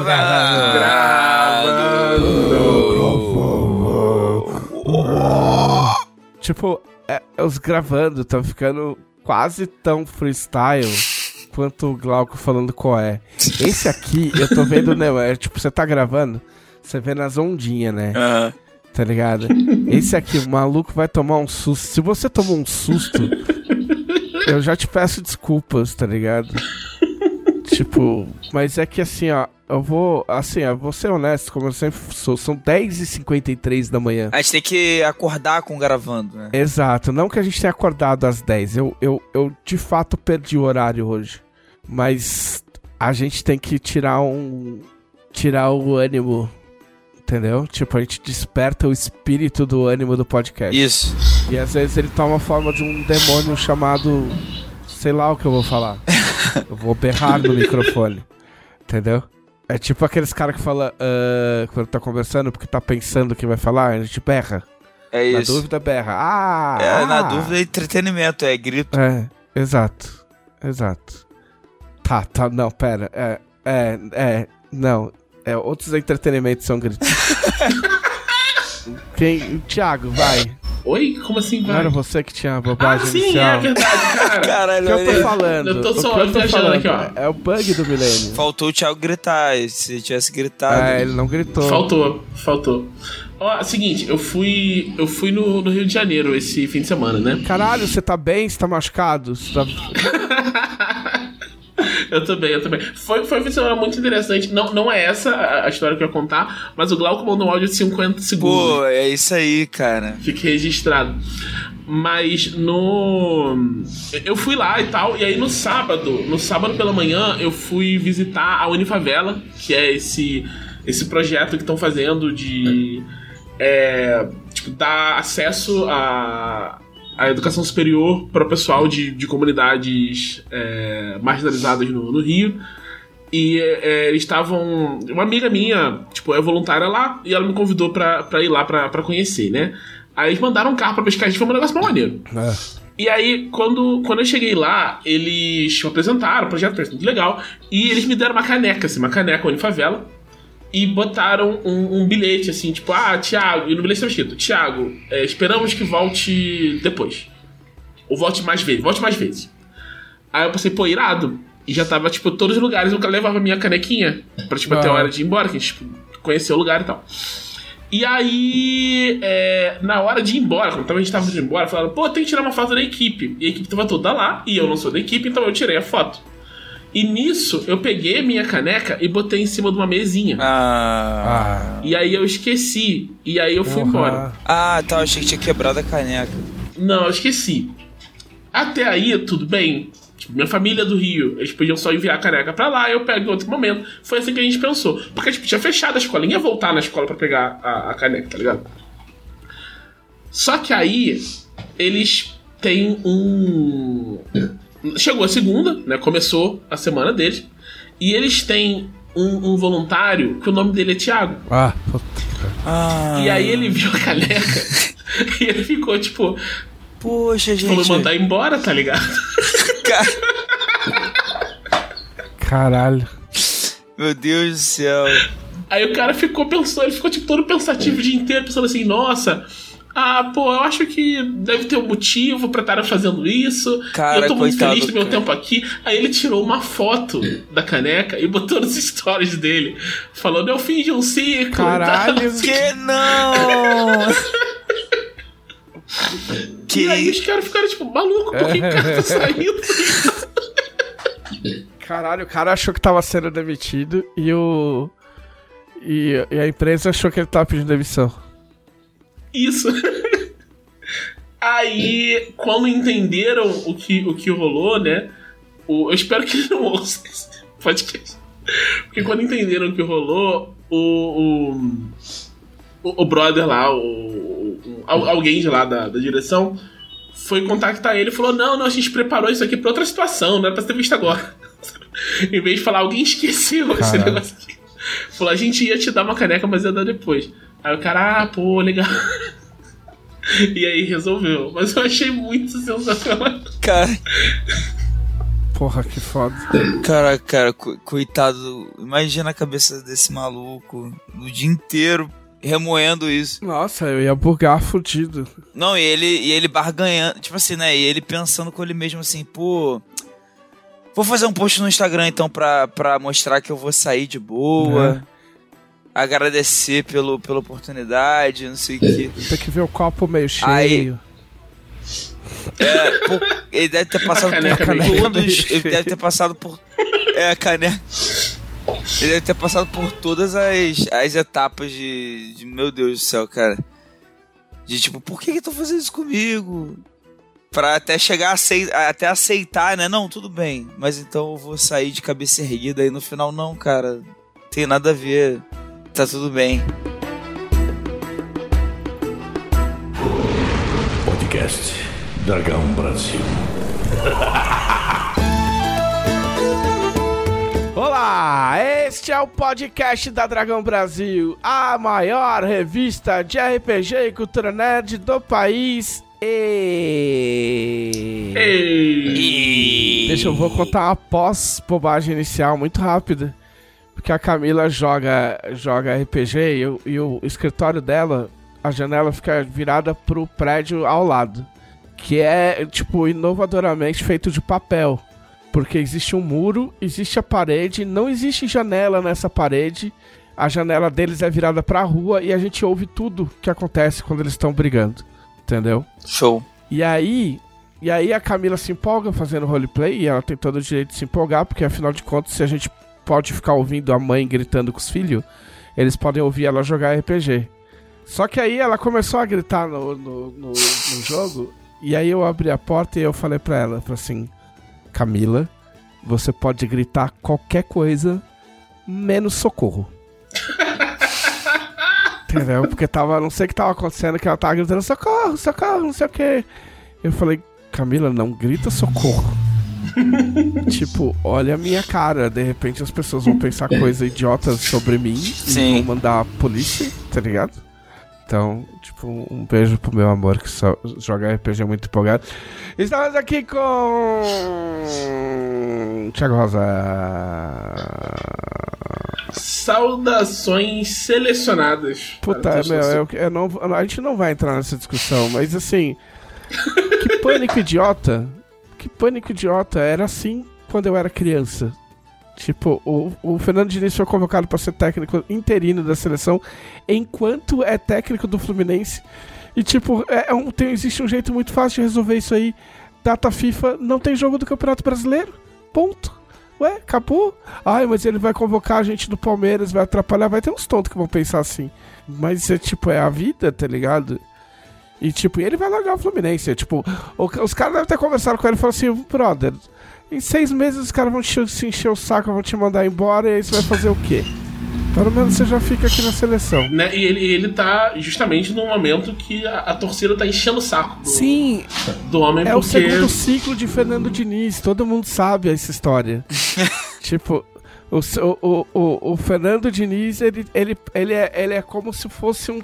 gravando. Tipo, é, os gravando estão ficando quase tão freestyle quanto o Glauco falando qual é. Esse aqui, eu tô vendo, né? É, tipo, você tá gravando, você vê nas ondinhas, né? Aham. Tá ligado? Esse aqui, o maluco vai tomar um susto. Se você tomou um susto, eu já te peço desculpas, tá ligado? Tipo, mas é que assim, ó, eu vou, assim, eu vou ser honesto, como eu sempre sou, são 10h53 da manhã. A gente tem que acordar com gravando, né? Exato, não que a gente tenha acordado às 10, eu, eu, eu de fato perdi o horário hoje. Mas a gente tem que tirar um. tirar o ânimo, entendeu? Tipo, a gente desperta o espírito do ânimo do podcast. Isso. E às vezes ele toma a forma de um demônio chamado. sei lá o que eu vou falar. Vou berrar no microfone. Entendeu? É tipo aqueles caras que fala ah, quando tá conversando porque tá pensando o que vai falar, a gente berra. É Na isso. dúvida, berra. Ah! É, na ah. dúvida é entretenimento, é grito. É, exato. Exato. Tá, tá, não, pera. É, é, é, não. É, outros entretenimentos são gritos. Quem? Thiago, vai. Oi? Como assim, Não era vai? você que tinha a Ah, bobagem sim, inicial? é verdade, cara. O Caralho, que eu tô falando? Eu tô o só que eu tô viajando falando aqui, ó. É o bug do milênio. faltou o Thiago gritar. Se tivesse gritado. É, ele não gritou. Faltou, faltou. Ó, seguinte, eu fui. Eu fui no, no Rio de Janeiro esse fim de semana, né? Caralho, você tá bem? Você tá machucado? Você tá... Eu também, eu também. Foi, foi um de semana muito interessante. Não, não é essa a, a história que eu ia contar, mas o Glauco mandou um áudio de 50 segundos. Pô, é isso aí, cara. Fique registrado. Mas no. Eu fui lá e tal, e aí no sábado, no sábado pela manhã, eu fui visitar a Unifavela, que é esse, esse projeto que estão fazendo de. é, tipo, dar acesso à, à educação superior para o pessoal de, de comunidades é, marginalizadas no, no Rio. E é, eles estavam. Uma amiga minha, tipo, é voluntária lá, e ela me convidou pra, pra ir lá pra, pra conhecer, né? Aí eles mandaram um carro pra pescar, a gente foi um negócio bem maneiro. É. E aí, quando, quando eu cheguei lá, eles me apresentaram, o projeto muito legal, e eles me deram uma caneca, assim, uma caneca Unifavela, e botaram um, um bilhete, assim, tipo, ah, Thiago, e no bilhete estava escrito, Thiago, é, esperamos que volte depois. Ou volte mais vezes, volte mais vezes. Aí eu pensei, pô, irado. E já tava, tipo, todos os lugares eu levava minha canequinha pra, tipo, até a hora de ir embora, que a gente, tipo, conheceu o lugar e tal. E aí, é, na hora de ir embora, quando a gente tava indo embora, falaram, pô, tem que tirar uma foto da equipe. E a equipe tava toda lá, e eu não sou da equipe, então eu tirei a foto. E nisso, eu peguei a minha caneca e botei em cima de uma mesinha. Ah. E aí eu esqueci. E aí eu fui Porra. embora. Ah, tá. Eu achei que tinha quebrado a caneca. Não, eu esqueci. Até aí, tudo bem. Tipo, minha família é do Rio, eles podiam só enviar a caneca pra lá, eu pego em outro momento. Foi assim que a gente pensou. Porque, tipo, tinha fechado a escola, ninguém ia voltar na escola pra pegar a, a caneca, tá ligado? Só que aí, eles têm um. Chegou a segunda, né? Começou a semana deles. E eles têm um, um voluntário que o nome dele é Thiago. Ah, puta. Ah. E aí ele viu a caneca e ele ficou, tipo, Poxa, gente. mandar embora, tá ligado? Cara, Caralho. Meu Deus do céu. Aí o cara ficou pensando, ele ficou tipo todo pensativo o dia inteiro, pensando assim, nossa. Ah, pô, eu acho que deve ter um motivo pra estar fazendo isso. Cara, eu tô muito feliz do meu cara. tempo aqui. Aí ele tirou uma foto da caneca e botou nos stories dele, falando: Eu de um ciclo. e. Caralho. Que não? que E aí os caras ficaram tipo, maluco, por que o cara tá saindo? Caralho, o cara achou que tava sendo demitido e o. E, e a empresa achou que ele tava pedindo demissão. Isso. Aí, quando entenderam o que, o que rolou, né? O, eu espero que não ouça esse podcast. Porque quando entenderam o que rolou, o. O, o, brother lá, o, o- al- alguém de lá da, da direção, foi contactar ele e falou: Não, não, a gente preparou isso aqui pra outra situação, não era pra ser visto agora. em vez de falar, alguém esqueceu esse negócio aqui. Falou: A gente ia te dar uma caneca, mas ia dar depois. Aí o cara, ah, pô, legal. E aí resolveu. Mas eu achei muito sensacional. Cara, Porra, que foda. Cara, cara, co- coitado. Imagina a cabeça desse maluco o dia inteiro remoendo isso. Nossa, eu ia bugar fudido. Não, e ele, e ele barganhando, tipo assim, né? E ele pensando com ele mesmo assim, pô. Vou fazer um post no Instagram então pra, pra mostrar que eu vou sair de boa. Agradecer pelo, pela oportunidade, não sei o que. Tem que ver o copo meio Aí- cheio. É, pô, ele deve ter passado por todos. Ele deve ter passado por. É, a caneca. Ele deve ter passado por todas as, as etapas de, de. Meu Deus do céu, cara. De tipo, por que que estão fazendo isso comigo? Pra até chegar a aceitar, até aceitar, né? Não, tudo bem. Mas então eu vou sair de cabeça erguida e no final, não, cara. Tem nada a ver. Tá tudo bem. Podcast Dragão Brasil. Olá, este é o podcast da Dragão Brasil, a maior revista de RPG e cultura nerd do país. E... Ei. Deixa eu vou contar uma pós-bobagem inicial muito rápida. Porque a Camila joga, joga RPG e, o- e o escritório dela, a janela fica virada pro prédio ao lado. Que é, tipo, inovadoramente feito de papel. Porque existe um muro, existe a parede, não existe janela nessa parede. A janela deles é virada pra rua e a gente ouve tudo que acontece quando eles estão brigando. Entendeu? Show. E aí, e aí a Camila se empolga fazendo roleplay e ela tem todo o direito de se empolgar, porque afinal de contas, se a gente pode ficar ouvindo a mãe gritando com os filhos, eles podem ouvir ela jogar RPG. Só que aí ela começou a gritar no, no, no- no jogo, e aí eu abri a porta e eu falei pra ela, falei assim, Camila, você pode gritar qualquer coisa, menos socorro. Entendeu? Porque tava, não sei o que tava acontecendo, que ela tava gritando socorro, socorro, não sei o que. Eu falei, Camila, não grita socorro. tipo, olha a minha cara. De repente as pessoas vão pensar coisas idiotas sobre mim Sim. e vão mandar a polícia, tá ligado? Então, tipo, um beijo pro meu amor que só joga RPG muito empolgado. Estamos aqui com. Thiago Rosa. Saudações selecionadas. Puta, meu, eu, eu não, a gente não vai entrar nessa discussão, mas assim. que pânico idiota. Que pânico idiota. Era assim quando eu era criança. Tipo, o, o Fernando Diniz foi convocado para ser técnico interino da seleção, enquanto é técnico do Fluminense. E, tipo, é, é um, tem, existe um jeito muito fácil de resolver isso aí. Data FIFA, não tem jogo do Campeonato Brasileiro. Ponto. Ué, acabou? Ai, mas ele vai convocar a gente do Palmeiras, vai atrapalhar. Vai ter uns tontos que vão pensar assim. Mas é tipo, é a vida, tá ligado? E tipo, ele vai largar o Fluminense. Tipo, o- os caras devem ter conversado com ele e falado assim, brother, em seis meses os caras vão te, se encher o saco, vão te mandar embora e aí você vai fazer o quê? Pelo menos você já fica aqui na seleção. Né? E ele, ele tá justamente num momento que a, a torcida tá enchendo o saco do, Sim, do homem, é o porque. segundo ciclo de Fernando Diniz, todo mundo sabe essa história. tipo, o, o, o, o, o Fernando Diniz, ele, ele, ele, é, ele é como se fosse um,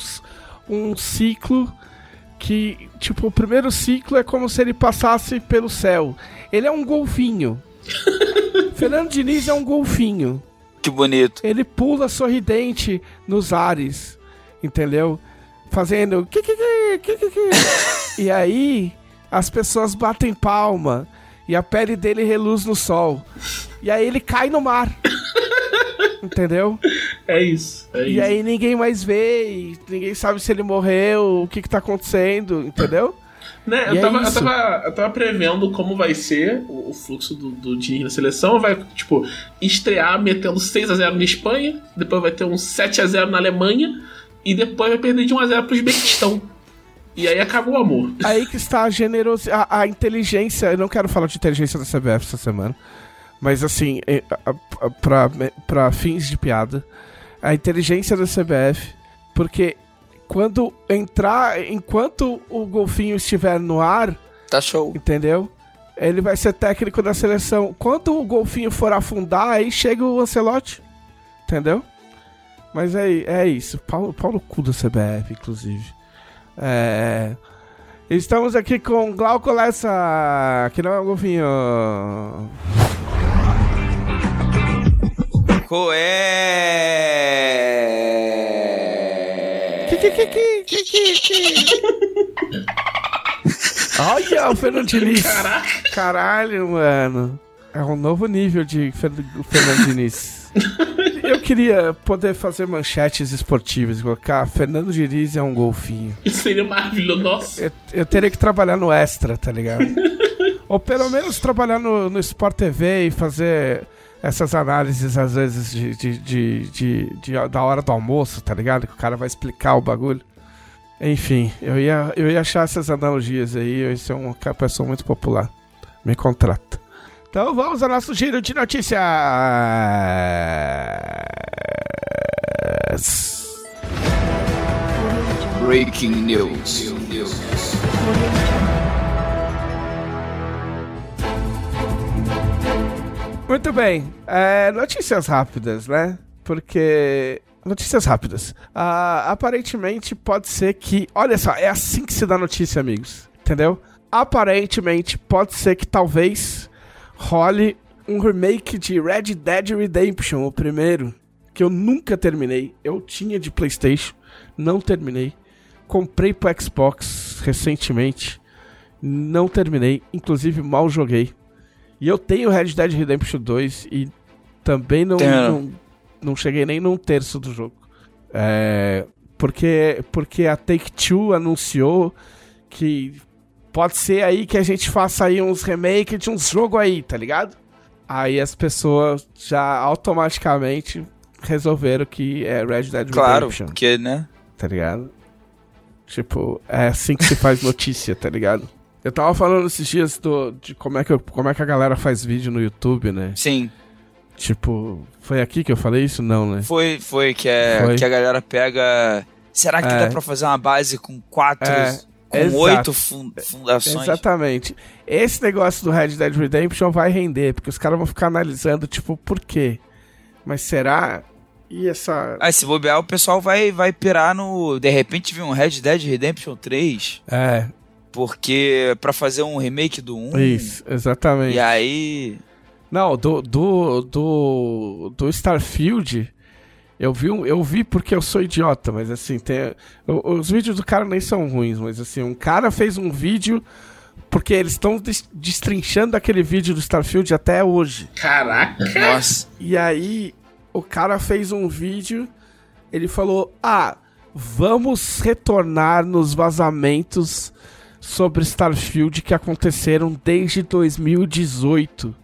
um ciclo que, tipo, o primeiro ciclo é como se ele passasse pelo céu. Ele é um golfinho. Fernando Diniz é um golfinho. Que bonito. Ele pula sorridente nos ares, entendeu? Fazendo. que, que, que, que, que, que. e aí, as pessoas batem palma e a pele dele reluz no sol. E aí ele cai no mar. Entendeu? É isso. É E isso. aí ninguém mais vê, e ninguém sabe se ele morreu, o que que tá acontecendo, entendeu? Né, eu, é tava, eu, tava, eu tava prevendo como vai ser o, o fluxo do, do Diniz na seleção. Vai, tipo, estrear metendo 6x0 na Espanha, depois vai ter um 7x0 na Alemanha, e depois vai perder de 1x0 pro Uzbequistão. E aí acaba o amor. Aí que está a generosidade, a, a inteligência. Eu não quero falar de inteligência da CBF essa semana, mas assim, é, a- a- pra, pra fins de piada, a inteligência da CBF, porque quando entrar, enquanto o golfinho estiver no ar, Tá show. entendeu? Ele vai ser técnico da seleção. Quando o golfinho for afundar, aí chega o Ancelotti, entendeu? Mas é, é isso. Paulo, Paulo cu da CBF, inclusive. É. Estamos aqui com Glauco Lessa, que não é um golfinho. Qual é? Que, que, que, que, que, que, que. Olha o Fernando Diniz. Caraca. Caralho, mano. É um novo nível de Fer- Fernando Diniz. Eu queria poder fazer manchetes esportivas, colocar Fernando Diniz é um golfinho. Isso seria maravilhoso. Nossa. Eu, eu teria que trabalhar no extra, tá ligado? Ou pelo menos trabalhar no, no Sport TV e fazer essas análises, às vezes, de, de, de, de- da hora do almoço, tá ligado? Que o cara vai explicar o bagulho. Enfim, eu ia, eu ia achar essas analogias aí, eu ia ser uma pessoa muito popular. Me contrata. Então vamos ao nosso giro de notícias. Breaking News. Muito bem. É, notícias rápidas, né? Porque. Notícias rápidas. Ah, aparentemente pode ser que. Olha só, é assim que se dá notícia, amigos. Entendeu? Aparentemente pode ser que talvez role um remake de Red Dead Redemption, o primeiro. Que eu nunca terminei. Eu tinha de PlayStation, não terminei. Comprei pro Xbox recentemente. Não terminei. Inclusive mal joguei. E eu tenho Red Dead Redemption 2 e também não, não, não cheguei nem num terço do jogo. É, porque, porque a Take-Two anunciou que pode ser aí que a gente faça aí uns remakes de uns jogos aí, tá ligado? Aí as pessoas já automaticamente resolveram que é Red Dead Claro, Redemption, porque, né? tá ligado? Tipo, é assim que se faz notícia, tá ligado? Eu tava falando esses dias do, de como é, que eu- como é que a galera faz vídeo no YouTube, né? Sim, Tipo, foi aqui que eu falei isso? Não, né? foi, foi que, é, Foi. que a galera pega. Será que É. dá pra fazer uma base com quatro. É, com exato. oito fun- fundações? Exatamente. Esse negócio do Red Dead Redemption vai render, porque os caras vão ficar analisando, tipo, por quê? Mas será? E essa. Ah, se bobear, o pessoal vai, vai pirar no. De repente vir um Red Dead Redemption 3. É, Porque. pra fazer um remake do 1. isso, exatamente. E aí. Não, do, do, do, do Starfield, eu vi, eu vi porque eu sou idiota, mas assim, tem, os vídeos do cara nem são ruins, mas assim, um cara fez um vídeo porque eles estão des- destrinchando aquele vídeo do Starfield até hoje. Caraca. Nossa. E aí, o cara fez um vídeo, ele falou: Ah, vamos retornar nos vazamentos sobre Starfield que aconteceram desde 2018.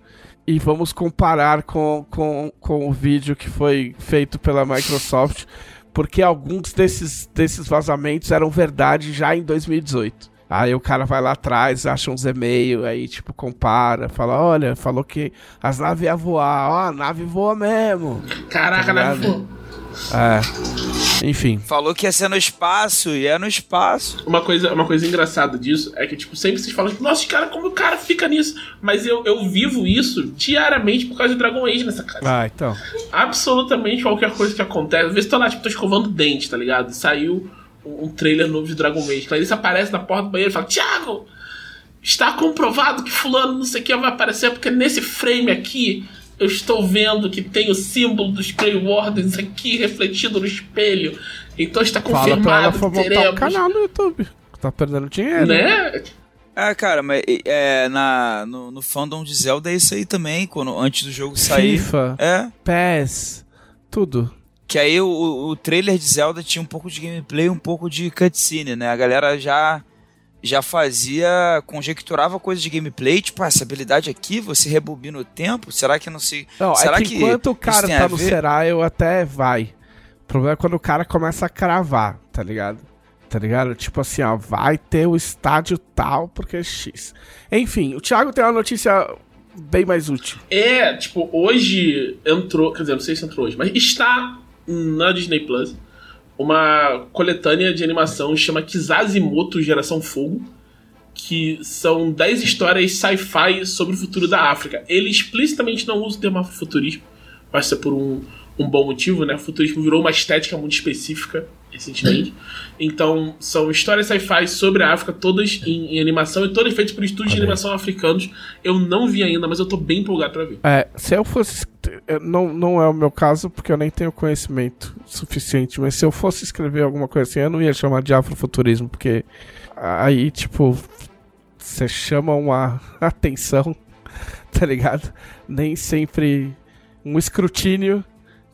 E vamos comparar com, com, com o vídeo que foi feito pela Microsoft, porque alguns desses, desses vazamentos eram verdade já em 2018. Aí o cara vai lá atrás, acha uns e-mails, aí tipo compara, fala, olha, falou que as naves iam voar, ó, a nave voa mesmo. Caraca, Tá né? ligado? É. Enfim. Falou que ia ser no espaço e é no espaço. Uma coisa, uma coisa engraçada disso é que, tipo, sempre vocês falam, tipo, nossa, cara, como o cara fica nisso? Mas eu, eu vivo isso diariamente por causa de Dragon Age nessa casa. Ah, então. Absolutamente qualquer coisa que acontece. Às vezes tô lá, tipo, tô escovando dente, tá ligado? Saiu um, um trailer novo de Dragon Age. Clarice aparece na porta do banheiro e fala, Thiago, está comprovado que fulano não sei o que vai aparecer, porque nesse frame aqui eu estou vendo que tem o símbolo dos Grey Wardens aqui refletido no espelho. Então está Fala pra ela confirmado que montar um teremos. canal no YouTube. Tá perdendo dinheiro. Né? Ah, cara, mas é, na, no, no fandom de Zelda é isso aí também, quando, antes do jogo sair. FIFA, É. PES, tudo. Que aí o, o trailer de Zelda tinha um pouco de gameplay e um pouco de cutscene, né? A galera já já fazia, conjecturava coisas de gameplay, tipo, ah, essa habilidade aqui, você rebobina o tempo, será que não se... Não, será é que, enquanto o cara tá no eu até vai. O problema é quando o cara começa a cravar, tá ligado? Tá ligado? Tipo assim, ó, vai ter o estádio tal porque é X. Enfim, o Thiago tem uma notícia bem mais útil. É, tipo, hoje entrou, quer dizer, não sei se entrou hoje, mas está na Disney Plus uma coletânea de animação chama Kizazimoto Geração Fogo, que são 10 histórias sci-fi sobre o futuro da África. Ele explicitamente não usa o termo afrofuturismo, passa por um, um bom motivo, né? O futurismo virou uma estética muito específica recentemente. Então, são histórias sci-fi sobre a África, todas em, em, animação e todas feitas por estúdios de animação africanos. Eu não vi ainda, mas eu tô bem empolgado pra ver. É, se eu fosse. Não, não é o meu caso, porque eu nem tenho conhecimento suficiente, mas se eu fosse escrever alguma coisa assim, eu não ia chamar de afrofuturismo, porque aí, tipo, você chama uma atenção, tá ligado? Nem sempre um escrutínio,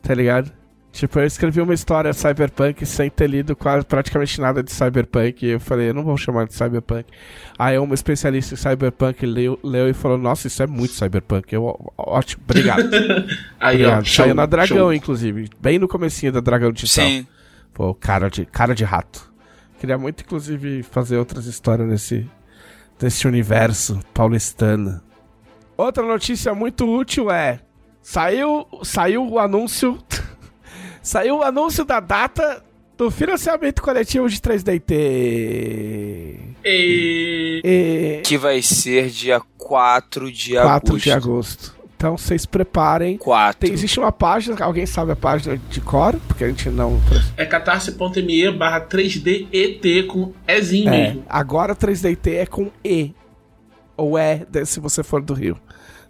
tá ligado? Tipo, eu escrevi uma história cyberpunk sem ter lido quase, praticamente nada de cyberpunk. E eu falei, eu não vou chamar de cyberpunk. Aí uma especialista em cyberpunk leu, leu e falou, nossa, isso é muito cyberpunk. Eu, ótimo, obrigado. Aí, obrigado. ó, show, Saiu na Dragão, show. inclusive. Bem no comecinho da Dragão Digital. Sim. Pô, cara de, cara de rato. Queria muito, inclusive, fazer outras histórias nesse, nesse universo paulistano. Outra notícia muito útil é... Saiu, saiu o anúncio... saiu o anúncio da data do financiamento coletivo de 3DT. E... E... Que vai ser dia 4 de 4 agosto. de agosto. Então vocês preparem. 4. Tem, existe uma página, alguém sabe a página de cor? Porque a gente não. É catarse.me barra 3DET com Ezinho É, mesmo. agora 3DT é com E. Ou é se você for do Rio.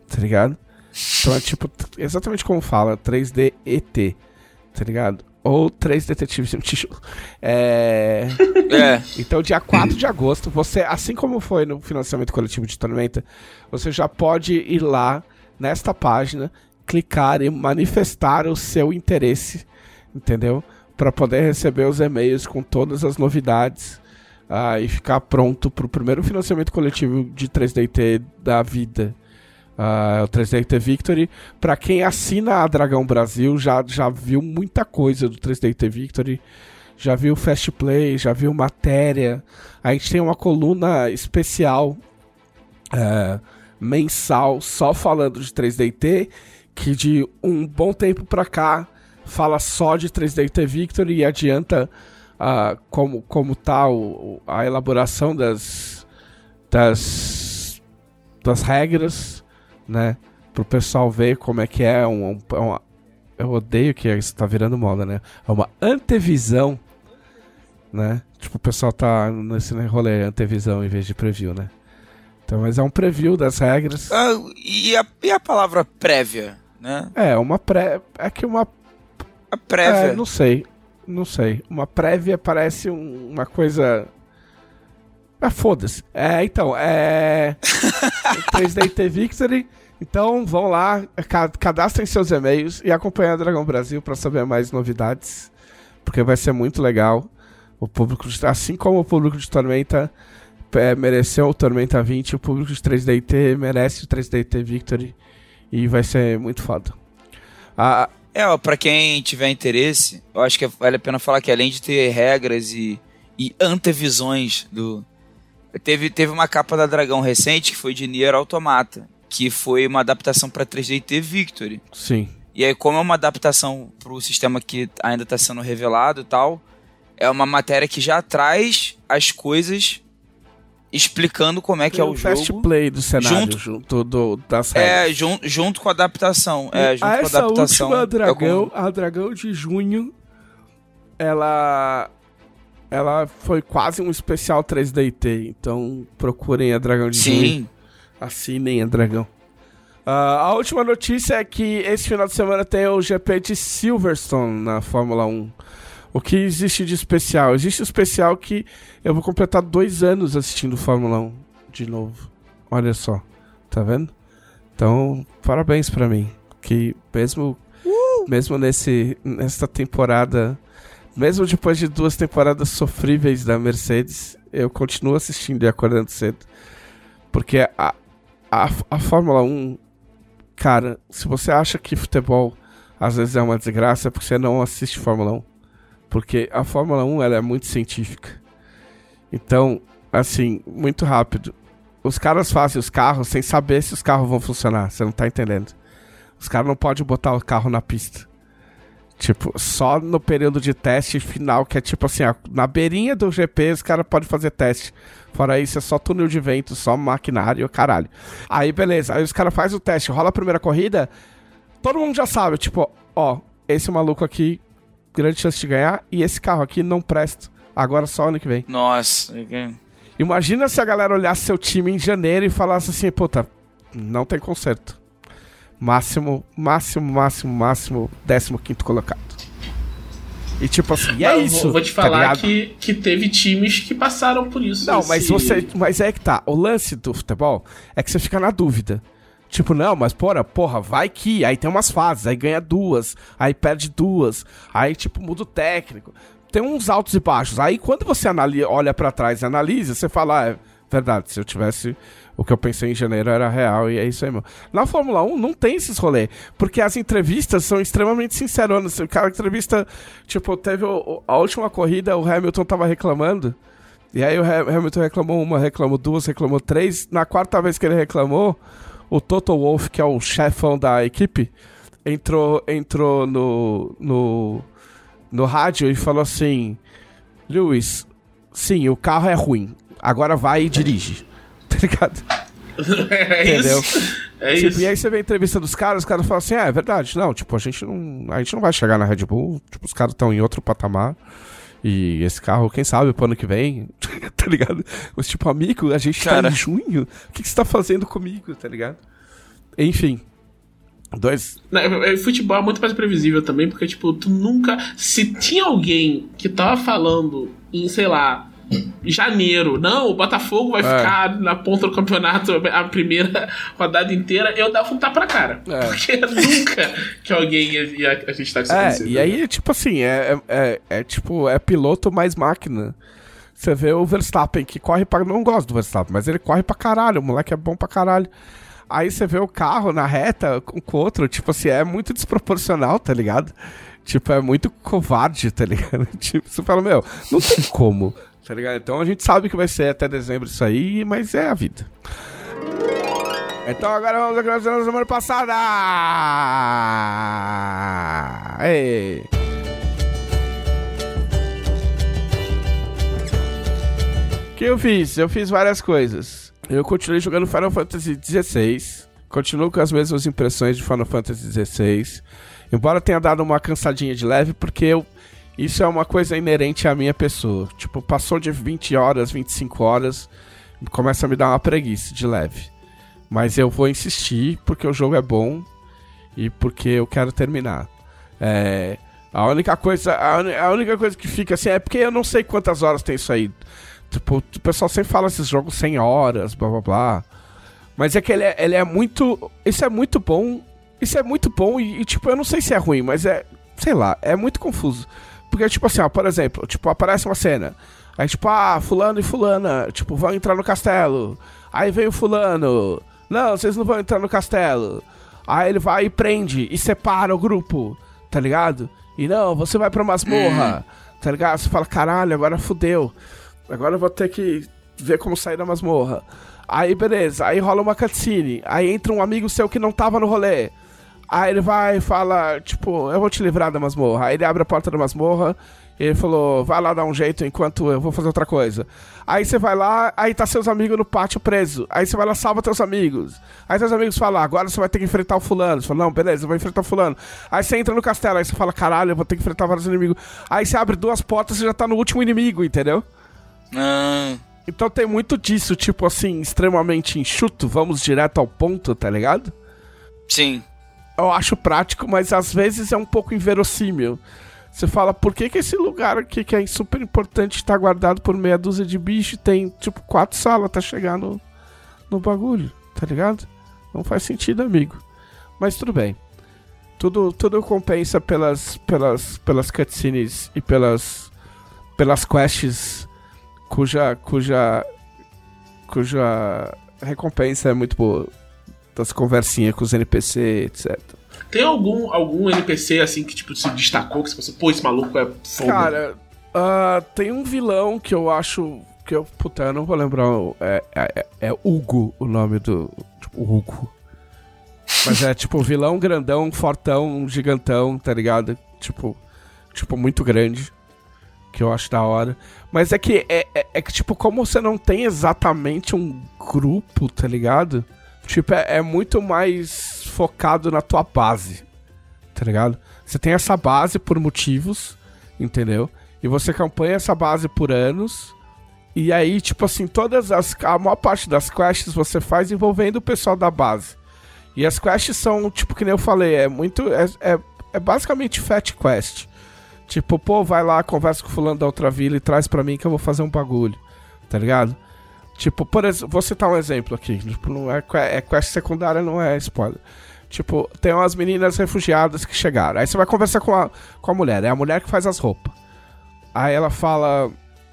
Tá ligado? Então é tipo, exatamente como fala, 3DET. Tá ligado? Ou 3 Detetives no Tijolo. É. É. Então, dia 4 de agosto, você, assim como foi no financiamento coletivo de Tormenta, você já pode ir lá nesta página, clicar e manifestar o seu interesse, entendeu? Para poder receber os e-mails com todas as novidades ah, e ficar pronto para o primeiro financiamento coletivo de 3DT da vida. Ah, o 3DT Victory. Para quem assina a Dragão Brasil, já, já viu muita coisa do 3DT Victory já viu Fast Play, já viu matéria. A gente tem uma coluna especial é, mensal só falando de 3DT, que de um bom tempo pra cá fala só de 3DT Victory e adianta ah, como, como tá o- a elaboração das, das, das regras, né? Pro pessoal ver como é que é um, um- é uma, eu odeio que isso tá virando moda, né? É uma antevisão, né? Tipo, o pessoal tá nesse rolê antevisão em vez de preview, né? Então, mas é um preview das regras. Ah, e, a, e a palavra prévia, né? É, uma pré. É que uma. A prévia. É, não sei. Não sei. Uma prévia parece um- uma coisa. Ah, foda-se. É, então, é. 3DT Victory. Então, vão lá, ca- cadastrem seus e-mails e acompanhem a Dragão Brasil para saber mais novidades. Porque vai ser muito legal. O público, assim como o público de Tormenta é, mereceu o Tormenta 20, o público de 3DT merece o 3DT Victory. E vai ser muito foda. Ah, É, ó, pra quem tiver interesse, eu acho que vale a pena falar que além de ter regras e, e antevisões do. Teve, teve uma capa da Dragão recente que foi de Nier Automata, que foi uma adaptação pra 3DT Victory. sim. E aí, como é uma adaptação pro sistema que ainda tá sendo revelado e tal, é uma matéria que já traz as coisas explicando como é que é o fast jogo. play do cenário junto- junto, do, das É, regras. jun, junto com a adaptação. É, junto a com a adaptação. última é dragão, como- a dragão de junho, ela ela foi quase um especial 3DT, então procurem a dragão de junho, Sim. Assinem a dragão. Ah, a última notícia é que esse final de semana tem o GP de Silverstone na Fórmula 1. O que existe de especial? Existe o especial que eu vou completar dois anos assistindo Fórmula 1 de novo. Olha só, tá vendo? Então, parabéns pra mim. Que mesmo, mesmo nesse, nessa temporada, mesmo depois de duas temporadas sofríveis da Mercedes, eu continuo assistindo e acordando cedo. Porque a, a, a Fórmula 1, cara, se você acha que futebol às vezes é uma desgraça, é porque você não assiste Fórmula 1. Porque a Fórmula 1 ela é muito científica. Então, assim, muito rápido. Os caras fazem os carros sem saber se os carros vão funcionar. Você não tá entendendo. Os caras não podem botar o carro na pista. Tipo, só no período de teste final, que é tipo assim, ó, na beirinha do GP os caras podem fazer teste. Fora isso, é só túnel de vento, só maquinário, caralho. Aí, beleza. Aí os caras fazem o teste, rola a primeira corrida, todo mundo já sabe, tipo, ó, esse maluco aqui, grande chance de ganhar, e esse carro aqui não presta. Agora só ano que vem. Nossa. Imagina se a galera olhasse seu time em janeiro e falasse assim, puta, não tem conserto. Máximo, máximo, máximo, máximo, 15 colocado. E tipo assim, e é Não, isso. Vou, vou te tá falar ligado? que, que teve times que passaram por isso. Não, mas esse- você. Mas é que tá. O lance do futebol é que você fica na dúvida. Tipo, não, mas porra, porra, vai que. Aí tem umas fases, aí ganha duas, aí perde duas, aí tipo, muda o técnico. Tem uns altos e baixos. Aí quando você analisa, olha pra trás e analisa, você fala, ah, é verdade, se eu tivesse. O que eu pensei em janeiro era real e é isso aí, meu. Na Fórmula 1 não tem esses rolês. Porque as entrevistas são extremamente sinceronas. O cara entrevista. Tipo, teve o- a última corrida, o Hamilton tava reclamando. E aí o Ha- Hamilton reclamou uma, reclamou duas, reclamou três. Na quarta vez que ele reclamou, o Toto Wolff, que é o chefão da equipe, entrou, entrou no, no, no rádio e falou assim: Lewis, sim, o carro é ruim. Agora vai e dirige. Tá ligado? é Entendeu? isso. É Tipo, isso. e aí você vê a entrevista dos caras, os caras falam assim, ah, é verdade. Não, tipo, a gente não. A gente não vai chegar na Red Bull. Tipo, os caras estão em outro patamar. E esse carro, quem sabe, pro ano que vem, tá ligado? Mas, tipo, amigo, a gente Cara. tá em junho. O que, que você tá fazendo comigo, tá ligado? Enfim. Dois. Não, é- é- Futebol é muito mais previsível também, porque, tipo, tu nunca. Se tinha alguém que tava falando em, sei lá, janeiro, não, o Botafogo vai É. ficar na ponta do campeonato a primeira rodada inteira, eu dava um tapa na cara. É. Porque nunca que alguém ia, ia acreditar que isso É, e aí, tipo assim, é, é, é, é tipo, é piloto mais máquina. Você vê o Verstappen que corre pra. Não gosto do Verstappen, mas ele corre pra caralho. O moleque é bom pra caralho. Aí você vê o carro na reta com com o outro, tipo assim, é muito desproporcional, tá ligado? Tipo, é muito covarde, tá ligado? Tipo, você fala, meu, não tem como, tá ligado? Então a gente sabe que vai ser até dezembro isso aí, mas é a vida. Então agora vamos gravação da semana passada! Ei! O que eu fiz? Eu fiz várias coisas. Eu continuei jogando Final Fantasy XVI. Continuo com as mesmas impressões de Final Fantasy XVI. Embora tenha dado uma cansadinha de leve, porque eu, isso é uma coisa inerente à minha pessoa. Tipo, passou de 20 horas, 25 horas, começa a me dar uma preguiça de leve. Mas eu vou insistir porque o jogo é bom e porque eu quero terminar. É, a única coisa, a, a única coisa que fica assim é porque eu não sei quantas horas tem isso aí. Tipo, o pessoal sempre fala esses jogos 100 horas, blá blá blá. Mas é que ele é, ele é muito. Isso é muito bom. Isso é muito bom e, e, tipo, eu não sei se é ruim, mas é. Sei lá, é muito confuso. Porque, tipo assim, ó, por exemplo, tipo, aparece uma cena. Aí, tipo, ah, fulano e fulana, tipo, vão entrar no castelo. Aí vem o fulano. Não, vocês não vão entrar no castelo. Aí ele vai e prende e separa o grupo, tá ligado? E não, você vai pra masmorra, tá ligado? Você fala, caralho, agora fudeu. Agora eu vou ter que ver como sair da masmorra. Aí, beleza, aí rola uma cutscene. Aí entra um amigo seu que não tava no rolê. Aí ele vai e fala, tipo, eu vou te livrar da masmorra. Aí ele abre a porta da masmorra e ele falou, vai lá dar um jeito enquanto eu vou fazer outra coisa. Aí você vai lá, aí tá seus amigos no pátio preso. Aí você vai lá, salva teus amigos. Aí teus amigos falam, agora você vai ter que enfrentar o fulano. Você fala, não, beleza, eu vou enfrentar o fulano. Aí você entra no castelo, aí você fala, caralho, eu vou ter que enfrentar vários inimigos. Aí você abre duas portas e já tá no último inimigo, entendeu? Ah, Então tem muito disso, tipo assim, extremamente enxuto, vamos direto ao ponto, tá ligado? sim. Eu acho prático, mas às vezes é um pouco inverossímil. Você fala, por que, que esse lugar aqui, que é super importante, tá guardado por meia dúzia de bicho e tem, tipo, quatro salas até chegar no, no bagulho, tá ligado? Não faz sentido, amigo. Mas tudo bem. Tudo, tudo compensa pelas, pelas, pelas cutscenes e pelas, pelas quests cuja, cuja, cuja recompensa é muito boa. Das conversinhas com os NPC, etc. Tem algum, algum NPC assim que tipo, se destacou, que você pensou, pô, esse maluco é foda. Cara, ah, tem um vilão que eu acho. Que eu. Puta, eu não vou lembrar. o- É, é, é Hugo o nome do. Tipo, Hugo. Mas é tipo vilão grandão, fortão, gigantão, tá ligado? Tipo. Tipo, muito grande. Que eu acho da hora. Mas é que, é, é, é que, tipo, como você não tem exatamente um grupo, tá ligado? Tipo, é, é muito mais focado na tua base, tá ligado? Você tem essa base por motivos, entendeu? E você campanha essa base por anos. E aí, tipo assim, todas as. A maior parte das quests você faz envolvendo o pessoal da base. E as quests são, tipo, que nem eu falei, é muito. É, é, é basicamente fat quest. Tipo, pô, vai lá, conversa com o fulano da outra vila e traz pra mim que eu vou fazer um bagulho. Tá ligado? Tipo, por exemplo, vou citar um exemplo aqui. Tipo, não é, é quest secundária, não é spoiler. Tipo, tem umas meninas refugiadas que chegaram. Aí você vai conversar com a, com a mulher. É a mulher que faz as roupas. Aí ela fala.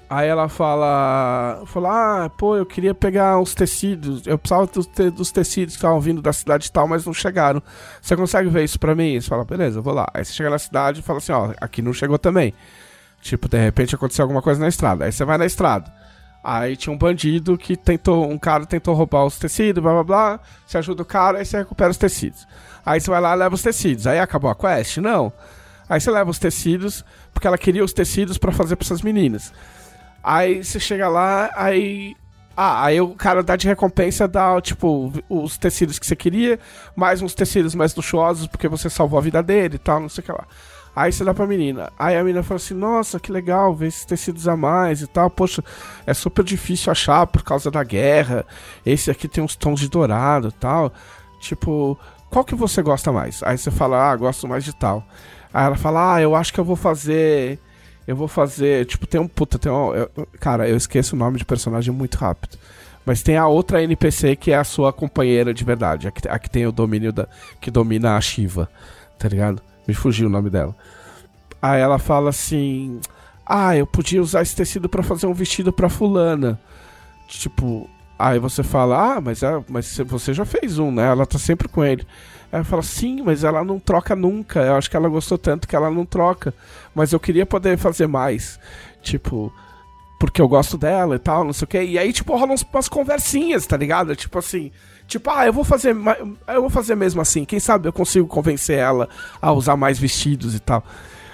Aí ela fala. Fala, ah, pô, eu queria pegar os tecidos. Eu precisava dos, te, dos tecidos que estavam vindo da cidade tal, mas não chegaram. Você consegue ver isso pra mim? Você fala, beleza, eu vou lá. Aí você chega na cidade e fala assim, ó, aqui não chegou também. Tipo, de repente aconteceu alguma coisa na estrada. Aí você vai na estrada. Aí tinha um bandido que tentou. Um cara tentou roubar os tecidos, blá blá blá. Você ajuda o cara, aí você recupera os tecidos. Aí você vai lá e leva os tecidos. Aí acabou a quest? Não. Aí você leva os tecidos, porque ela queria os tecidos para fazer pra essas meninas. Aí você chega lá, aí. Ah, aí o cara dá de recompensa, dá, tipo, os tecidos que você queria, mais uns tecidos mais luxuosos, porque você salvou a vida dele e tal, não sei o que lá. Aí você dá pra menina. Aí a menina fala assim: Nossa, que legal ver esses tecidos a mais e tal. Poxa, é super difícil achar por causa da guerra. Esse aqui tem uns tons de dourado tal. Tipo, qual que você gosta mais? Aí você fala: Ah, gosto mais de tal. Aí ela fala: Ah, eu acho que eu vou fazer eu vou fazer. Tipo, tem um. Puta, tem um. Eu, cara, eu esqueço o nome de personagem muito rápido. Mas tem a outra NPC que é a sua companheira de verdade. A que, a que tem o domínio da. Que domina a Shiva. Tá ligado? Me fugiu o nome dela. Aí ela fala assim. Ah, eu podia usar esse tecido para fazer um vestido pra fulana. Tipo. Aí você fala, ah, mas, é, mas você já fez um, né? Ela tá sempre com ele. Ela fala, sim, mas ela não troca nunca. Eu acho que ela gostou tanto que ela não troca. Mas eu queria poder fazer mais. Tipo, porque eu gosto dela e tal, não sei o quê. E aí, tipo, rolam umas conversinhas, tá ligado? Tipo assim. Tipo, ah, eu vou fazer. Eu vou fazer mesmo assim. Quem sabe eu consigo convencer ela a usar mais vestidos e tal.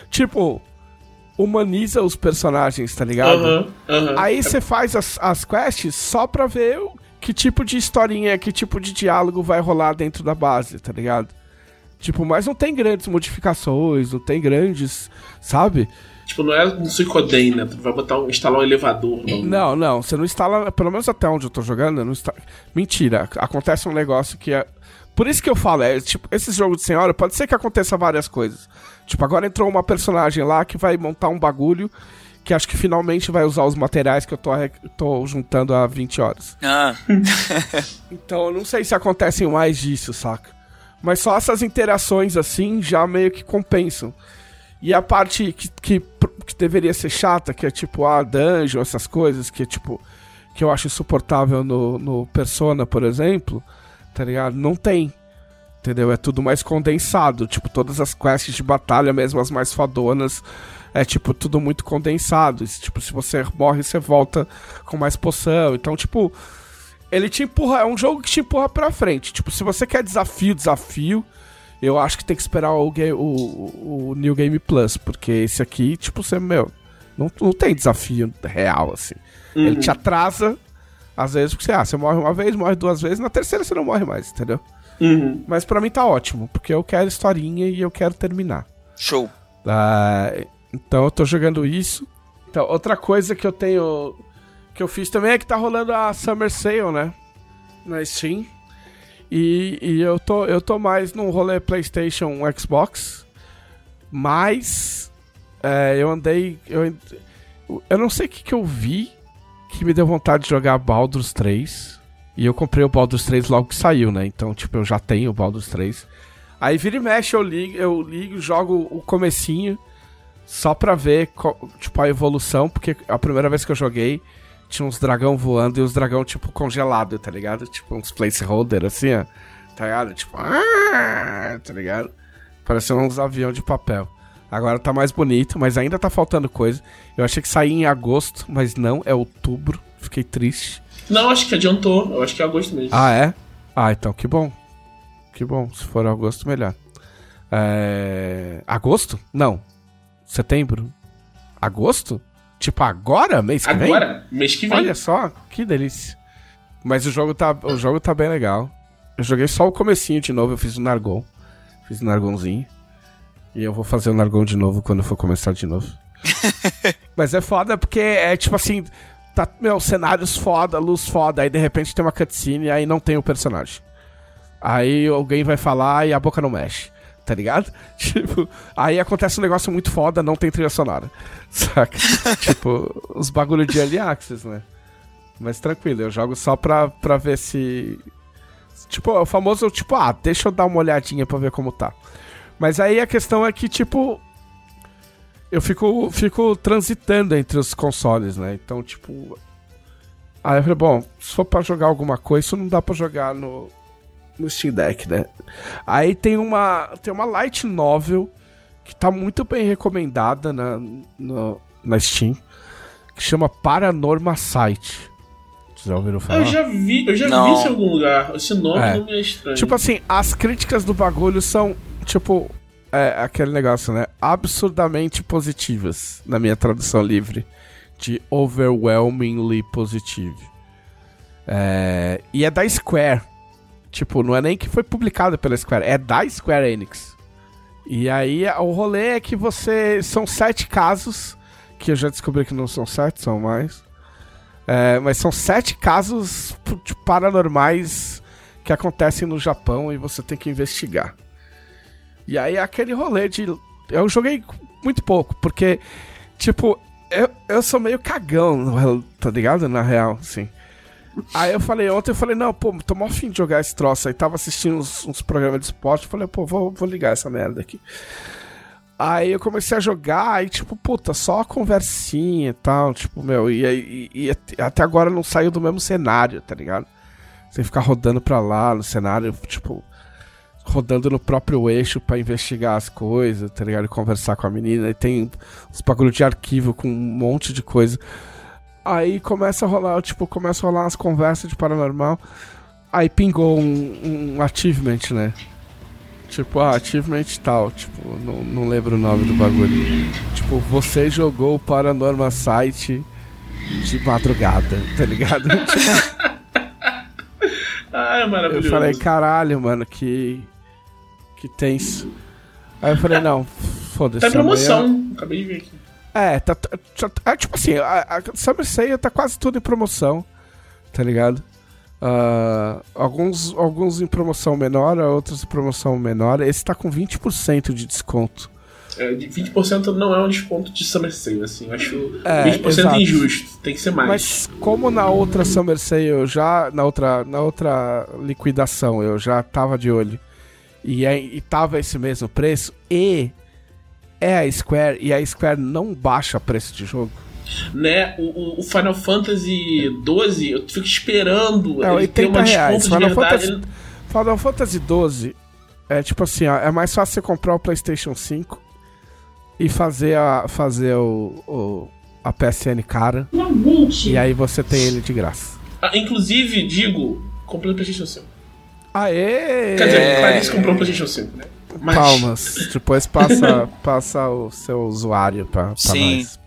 Tipo, humaniza os personagens, tá ligado? Uhum, uhum. Aí você faz as, as quests só pra ver que tipo de historinha, que tipo de diálogo vai rolar dentro da base, tá ligado? Tipo, mas não tem grandes modificações, não tem grandes, sabe? Tipo, não é um Suicoden, né? Tu vai botar um, instalar um elevador. Não. não, não, você não instala, pelo menos até onde eu tô jogando, não está. Mentira, acontece um negócio que é. Por isso que eu falo, é tipo, esses jogos de senhora, pode ser que aconteça várias coisas. Tipo, agora entrou uma personagem lá que vai montar um bagulho que acho que finalmente vai usar os materiais que eu tô, tô juntando há 20 horas. Ah. então eu não sei se acontecem mais disso, saca? Mas só essas interações assim já meio que compensam. E a parte que, que, que deveria ser chata, que é tipo a ah, dungeon, essas coisas, que é tipo. que eu acho insuportável no, no Persona, por exemplo, tá ligado? Não tem. Entendeu? É tudo mais condensado. Tipo, todas as quests de batalha, mesmo as mais fadonas, é tipo tudo muito condensado. Tipo, se você morre, você volta com mais poção. Então, tipo, ele te empurra, é um jogo que te empurra pra frente. Tipo, se você quer desafio, desafio, eu acho que tem que esperar o, o, o New Game Plus, porque esse aqui, tipo, você, meu, não, não tem desafio real, assim. Uhum. Ele te atrasa, às vezes, porque ah, você morre uma vez, morre duas vezes, na terceira você não morre mais, entendeu? Uhum. Mas para mim tá ótimo, porque eu quero historinha e eu quero terminar. Show. Uh, então eu tô jogando isso. Então, outra coisa que eu tenho. que eu fiz também é que tá rolando a Summer Sale, né? Na Steam. E, e eu, tô, eu tô mais num rolê PlayStation Xbox. Mas. É, eu andei. Eu, eu não sei o que, que eu vi que me deu vontade de jogar Baldur's 3. E eu comprei o Baldur's 3 logo que saiu, né? Então, tipo, eu já tenho o Baldur's 3. Aí vira e mexe, eu ligo, eu ligo, jogo o comecinho só pra ver, tipo, a evolução, porque a primeira vez que eu joguei, tinha uns dragão voando e os dragão, tipo, congelado, tá ligado? Tipo, uns placeholder, assim, ó. Tá ligado? Tipo, ah, tá ligado? Parecendo uns avião de papel. Agora tá mais bonito, mas ainda tá faltando coisa. Eu achei que saía em agosto, mas não, é outubro. Fiquei triste. Não, acho que adiantou. Eu acho que é agosto mesmo. Ah, é? Ah, então que bom. Que bom. Se for agosto, melhor. É... Agosto? Não setembro, agosto? Tipo, agora? Mês que agora? vem? Agora? Mês que vem. Olha só, que delícia. Mas o jogo tá, o jogo tá bem legal. Eu joguei só o comecinho de novo, eu fiz o Nargon. Fiz o Nargonzinho. E eu vou fazer o Nargão de novo quando for começar de novo. Mas é foda porque é tipo assim, tá, meu, cenários foda, luz foda, aí de repente tem uma cutscene e aí não tem o personagem. Aí alguém vai falar e a boca não mexe, tá ligado? Tipo, aí acontece um negócio muito foda, não tem trilha sonora. Saca? tipo, os bagulho de early access, né? Mas tranquilo, eu jogo só pra, pra ver se. Tipo, o famoso, tipo, ah, deixa eu dar uma olhadinha pra ver como tá. Mas aí a questão é que, tipo, eu fico, fico transitando entre os consoles, né? Então, tipo. Aí eu falei, bom, se for pra jogar alguma coisa, isso não dá pra jogar no, no Steam Deck, né? Aí tem uma, tem uma light novel que tá muito bem recomendada na, no, na Steam, que chama Paranorma Site. Vocês já ouviram falar? Eu já vi, eu já Não. vi isso em algum lugar. Esse nome É. não me é estranho. Tipo assim, as críticas do bagulho são, tipo, é, aquele negócio, né? Absurdamente positivas, na minha tradução livre. De overwhelmingly positive. É, e é da Square. Tipo, não é nem que foi publicado pela Square, é da Square Enix. E aí o rolê é que você. São sete casos, que eu já descobri que não são sete, são mais. É, mas são sete casos paranormais que acontecem no Japão e você tem que investigar. E aí é aquele rolê de. Eu joguei muito pouco, porque, tipo, eu, eu sou meio cagão, tá ligado? Na real, assim. Aí eu falei, ontem eu falei, não, pô, tô mó fim de jogar esse troço aí. Tava assistindo uns, uns programas de esporte, falei, pô, vou, vou ligar essa merda aqui. Aí eu comecei a jogar, aí tipo, puta, só conversinha e tal, tipo, meu, e, e, e at- até agora não saiu do mesmo cenário, tá ligado? Você ficar rodando pra lá no cenário, tipo, rodando no próprio eixo pra investigar as coisas, tá ligado? E conversar com a menina, e tem uns bagulho de arquivo com um monte de coisa. Aí começa a rolar, tipo, começa a rolar umas conversas de paranormal. Aí pingou um, um achievement, né? Tipo, ah, achievement tal, tipo, não, não lembro o nome do bagulho. Tipo, você jogou o Paranormal Site de madrugada, tá ligado? Ah, é eu maravilhoso. falei, caralho, mano, que. Que tenso. Aí eu falei, não, foda-se. Tá em amanhã- promoção. Acabei de ver aqui. É, tá, tá- tá- é, tipo assim, a, a Summer Sale tá quase tudo em promoção, tá ligado? Ah, alguns, alguns em promoção menor, outros em promoção menor. Esse tá com 20% de desconto. É, de 20% não é um desconto de Summer Sale, assim. Acho É, 20% exato. injusto. Tem que ser mais. Mas como na outra Summer Sale eu já. Na outra, na outra liquidação eu já tava de olho. E, aí, e tava esse mesmo preço. E é a Square. E a Square não baixa preço de jogo. Né, o, o- o Final Fantasy XII, eu fico esperando É, ele ter 80 uma reais. desconto de Final verdade. Fantasy, Final Fantasy 12 é tipo assim, ó, é mais fácil você comprar o PlayStation 5 e fazer a fazer o, o- a PSN cara e aí você tem ele de graça. Ah, inclusive, digo, comprei o PlayStation 5. Aê! Quer dizer, É. Clarice comprou o PlayStation 5, né? Mas- Palmas. Depois passa, passa o seu usuário pra, pra Sim. nós.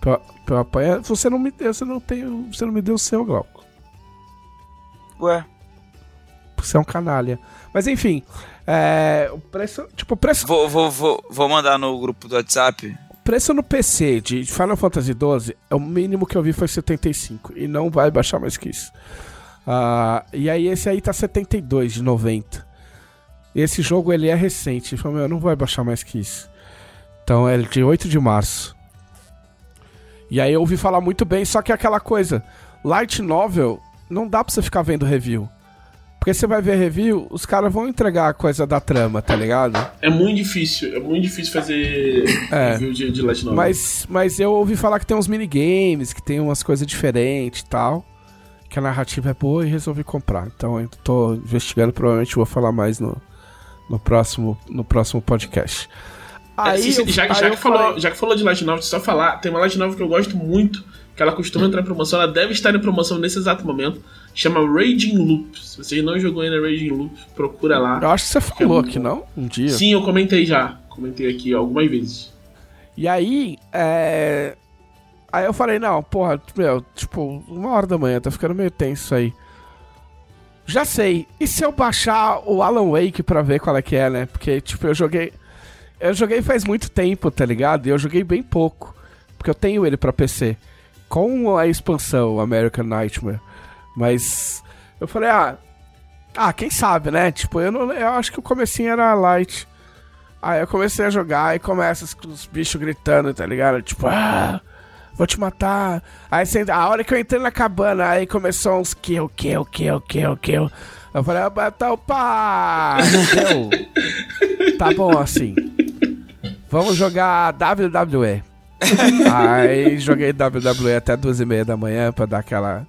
Pra, pra apanhar. Você não me deu, você não tem, o- você não me deu o seu, Glauco. Ué, Você é um canalha. Mas enfim, é, o preço, tipo, o preço vou, vou, vou, vou mandar no grupo do WhatsApp. preço no PC de Final Fantasy XII, é o mínimo que eu vi foi 75. E não vai baixar mais que isso. Ah, e aí esse aí tá 72 de 90. Esse jogo ele é recente. Ele falou, meu, não vai baixar mais que isso. Então é de 8 de março. E aí eu ouvi falar muito bem, só que é aquela coisa. Light Novel, não dá pra você ficar vendo review. Porque você vai ver review, os caras vão entregar a coisa da trama, tá ligado? É muito difícil, é muito difícil fazer É. review de, de Light Novel. Mas, mas eu ouvi falar que tem uns minigames, que tem umas coisas diferentes e tal. Que a narrativa é boa e resolvi comprar. Então eu tô investigando, provavelmente vou falar mais no, no, próximo, no próximo podcast. É, sim, sim, eu- já, aí já que falou, falei- já que falou de Light Novel, só falar, tem uma Light Novel que eu gosto muito, que ela costuma entrar em promoção, ela deve estar em promoção nesse exato momento, chama Raging Loop. Se você não jogou ainda Raging Loop, procura lá. Eu acho que você falou aqui, não? Um dia. Sim, eu comentei já, comentei aqui algumas vezes. E aí, é. Aí eu falei, não, porra, meu, tipo, uma hora da manhã, tá ficando meio tenso aí. Já sei. E se eu baixar o Alan Wake pra ver qual é que é, né? Porque, tipo, eu joguei. Eu joguei faz muito tempo, tá ligado? E eu joguei bem pouco. Porque eu tenho ele pra PC. Com a expansão American Nightmare. Mas eu falei, ah. Ah, quem sabe, né? Tipo, eu, não, eu acho que o comecinho era light. Aí eu comecei a jogar e começa os bichos gritando, tá ligado? Tipo, ah, vou te matar. Aí a hora que eu entrei na cabana, aí começou uns kill, kill, kill, kill, kill. Eu falei, ah, matar o pá! tá bom assim. Vamos jogar WWE. aí joguei WWE até duas e meia da manhã pra dar aquela,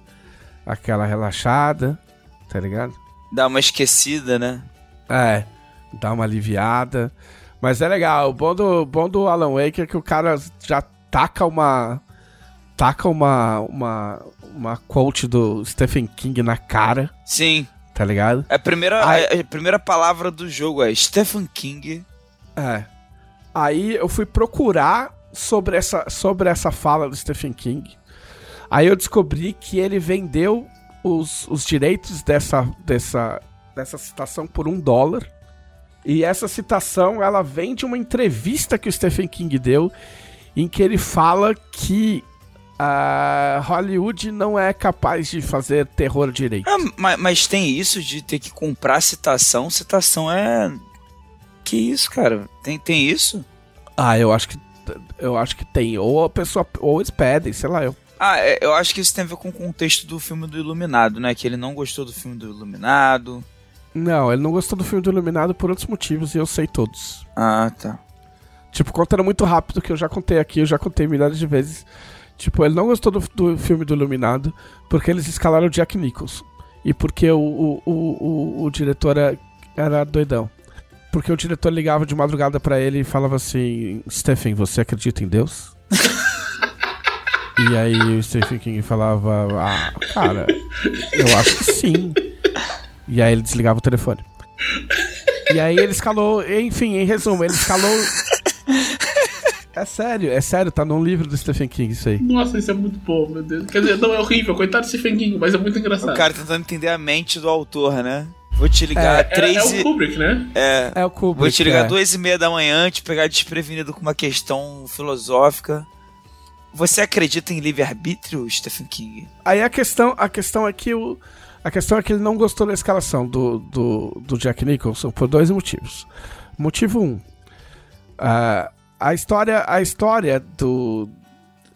aquela relaxada, tá ligado? Dá uma esquecida, né? É, dá uma aliviada. Mas é legal, o bom do, bom do Alan Wake é que o cara já taca uma. Taca uma. uma. uma quote do Stephen King na cara. Sim. Tá ligado? A primeira, a, a primeira palavra do jogo é Stephen King. É. Aí eu fui procurar sobre essa, sobre essa fala do Stephen King. Aí eu descobri que ele vendeu os, os direitos dessa, dessa, dessa citação por um dólar. E essa citação ela vem de uma entrevista que o Stephen King deu, em que ele fala que a Hollywood não é capaz de fazer terror direito. Ah, mas, mas, tem isso de ter que comprar citação. Citação é. Que isso, cara? Tem, tem isso? Ah, eu acho que. Eu acho que tem. Ou a pessoa. Ou eles pedem, sei lá. Eu... Ah, é, eu acho que isso tem a ver com o contexto do filme do Iluminado, né? Que ele não gostou do filme do Iluminado. Não, ele não gostou do filme do Iluminado por outros motivos e eu sei todos. Ah, tá. Tipo, contando muito rápido, que eu já contei aqui, eu já contei milhares de vezes. Tipo, ele não gostou do, do filme do Iluminado porque eles escalaram o Jack Nicholson. E porque o, o, o, o, diretor era, era doidão. Porque o diretor ligava de madrugada para ele e falava assim: Stephen, você acredita em Deus? e aí o Stephen King falava: Ah, cara, eu acho que sim. E aí ele desligava o telefone. E aí ele escalou, enfim, em resumo, ele escalou é sério, é sério, tá num livro do Stephen King isso aí. Nossa, isso é muito bom, meu Deus. Quer dizer, não, é horrível, coitado do Stephen King, mas é muito engraçado. O cara tentando entender a mente do autor, né? Vou te ligar é, três é, é o Kubrick, né? É, é o Kubrick. Vou te ligar é. duas e meia da manhã, te pegar desprevenido com uma questão filosófica. Você acredita em livre-arbítrio, Stephen King? Aí a questão, a questão é que o. A questão é que ele não gostou da escalação do, do, do Jack Nicholson por dois motivos. Motivo um. Uh, a história, a história do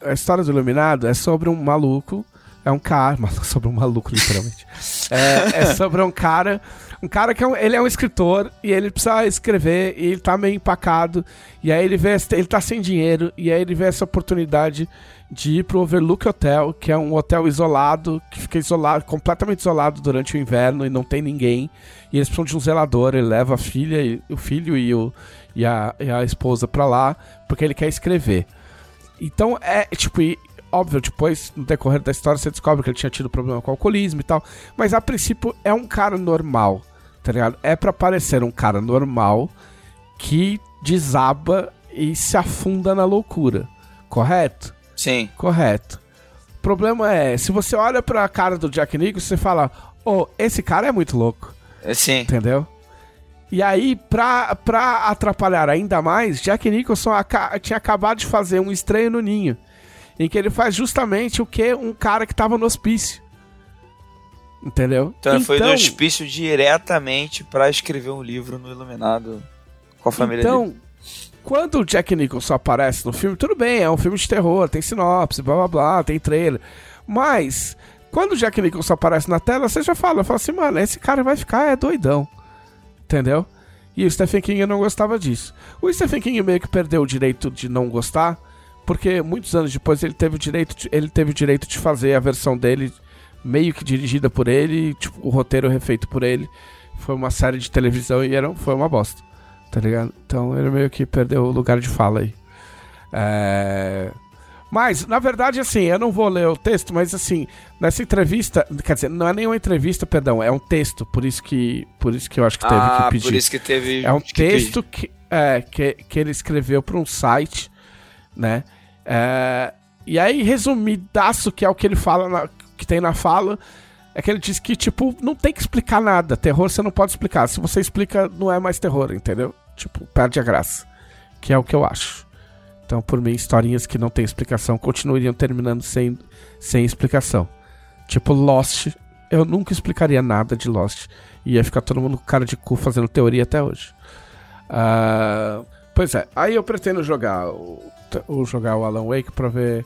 a história do Iluminado é sobre um maluco, é um cara, sobre um maluco literalmente. é, é, sobre um cara, um cara que é um, ele é um escritor e ele precisa escrever e ele tá meio empacado e aí ele vê ele tá sem dinheiro e aí ele vê essa oportunidade de ir pro Overlook Hotel, que é um hotel isolado, que fica isolado, completamente isolado durante o inverno e não tem ninguém. E eles precisam de um zelador, ele leva a filha, o filho e o e a, e a esposa pra lá, porque ele quer escrever. Então é, tipo, e, óbvio, depois, no decorrer da história, você descobre que ele tinha tido problema com alcoolismo e tal. Mas a princípio é um cara normal, tá ligado? É pra parecer um cara normal que desaba e se afunda na loucura. Correto? Sim. Correto. O problema é, se você olha pra cara do Jack Nicholson, você fala, oh, esse cara é muito louco. Sim. Entendeu? E aí, pra, pra atrapalhar ainda mais, Jack Nicholson tinha acabado de fazer um estranho no ninho. Em que ele faz justamente o que um cara que tava no hospício. Entendeu? Então, ele foi do então- hospício diretamente para escrever um livro no Iluminado com a família então, dele. quando o Jack Nicholson aparece no filme, tudo bem, é um filme de terror, tem sinopse, blá blá blá, tem trailer. Mas, quando o Jack Nicholson aparece na tela, você já fala, fala assim, mano, esse cara vai ficar é doidão. Entendeu? E o Stephen King não gostava disso. O Stephen King meio que perdeu o direito de não gostar, porque muitos anos depois ele teve o direito de, ele teve o direito de fazer a versão dele meio que dirigida por ele, tipo, o roteiro refeito por ele. Foi uma série de televisão e era, foi uma bosta. Tá ligado? Então ele meio que perdeu o lugar de fala aí. É... Mas, na verdade, assim, eu não vou ler o texto, mas assim, nessa entrevista, quer dizer, não é nenhuma entrevista, perdão, é um texto, por isso que, por isso que eu acho que teve ah, que pedir. por isso que teve É um que texto que, é, que, que ele escreveu para um site, né? É, e aí, resumidaço, que é o que ele fala, na, que tem na fala, é que ele diz que, tipo, não tem que explicar nada. Terror você não pode explicar. Se você explica, não é mais terror, entendeu? Tipo, perde a graça. que é o que eu acho. Então, por mim, historinhas que não têm explicação continuariam terminando sem, sem explicação. Tipo Lost, eu nunca explicaria nada de Lost. Ia ficar todo mundo com cara de cu fazendo teoria até hoje. Uh, pois é, aí eu pretendo jogar o, o, jogar o Alan Wake pra ver,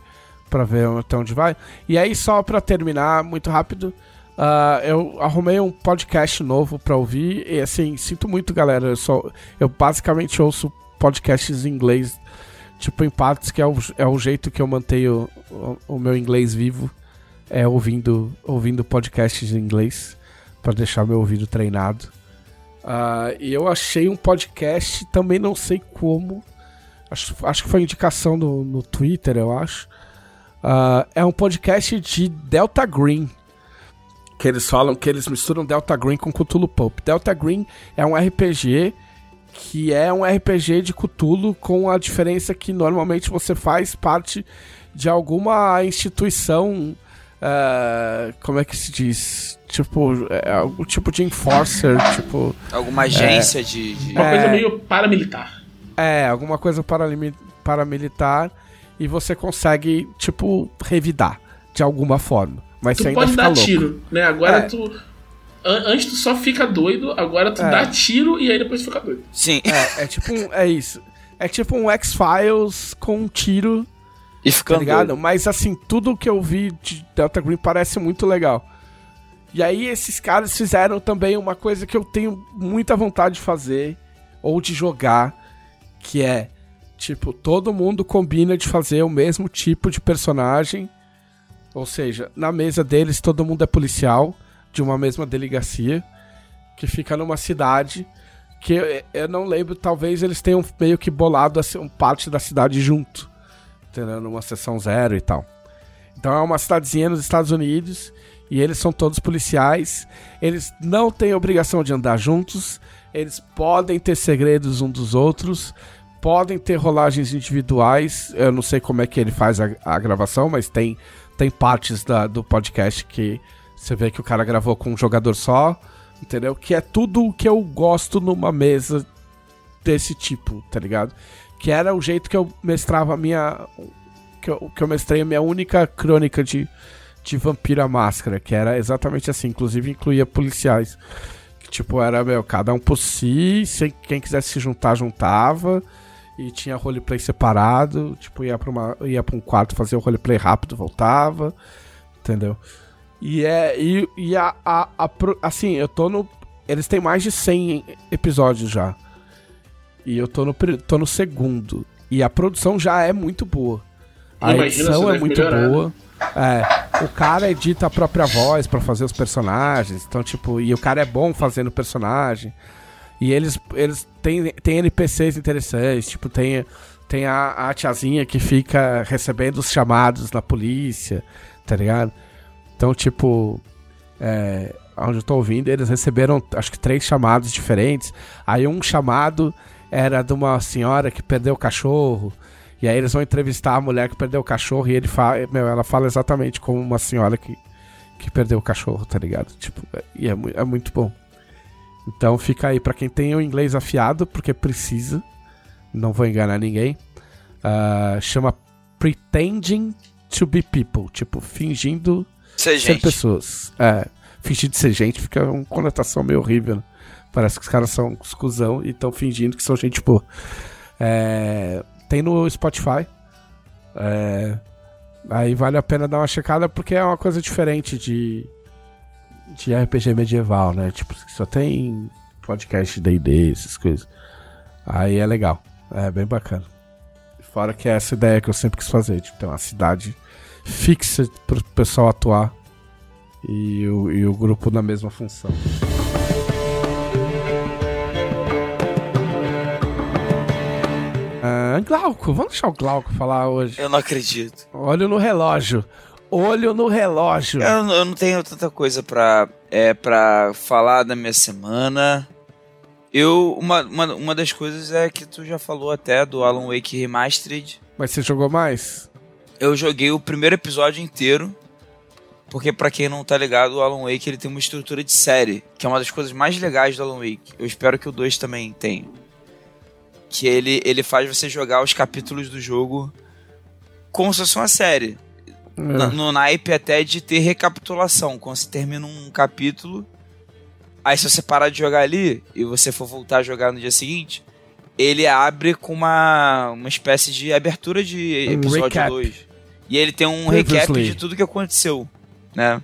pra ver até onde vai. E aí, só pra terminar, muito rápido, uh, eu arrumei um podcast novo pra ouvir. E assim, sinto muito, galera. Eu, só, eu basicamente ouço podcasts em inglês, tipo em partes, que é o, é o jeito que eu mantenho o, o meu inglês vivo. É ouvindo, ouvindo podcasts em inglês para deixar meu ouvido treinado. Uh, e eu achei um podcast, também não sei como. Acho, acho que foi indicação no, no Twitter, eu acho. Uh, é um podcast de Delta Green. Que eles falam que eles misturam Delta Green com Cthulhu Pulp. Delta Green é um RPG que é um RPG de Cthulhu com a diferença que normalmente você faz parte de alguma instituição Uh, como é que se diz? Tipo, é, algum tipo de enforcer, tipo. Alguma agência é, de, de, Uma coisa meio paramilitar. É, alguma coisa paramilitar. E você consegue, tipo, revidar de alguma forma. Mas tu você ainda pode fica dar louco. tiro, né? Agora é. tu. Antes tu só fica doido, agora tu é. dá tiro e aí depois fica doido. Sim. É, é tipo um, É isso. É tipo um X-Files com um tiro e ficando. Tá ligado? Mas assim, tudo que eu vi de Delta Green parece muito legal. E aí esses caras fizeram também uma coisa que eu tenho muita vontade de fazer ou de jogar, que é tipo, todo mundo combina de fazer o mesmo tipo de personagem. Ou seja, na mesa deles todo mundo é policial de uma mesma delegacia que fica numa cidade que eu, eu não lembro, talvez eles tenham meio que bolado assim, parte da cidade junto entendeu? Numa sessão zero e tal. Então é uma cidadezinha nos Estados Unidos e eles são todos policiais. Eles não têm obrigação de andar juntos. Eles podem ter segredos um dos outros. Podem ter rolagens individuais. Eu não sei como é que ele faz a, a gravação, mas tem, tem partes da, do podcast que você vê que o cara gravou com um jogador só. Entendeu? Que é tudo o que eu gosto numa mesa desse tipo, tá ligado? que era o jeito que eu mestrava a minha. Que eu, que eu mestrei a minha única crônica de, de Vampiro à Máscara, que era exatamente assim, inclusive incluía policiais. Que tipo, era, meu, cada um por si, quem quisesse se juntar, juntava. E tinha roleplay separado, tipo, ia pra, uma, ia pra um quarto fazer o roleplay rápido, voltava. Entendeu? E é. E, e a, a, a, Assim, eu tô no. Eles têm mais de 100 episódios já. E eu tô no, tô no segundo. E a produção já é muito boa. A Imagina edição é muito melhorar. boa. É, o cara edita a própria voz para fazer os personagens. Então, tipo, e o cara é bom fazendo personagem. E eles, eles têm, têm NPCs interessantes. Tipo, tem, tem a, a tiazinha que fica recebendo os chamados na polícia, tá ligado? Então, tipo, é, onde eu tô ouvindo, eles receberam acho que três chamados diferentes. Aí um chamado era de uma senhora que perdeu o cachorro. E aí eles vão entrevistar a mulher que perdeu o cachorro e ele fala, meu, ela fala exatamente como uma senhora que, que perdeu o cachorro, tá ligado? Tipo, e é, é muito bom. Então fica aí para quem tem o inglês afiado, porque precisa. Não vou enganar ninguém. Uh, chama Pretending to be People. Tipo, fingindo ser, ser pessoas. É, fingir de ser gente fica uma conotação meio horrível. Né? Parece que os caras são exclusão e estão fingindo que são gente boa. É, tem no Spotify. É, aí vale a pena dar uma checada porque é uma coisa diferente de, de RPG medieval, né? Tipo, só tem podcast D&D, essas coisas. Aí é legal. É bem bacana. Fora que é essa ideia que eu sempre quis fazer, de ter uma cidade fixa para o pessoal atuar e o, e o grupo na mesma função. Glauco, vamos deixar o Glauco falar hoje. Eu não acredito. Olho no relógio. Olho no relógio. Eu, eu não tenho tanta coisa pra, é, pra falar da minha semana. Eu, uma, uma, uma das coisas é que tu já falou até do Alan Wake Remastered. Mas você jogou mais? Eu joguei o primeiro episódio inteiro. Porque para quem não tá ligado, o Alan Wake ele tem uma estrutura de série, que é uma das coisas mais legais do Alan Wake. Eu espero que o 2 também tenha. que ele, ele faz você jogar os capítulos do jogo como se fosse uma série. É. No, no naipe até de ter recapitulação. Quando você termina um capítulo, aí se você parar de jogar ali e você for voltar a jogar no dia seguinte, ele abre com uma, uma espécie de abertura de Um episódio recap. 2. E ele tem um recap Previously. de tudo que aconteceu, né?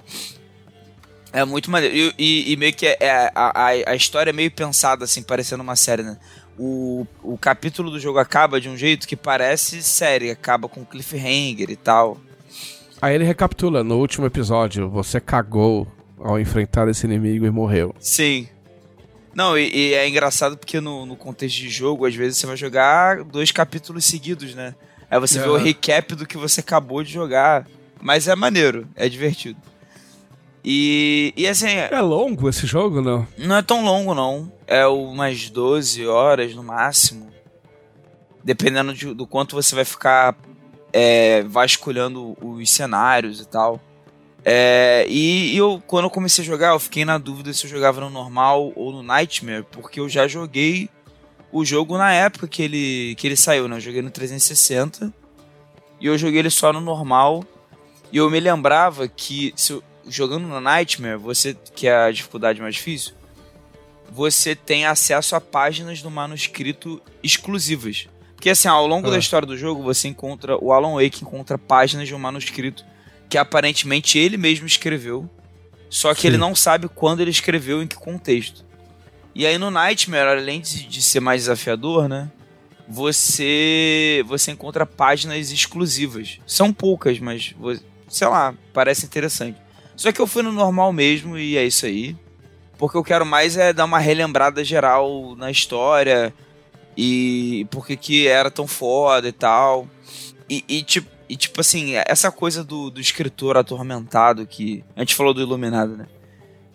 É muito maneiro. E, e- e meio que é, é- a, a, a história é meio pensada, assim, parecendo uma série, né? O, o capítulo do jogo acaba de um jeito que parece série, acaba com cliffhanger e tal. Aí ele recapitula, no último episódio, você cagou ao enfrentar esse inimigo e morreu. Sim. Não, e, e é engraçado porque no, no contexto de jogo, às vezes você vai jogar dois capítulos seguidos, né? Aí você vê o recap do que você acabou de jogar. Mas é maneiro, é divertido. E, e assim, É longo esse jogo, não? não é tão longo não. É umas 12 horas no máximo. Dependendo de- do quanto você vai ficar é, vasculhando os cenários e tal. É, e, eu, quando eu comecei a jogar, eu fiquei na dúvida se eu jogava no normal ou no Nightmare, porque eu já joguei o jogo na época que ele, que ele saiu, né? Eu joguei no 360 e eu joguei ele só no normal. E eu me lembrava que se eu- jogando no Nightmare, você que é a dificuldade mais difícil, você tem acesso a páginas do manuscrito exclusivas. Porque assim, ao longo Ah. da história do jogo, você encontra o Alan Wake encontra páginas de um manuscrito que aparentemente ele mesmo escreveu, só que Sim. ele não sabe quando ele escreveu em que contexto. E aí no Nightmare, além de, ser mais desafiador, né? Você você encontra páginas exclusivas. São poucas, mas sei lá, parece interessante. Só que eu fui no normal mesmo e é isso aí. Porque eu quero mais é dar uma relembrada geral na história e por que era tão foda e tal. E, e, tipo, e tipo assim, essa coisa do, do escritor atormentado que. A gente falou do Iluminado, né?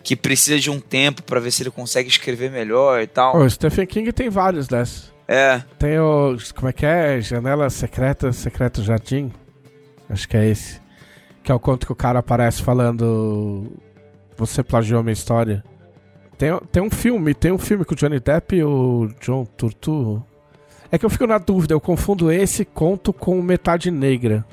Que precisa de um tempo pra ver se ele consegue escrever melhor e tal. O Stephen King tem vários dessas. É, Tem o. Como é que é? Janela Secreta, Secreto Jardim? Acho que é esse. Que é o conto que o cara aparece falando. Você plagiou minha história. Tem, tem um filme, tem um filme com o Johnny Depp e o John Turturro. É que eu fico na dúvida, eu confundo esse conto com Metade Negra.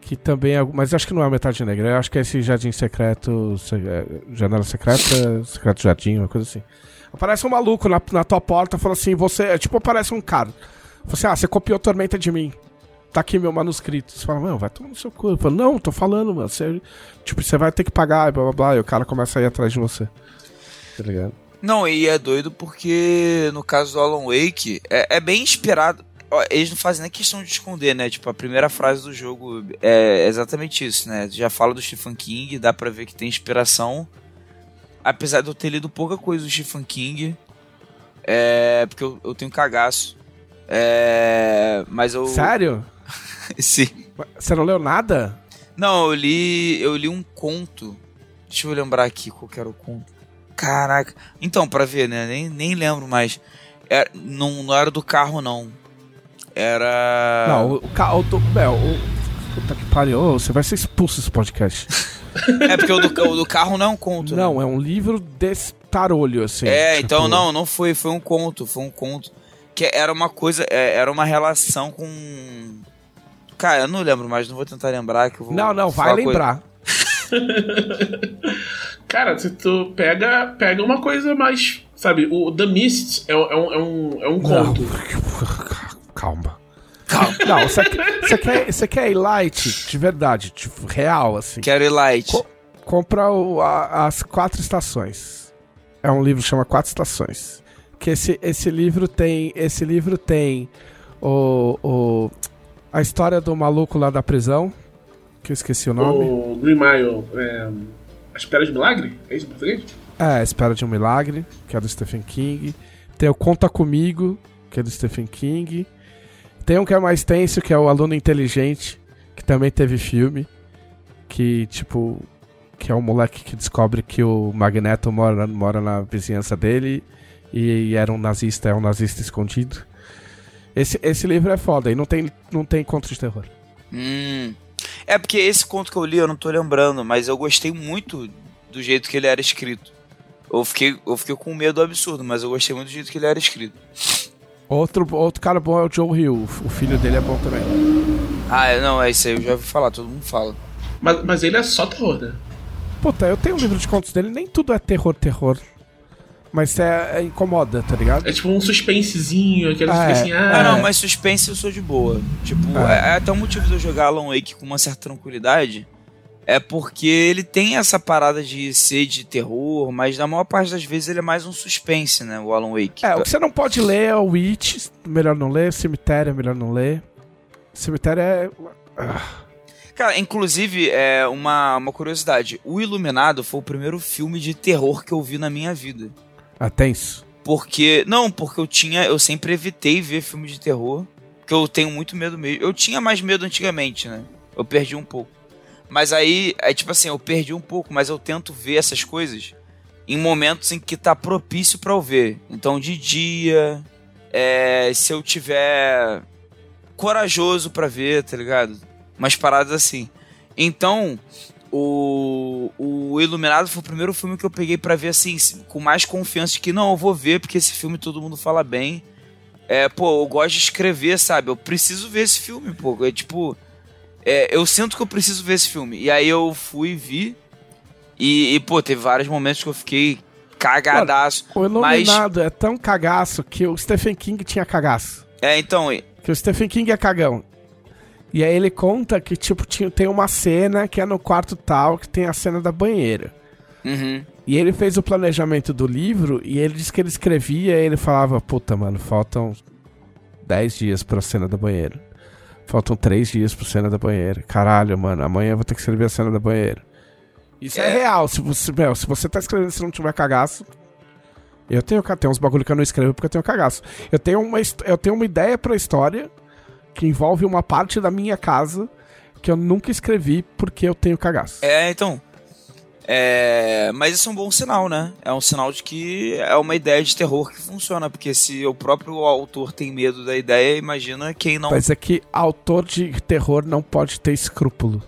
Que também é. Mas acho que não é Metade Negra, eu acho que é esse Jardim Secreto. se- é, Janela Secreta, Secreto Jardim, uma coisa assim. Aparece um maluco na, na tua porta e fala assim: você. é Tipo, aparece um cara. Fala assim: ah, você copiou Tormenta de mim. Tá aqui meu manuscrito. Você fala, mano, vai tomar no seu cu. Eu falo, não, tô falando, mano. Você, tipo, você vai ter que pagar, blá blá blá. E o cara começa a ir atrás de você. Tá ligado? Não, e é doido porque no caso do Alan Wake é, é bem inspirado. Ó, Eles não fazem nem questão de esconder, né? Tipo, a primeira frase do jogo é exatamente isso, né? Já fala do Stephen King, dá pra ver que tem inspiração. Apesar de eu ter lido pouca coisa do Stephen King, é. Porque eu, eu tenho cagaço. É. Mas eu. Sério? Sim. Você não leu nada? Não, eu li. Eu li um conto. Deixa eu lembrar aqui qual que era o conto. Caraca. Então, pra ver, né? Nem, nem lembro mais. Era, não, não era do carro, não. Era. Não, o, o, ca- o, do- Bel, o, puta que pariu. Você vai ser expulso desse podcast. É porque o do, o do carro não é um conto. né? não, é um livro destarolho, assim. É, tipo- então não, não foi. Foi um conto. Foi um conto. Que era uma coisa. é, Era uma relação com. Cara, eu não lembro mais, não vou tentar lembrar que vou. Não, não, vai falar coisa- lembrar. Cara, se tu pega, pega uma coisa mais. Sabe, o The Mist é, um- é um, é um, é um conto. Calma. Calma. Não, você quer, você quer, você quer ir light, de verdade, tipo, real, assim. Quero ir light. Co- compra o- a- as quatro estações. É um livro que chama Quatro Estações. Que esse, esse livro tem. Esse livro tem o, o. A história do maluco lá da prisão. Que eu esqueci o nome. O Green Mile. É, a Espera de Milagre? É isso em português? É, A Espera de um Milagre, que é do Stephen King. Tem o Conta Comigo, que é do Stephen King. Tem um que é mais tenso, que é o Aluno Inteligente, que também teve filme. Que, tipo, que é um moleque que descobre que o Magneto mora, mora na vizinhança dele e era um nazista, é um nazista escondido. Esse, esse livro é foda e não tem, não tem conto de terror. Hum. É porque esse conto que eu li eu não tô lembrando, mas eu gostei muito do jeito que ele era escrito. Eu fiquei, eu fiquei com medo absurdo, mas eu gostei muito do jeito que ele era escrito. Outro, outro cara bom é o Joe Hill. O filho dele é bom também. Ah, é, não, é isso aí, eu já ouvi falar, todo mundo fala. Mas, mas ele é só terror, né? Puta, eu tenho um livro de contos dele, nem tudo é terror, terror. Mas é, é incomoda, tá ligado? É tipo um suspensezinho, aquele Ah, ah, é. assim, ah, Ah, não, mas suspense eu sou de boa. Tipo, Ah. é, é até o motivo de eu jogar Alan Wake com uma certa tranquilidade. É porque ele tem essa parada de ser de terror, mas na maior parte das vezes ele é mais um suspense, né? O Alan Wake. É, o que você não pode ler é o Witch, melhor não ler. Cemitério, melhor não ler. Cemitério é. Ah, Cara, inclusive, é uma, uma curiosidade. O Iluminado foi o primeiro filme de terror que eu vi na minha vida. Ah, tenso. Porque. Não, porque eu tinha. Eu sempre evitei ver filme de terror. Porque eu tenho muito medo mesmo. Eu tinha mais medo antigamente, né? Eu perdi um pouco. Mas aí, é tipo assim, eu perdi um pouco, mas eu tento ver essas coisas em momentos em que tá propício pra eu ver. Então, de dia, é, se eu tiver corajoso pra ver, tá ligado? Umas paradas assim. Então, o, o Iluminado foi o primeiro filme que eu peguei pra ver assim, com mais confiança de que não, eu vou ver, porque esse filme todo mundo fala bem. É, pô, eu gosto de escrever, sabe? Eu preciso ver esse filme, pô. É tipo. é, eu sinto que eu preciso ver esse filme. E aí eu fui vi. E, e, pô, teve vários momentos que eu fiquei cagadaço. O mas. Iluminado é tão cagaço que o Stephen King tinha cagaço. É, então. Que o Stephen King é cagão. E aí ele conta que, tipo, tinha, tem uma cena que é no quarto tal, que tem a cena da banheira. Uhum. E ele fez o planejamento do livro e ele disse que ele escrevia e ele falava, puta, mano, faltam 10 dias pra cena da banheira. Faltam 3 dias pra cena da banheira. Caralho, mano, amanhã eu vou ter que escrever a cena da banheira. Isso é, É. real. Se você, meu, se você tá escrevendo e se não tiver cagaço. Eu tenho, tem uns bagulho que eu não escrevo porque eu tenho cagaço. Eu tenho uma, eu tenho uma ideia pra história que envolve uma parte da minha casa que eu nunca escrevi porque eu tenho cagaço. É, então. É, mas isso é um bom sinal, né? É um sinal de que é uma ideia de terror que funciona. Porque se o próprio autor tem medo da ideia, imagina quem não. Mas é que autor de terror não pode ter escrúpulo.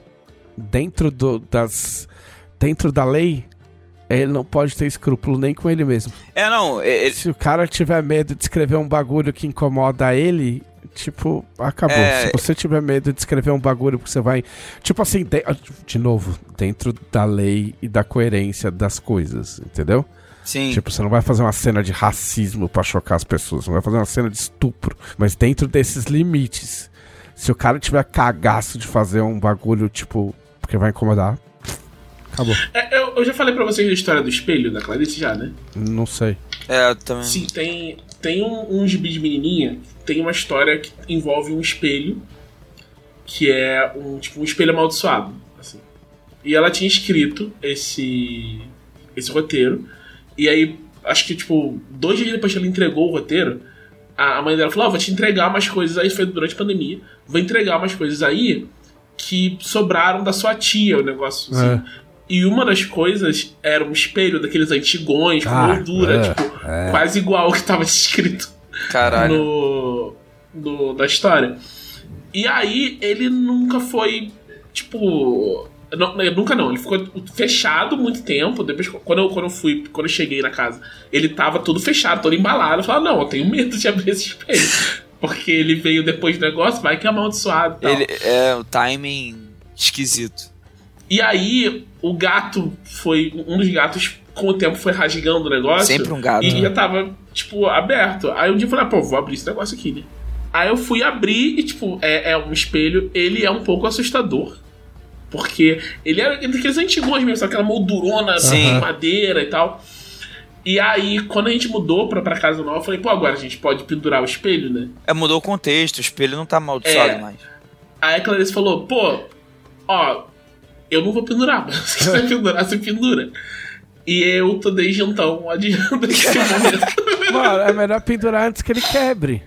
Dentro do, das. Dentro da lei, ele não pode ter escrúpulo nem com ele mesmo. É, não. é- Se o cara tiver medo de escrever um bagulho que incomoda ele, tipo, acabou. É. Se você tiver medo de escrever um bagulho porque você vai. Tipo assim, de, de novo, dentro da lei e da coerência das coisas, entendeu? sim. Tipo, você não vai fazer uma cena de racismo pra chocar as pessoas, não vai fazer uma cena de estupro, mas dentro desses limites. Se o cara tiver cagaço de fazer um bagulho, tipo, porque vai incomodar, acabou. É, eu, eu já falei pra vocês da história do espelho da Clarice já, né? Não sei. É, também. Sim, tem, tem um, um gibi de menininha, tem uma história que envolve um espelho, que é um tipo um espelho amaldiçoado. Assim. E ela tinha escrito esse, esse roteiro, e aí, acho que tipo, dois dias depois que ela entregou o roteiro, a, a mãe dela falou: Ó, vou te entregar umas coisas aí, foi durante a pandemia, vou entregar umas coisas aí que sobraram da sua tia, o negócio assim. É. E uma das coisas era um espelho daqueles antigões, com Ah, moldura, é, tipo, é. quase igual ao que tava escrito Caralho. no, no- da história. E aí ele nunca foi, tipo. Não, não, nunca não, ele ficou fechado muito tempo. Depois, quando eu, quando eu fui, quando eu cheguei na casa, ele tava todo fechado, todo embalado. Eu falei, não, eu tenho medo de abrir esse espelho. Porque ele veio depois do negócio, vai que é amaldiçoado e tal. Ele, é o timing esquisito. E aí, o gato foi. Um dos gatos, com o tempo, foi rasgando o negócio. Sempre um gato. E já tava, tipo, aberto. Aí um dia eu falei, ah, pô, vou abrir esse negócio aqui, né? Aí eu fui abrir e, tipo, é, é um espelho. Ele é um pouco assustador. Porque ele era daqueles antigos mesmo? Aquela moldurona Sim. de madeira e tal. E aí, quando a gente mudou pra, pra casa nova, eu falei, pô, agora a gente pode pendurar o espelho, né? É, mudou o contexto, o espelho não tá amaldiçoado É. mais. Aí a Clarice falou, pô, ó, eu não vou pendurar, mas se quiser pendurar, você pendura. E eu tô desde então adiando esse momento. Mano, é melhor pendurar antes que ele quebre.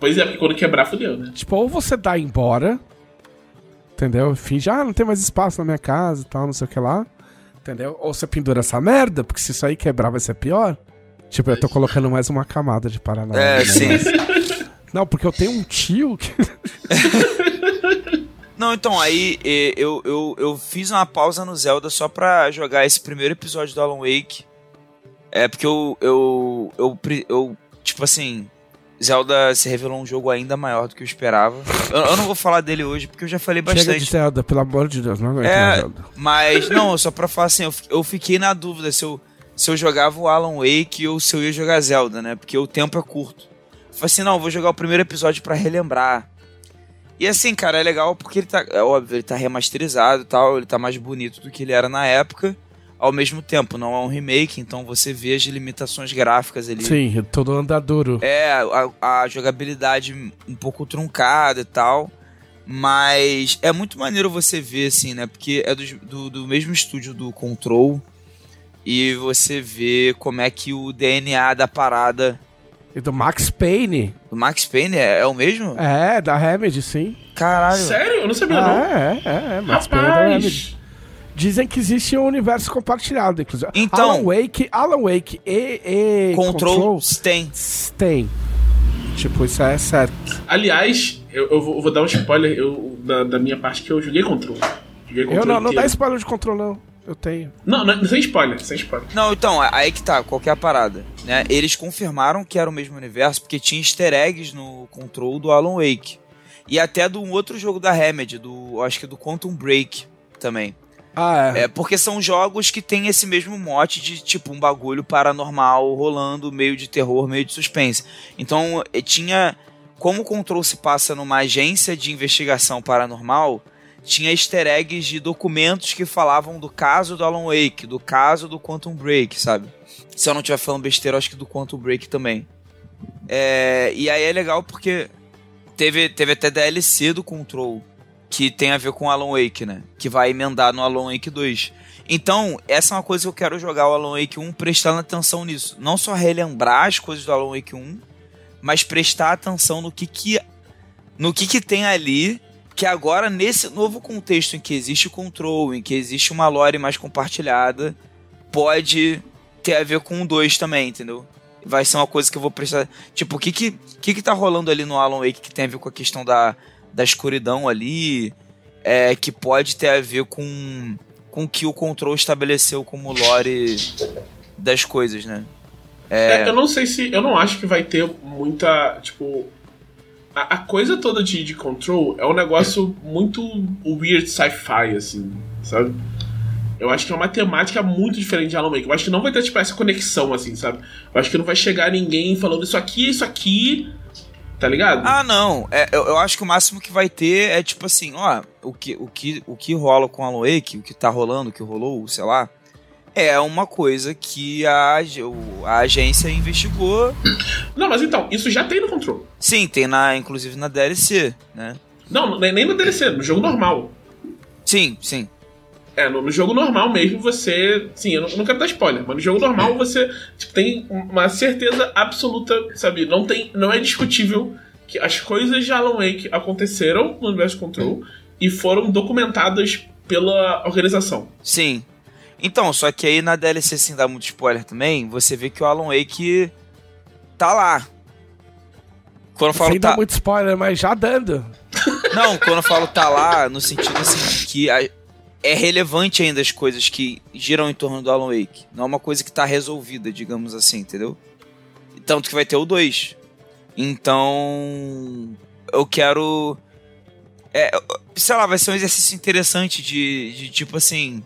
Pois é, porque quando quebrar, fodeu, né? Tipo, ou você dá embora, entendeu? Finge, ah, não tem mais espaço na minha casa e tal, não sei o que lá. Entendeu? Ou você pendura essa merda, porque se isso aí quebrar vai ser pior. Tipo, eu tô colocando mais uma camada de paranoia. É, né? sim. Não, porque eu tenho um tio que. Não, então, aí eu, eu, eu fiz uma pausa no Zelda só pra jogar esse primeiro episódio do Alan Wake. É porque eu, eu, eu, eu tipo assim, Zelda se revelou um jogo ainda maior do que eu esperava. Eu, eu não vou falar dele hoje porque eu já falei bastante. Chega de Zelda, pelo amor de Deus, não aguento É, Zelda. Mas, não, só pra falar assim, eu, eu fiquei na dúvida se eu, se eu jogava o Alan Wake ou se eu ia jogar Zelda, né? Porque o tempo é curto. Eu falei assim, não, vou jogar o primeiro episódio pra relembrar. E assim, cara, é legal porque ele tá, é óbvio, ele tá remasterizado e tal, ele tá mais bonito do que ele era na época. Ao mesmo tempo, não é um remake, então você vê as limitações gráficas ali. Sim, todo andaduro. É, a, a jogabilidade um pouco truncada e tal. Mas é muito maneiro você ver, assim, né? Porque é do, do, do mesmo estúdio do Control. E você vê como é que o DNA da parada. E do Max Payne. Do Max Payne é, é o mesmo? É, da Remedy, sim. Caralho. Sério? Eu não sabia, não. É, é, é, Max Payne é da Remedy. Rapaz! Dizem que existe um universo compartilhado, inclusive. Então- Alan Wake, Alan Wake e, e Control, tem. tem. Tipo, isso é certo. Aliás, eu, eu vou, eu vou dar um spoiler eu- da, da minha parte que eu joguei Control. Joguei Control Eu não, não dá inteiro. spoiler de Control, não. Eu tenho. Não, não, sem spoiler, sem spoiler. Não, então, aí que tá, qual que é a parada? Né? Eles confirmaram que era o mesmo universo porque tinha easter eggs no Control do Alan Wake. E até do outro jogo da Remedy, do, acho que do Quantum Break também. Ah, é. É, porque são jogos que tem esse mesmo mote de tipo um bagulho paranormal rolando, meio de terror, meio de suspense. Então, eh, tinha. Como o Control se passa numa agência de investigação paranormal, tinha easter eggs de documentos que falavam do caso do Alan Wake, do caso do Quantum Break, sabe? Se eu não estiver falando besteira, acho que do Quantum Break também. É, e aí é legal porque teve, teve até DLC do Control que tem a ver com Alan Wake, né? Que vai emendar no Alan Wake 2. Então, essa é uma coisa que eu quero jogar o Alan Wake 1 prestando atenção nisso. Não só relembrar as coisas do Alan Wake 1, mas prestar atenção no que que, no que, que tem ali, que agora, nesse novo contexto em que existe o control, em que existe uma lore mais compartilhada, pode ter a ver com o 2 também, entendeu? Vai ser uma coisa que eu vou prestar. Tipo, o que que, que que tá rolando ali no Alan Wake que tem a ver com a questão da, da escuridão ali, é, que pode ter a ver com com o que o Control estabeleceu como lore das coisas, né? É, eu não sei se. Eu não acho que vai ter muita. Tipo. A, a coisa toda de, de Control é um negócio muito weird sci-fi, assim, sabe? Eu acho que é uma temática muito diferente de Alan Wake. Eu acho que não vai ter, tipo, essa conexão, assim, sabe? Eu acho que não vai chegar ninguém falando isso aqui, isso aqui. Tá ligado? Ah, não. É, eu, eu acho que o máximo que vai ter é tipo assim, ó, o que, o que, o que rola com Alan Wake, o que tá rolando, o que rolou, sei lá, é uma coisa que a, a agência investigou. Não, mas então, isso já tem no Control. Sim, tem na, inclusive na DLC, né? Não, nem no DLC, no jogo normal. Sim, sim. É, no, no jogo normal mesmo você. Sim, eu não, eu não quero dar spoiler, mas no jogo normal você tipo, tem uma certeza absoluta, sabe? Não, tem, não é discutível que as coisas de Alan Wake aconteceram no universo Control e foram documentadas pela organização. Sim. Então, só que aí na DLC, sem dar muito spoiler também, você vê que o Alan Wake tá lá. Quando eu falo Sem tá... dar muito spoiler, mas já dando. Não, quando eu falo tá lá, no sentido assim, de que a- é relevante ainda as coisas que giram em torno do Alan Wake. Não é uma coisa que tá resolvida, digamos assim, entendeu? Tanto que vai ter o 2. Então. Eu quero. É, sei lá, vai ser um exercício interessante de, de tipo assim.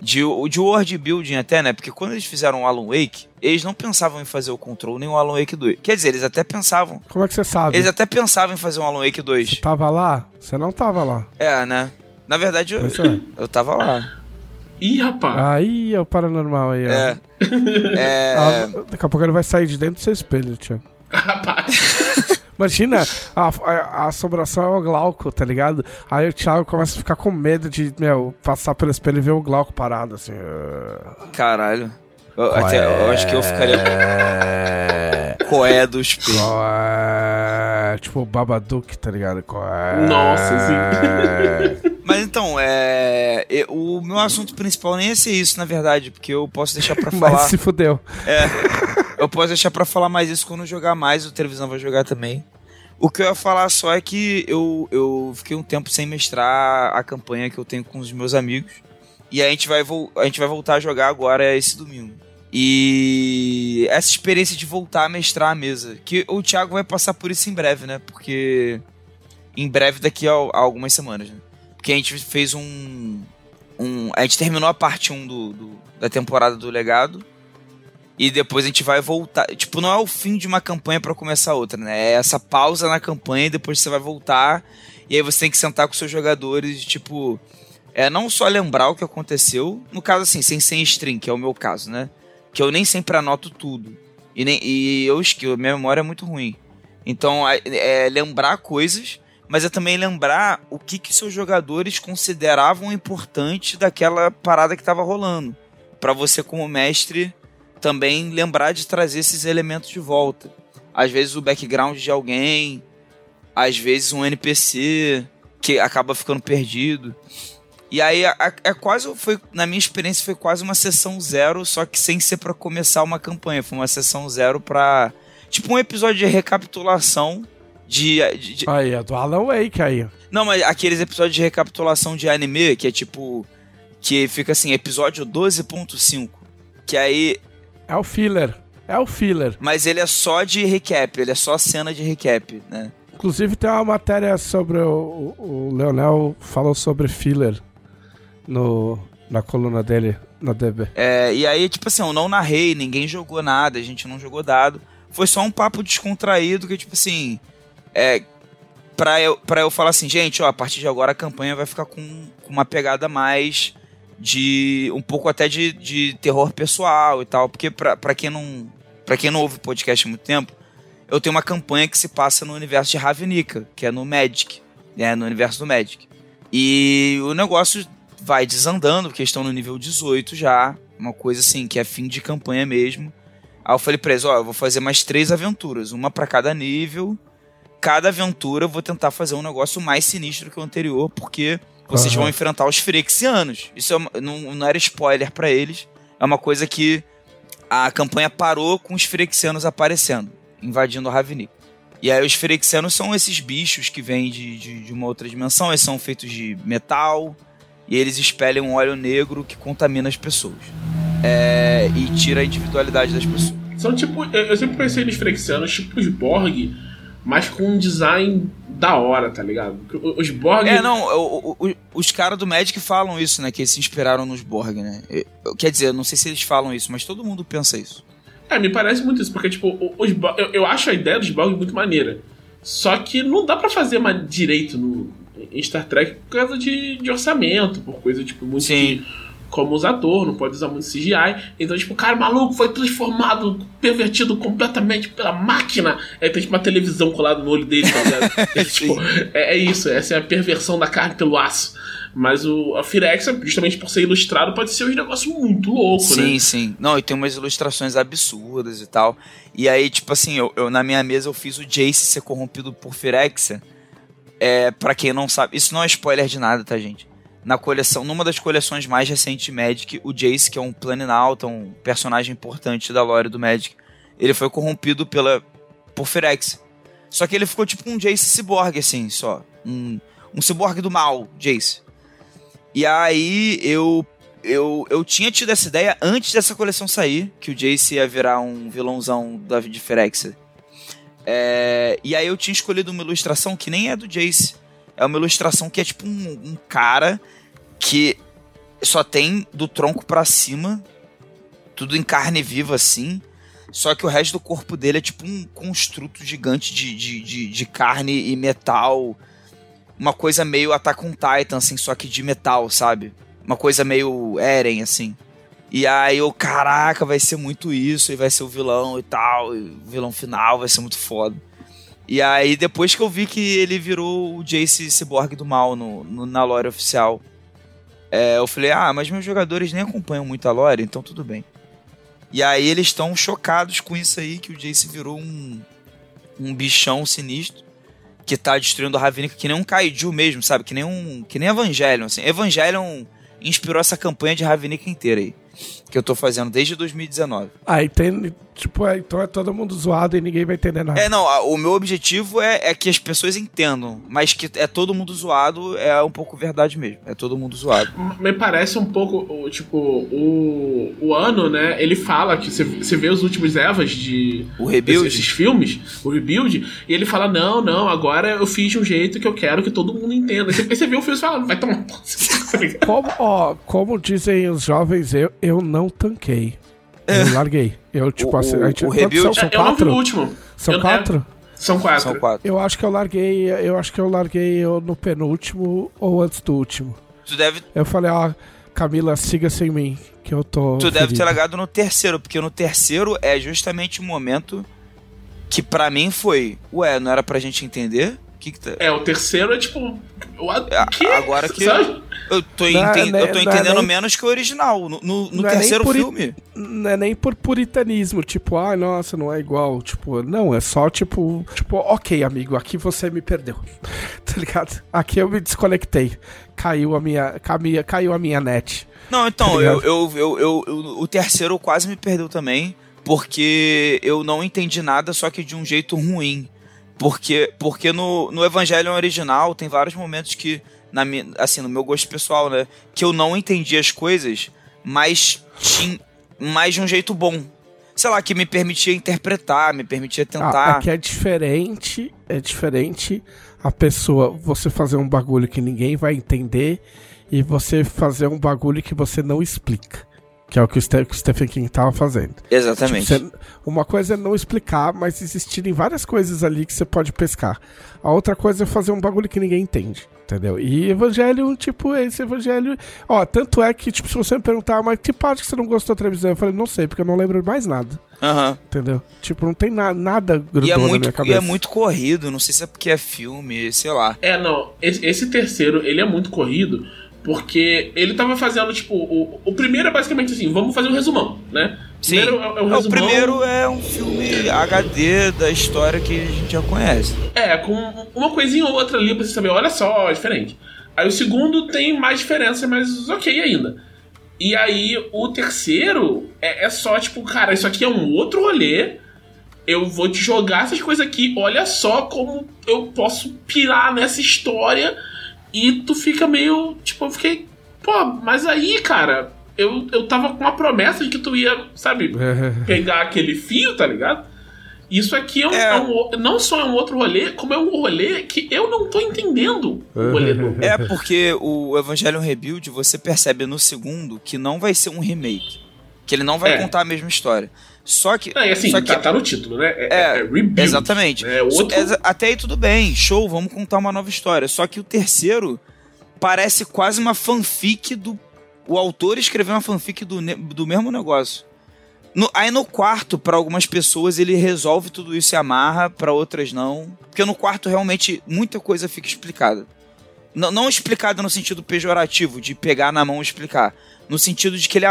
De, de world building até, né? Porque quando eles fizeram o Alan Wake, eles não pensavam em fazer o Control nem o Alan Wake 2. Quer dizer, eles até pensavam. Como é que você sabe? Eles até pensavam em fazer um Alan Wake 2. Tava lá? Você não tava lá. É, né? Na verdade, eu, é. eu tava lá. Ih, rapaz! Aí é o paranormal aí, ó. É. É. Ah, daqui a pouco ele vai sair de dentro do seu espelho, tio. Rapaz! Imagina, a, a, a assombração é o Glauco, tá ligado? Aí o Thiago começa a ficar com medo de, meu, passar pelo espelho e ver o Glauco parado, assim. Caralho. Eu, até, eu acho que eu ficaria coé do espelho. Qual é? Tipo o Babadook, tá ligado? Qual é? Nossa, sim. Mas então, é. O meu assunto principal nem é ser isso, na verdade, porque eu posso deixar pra Mas falar. se fudeu. Eu posso deixar pra falar mais isso quando jogar mais, o televisão vai jogar também. O que eu ia falar só é que eu, eu fiquei um tempo sem mestrar a campanha que eu tenho com os meus amigos. E a gente vai, a gente vai voltar a jogar agora esse domingo. E essa experiência de voltar a mestrar a mesa. Que o Thiago vai passar por isso em breve, né? Porque. Em breve, daqui a, a algumas semanas, né? Porque a gente fez um. um a gente terminou a parte 1 do, do, da temporada do legado. E depois a gente vai voltar. Tipo, não é o fim de uma campanha para começar outra, né? É essa pausa na campanha e depois você vai voltar. E aí você tem que sentar com seus jogadores, tipo. É não só lembrar o que aconteceu, no caso assim, sem sem string, que é o meu caso, né? Que eu nem sempre anoto tudo. E, nem, e eu esqueço, minha memória é muito ruim. Então, é, é, lembrar coisas, mas é também lembrar o que, que seus jogadores consideravam importante daquela parada que estava rolando. para você, como mestre, também lembrar de trazer esses elementos de volta. Às vezes o background de alguém, às vezes um NPC que acaba ficando perdido. E aí é quase foi na minha experiência foi quase uma sessão zero, só que sem ser para começar uma campanha, foi uma sessão zero para tipo um episódio de recapitulação de, de, de... Aí, é do Alan Wake aí. Não, mas aqueles episódios de recapitulação de anime que é tipo que fica assim, episódio 12.5, que aí é o filler. É o filler. Mas ele é só de recap, ele é só cena de recap, né? Inclusive tem uma matéria sobre o, o Leonel falou sobre filler no, na coluna dele, na DB. É, e aí, tipo assim, eu não narrei, ninguém jogou nada, a gente não jogou dado. Foi só um papo descontraído que, tipo assim, é, pra, eu, pra eu falar assim, gente, ó, a partir de agora a campanha vai ficar com, com uma pegada mais de. um pouco até de, de terror pessoal e tal. Porque pra, pra quem não. para quem não ouve podcast há muito tempo, eu tenho uma campanha que se passa no universo de Ravnica, que é no Magic, né, no universo do Magic. E o negócio vai desandando, porque estão no nível 18 já, uma coisa assim, que é fim de campanha mesmo. Aí eu falei pra eles, ó, eu vou fazer mais três aventuras, uma para cada nível. Cada aventura eu vou tentar fazer um negócio mais sinistro que o anterior, porque vocês uhum. vão enfrentar os Firexianos. Isso é não, não era spoiler para eles, é uma coisa que a campanha parou com os Firexianos aparecendo, invadindo o Ravnik. E aí os Firexianos são esses bichos que vêm de, de, de, uma outra dimensão, eles são feitos de metal, e eles espelham um óleo negro que contamina as pessoas. É, e tira a individualidade das pessoas. São tipo. Eu sempre pensei nos Frexianos, tipo os Borg, mas com um design da hora, tá ligado? Os Borg. É, não, o, o, os caras do Magic falam isso, né? Que eles se inspiraram nos Borg, né? Quer dizer, não sei se eles falam isso, mas todo mundo pensa isso. É, me parece muito isso, porque, tipo, os, eu, eu acho a ideia dos Borg muito maneira. Só que não dá para fazer direito no, em Star Trek por causa de, de orçamento, por coisa, tipo, muito Sim. de como os atores, não pode usar muito CGI. Então, tipo, o cara maluco foi transformado, pervertido completamente pela máquina. Aí tem tipo uma televisão colada no olho dele, tá ligado? é, tipo, é, é, isso, essa é a perversão da carne pelo aço. Mas o, a Firexa, justamente por ser ilustrado, pode ser um negócio muito louco, sim, né? Sim, sim. Não, e tem umas ilustrações absurdas e tal. E aí, tipo assim, eu, eu na minha mesa eu fiz o Jace ser corrompido por Firexa é, para quem não sabe, isso não é spoiler de nada, tá, gente? Na coleção, numa das coleções mais recentes de Magic, o Jace, que é um Planinauta, um personagem importante da lore do Magic, ele foi corrompido pela por Firex. Só que ele ficou tipo um Jace cyborg, assim, só. Um, um do mal, Jace. E aí eu, eu, eu tinha tido essa ideia antes dessa coleção sair, que o Jace ia virar um vilãozão da, de Firexa. É, e aí eu tinha escolhido uma ilustração que nem é do Jace. É uma ilustração que é tipo um, um cara que só tem do tronco para cima, tudo em carne viva assim. Só que o resto do corpo dele é tipo um construto gigante de, de, de, de carne e metal. Uma coisa meio Attack on Titan, assim, só que de metal, sabe? Uma coisa meio Eren, assim. E aí eu, caraca, vai ser muito isso, e vai ser o vilão e tal, e o vilão final vai ser muito foda. E aí depois que eu vi que ele virou o Jace Cyborg do mal no, no na lore oficial, é, eu falei, ah, mas meus jogadores nem acompanham muito a lore, então tudo bem. E aí eles estão chocados com isso aí, que o Jace virou um, um bichão sinistro que tá destruindo a Ravnica que nem um kaiju mesmo, sabe? Que nem um que nem Evangelion, assim. Evangelion inspirou essa campanha de Ravnica inteira aí. Que eu tô fazendo desde 2019. Ah, entende? Tipo, é, então é todo mundo zoado e ninguém vai entender nada. É, não, a- o meu objetivo é, é que as pessoas entendam, mas que é todo mundo zoado é um pouco verdade mesmo. É todo mundo zoado. Me parece um pouco, o- tipo, o, o ano, né? Ele fala que você- vê os últimos Evas de. O rebuild. Esses filmes, o rebuild, e ele fala: Não, não, agora eu fiz de um jeito que eu quero que todo mundo entenda. Aí você, você vê o filme e fala: Vai tomar. Como, ó, como dizem os jovens, eu, eu não tanquei. Eu larguei. Eu, tipo, O- assim, a gente, o rebuild- são? São eu não vi o quatro? último. São Eu- quatro? é, são quatro. São quatro. Eu acho que eu larguei, eu acho que eu larguei eu no penúltimo ou antes do último. Tu deve, Eu falei, ó, Camila, siga sem mim, que eu tô. tu deve ter ferido. largado no terceiro, porque no terceiro é justamente o momento que pra mim foi, ué, não era pra gente entender? Que que tá... É, o terceiro é tipo. O É, que? agora que- Sabe? Eu tô, é- enten- não é- eu tô é entendendo nem- menos que o original. No, no- no é terceiro i- filme. Não é nem por puritanismo, tipo, ai, nossa, não é igual. Tipo, não, é só tipo, tipo, ok, amigo, aqui você me perdeu. tá ligado? Aqui eu me desconectei. Caiu a minha, caiu, caiu a minha net. Não, então, Tá eu, ligado? eu, eu, eu- eu- o terceiro quase me perdeu também, porque eu não entendi nada, só que de um jeito ruim. Porque, porque no, no Evangelho original tem vários momentos que, na, assim, no meu gosto pessoal, né, que eu não entendi as coisas, mas, tin, mas de um jeito bom. Sei lá, que me permitia interpretar, me permitia Ah, tentar. é que é diferente, é diferente a pessoa, você fazer um bagulho que ninguém vai entender e você fazer um bagulho que você não explica. Que é o que o, Ste que o Stephen King tava fazendo. Exatamente. Tipo, você- uma coisa é não explicar, mas existirem várias coisas ali que você pode pescar. A outra coisa é fazer um bagulho que ninguém entende. Entendeu? E evangelho, tipo, esse evangelho. Ó, tanto é que, tipo, se você me perguntar, mas que parte que você não gostou da televisão? Eu falei, não sei, porque eu não lembro mais nada. Aham. Entendeu? Tipo, não tem na, nada grudou E é, na minha muito, e cabeça. é muito corrido, não sei se é porque é filme, sei lá. É, não. Esse, esse terceiro, ele é muito corrido, porque ele tava fazendo, tipo, o, o primeiro é basicamente assim, vamos fazer um resumão, né? Sim. Primeiro é, é um É, o resumão. primeiro é um filme HD da história que a gente já conhece. É, com uma coisinha ou outra ali pra você saber, olha só, é diferente. Aí o segundo tem mais diferença, mas ok ainda. E aí o terceiro é, é só, tipo, cara, isso aqui é um outro rolê. Eu vou te jogar essas coisas aqui. Olha só como eu posso pirar nessa história. E tu fica meio. Tipo, eu fiquei. Pô, mas aí, cara, eu, eu tava com uma promessa de que tu ia, sabe, pegar aquele fio, tá ligado? Isso aqui é um, É. é um não só é um outro rolê, como é um rolê que eu não tô entendendo o rolê do. É porque o Evangelion Rebuild você percebe no segundo que não vai ser um remake. Que ele não vai É. contar a mesma história. Só que. Não, e assim, só que tá, tá no título, né? É, É, é, rebuild. Exatamente. É outro. Até aí tudo bem, show, vamos contar uma nova história. Só que o terceiro parece quase uma fanfic do. O autor escreveu uma fanfic do, do mesmo negócio. No- aí no quarto, pra algumas pessoas, ele resolve tudo isso e amarra, pra outras não. Porque no quarto, realmente, muita coisa fica explicada. Não, não explicada no sentido pejorativo, de pegar na mão e explicar. No sentido de que ele,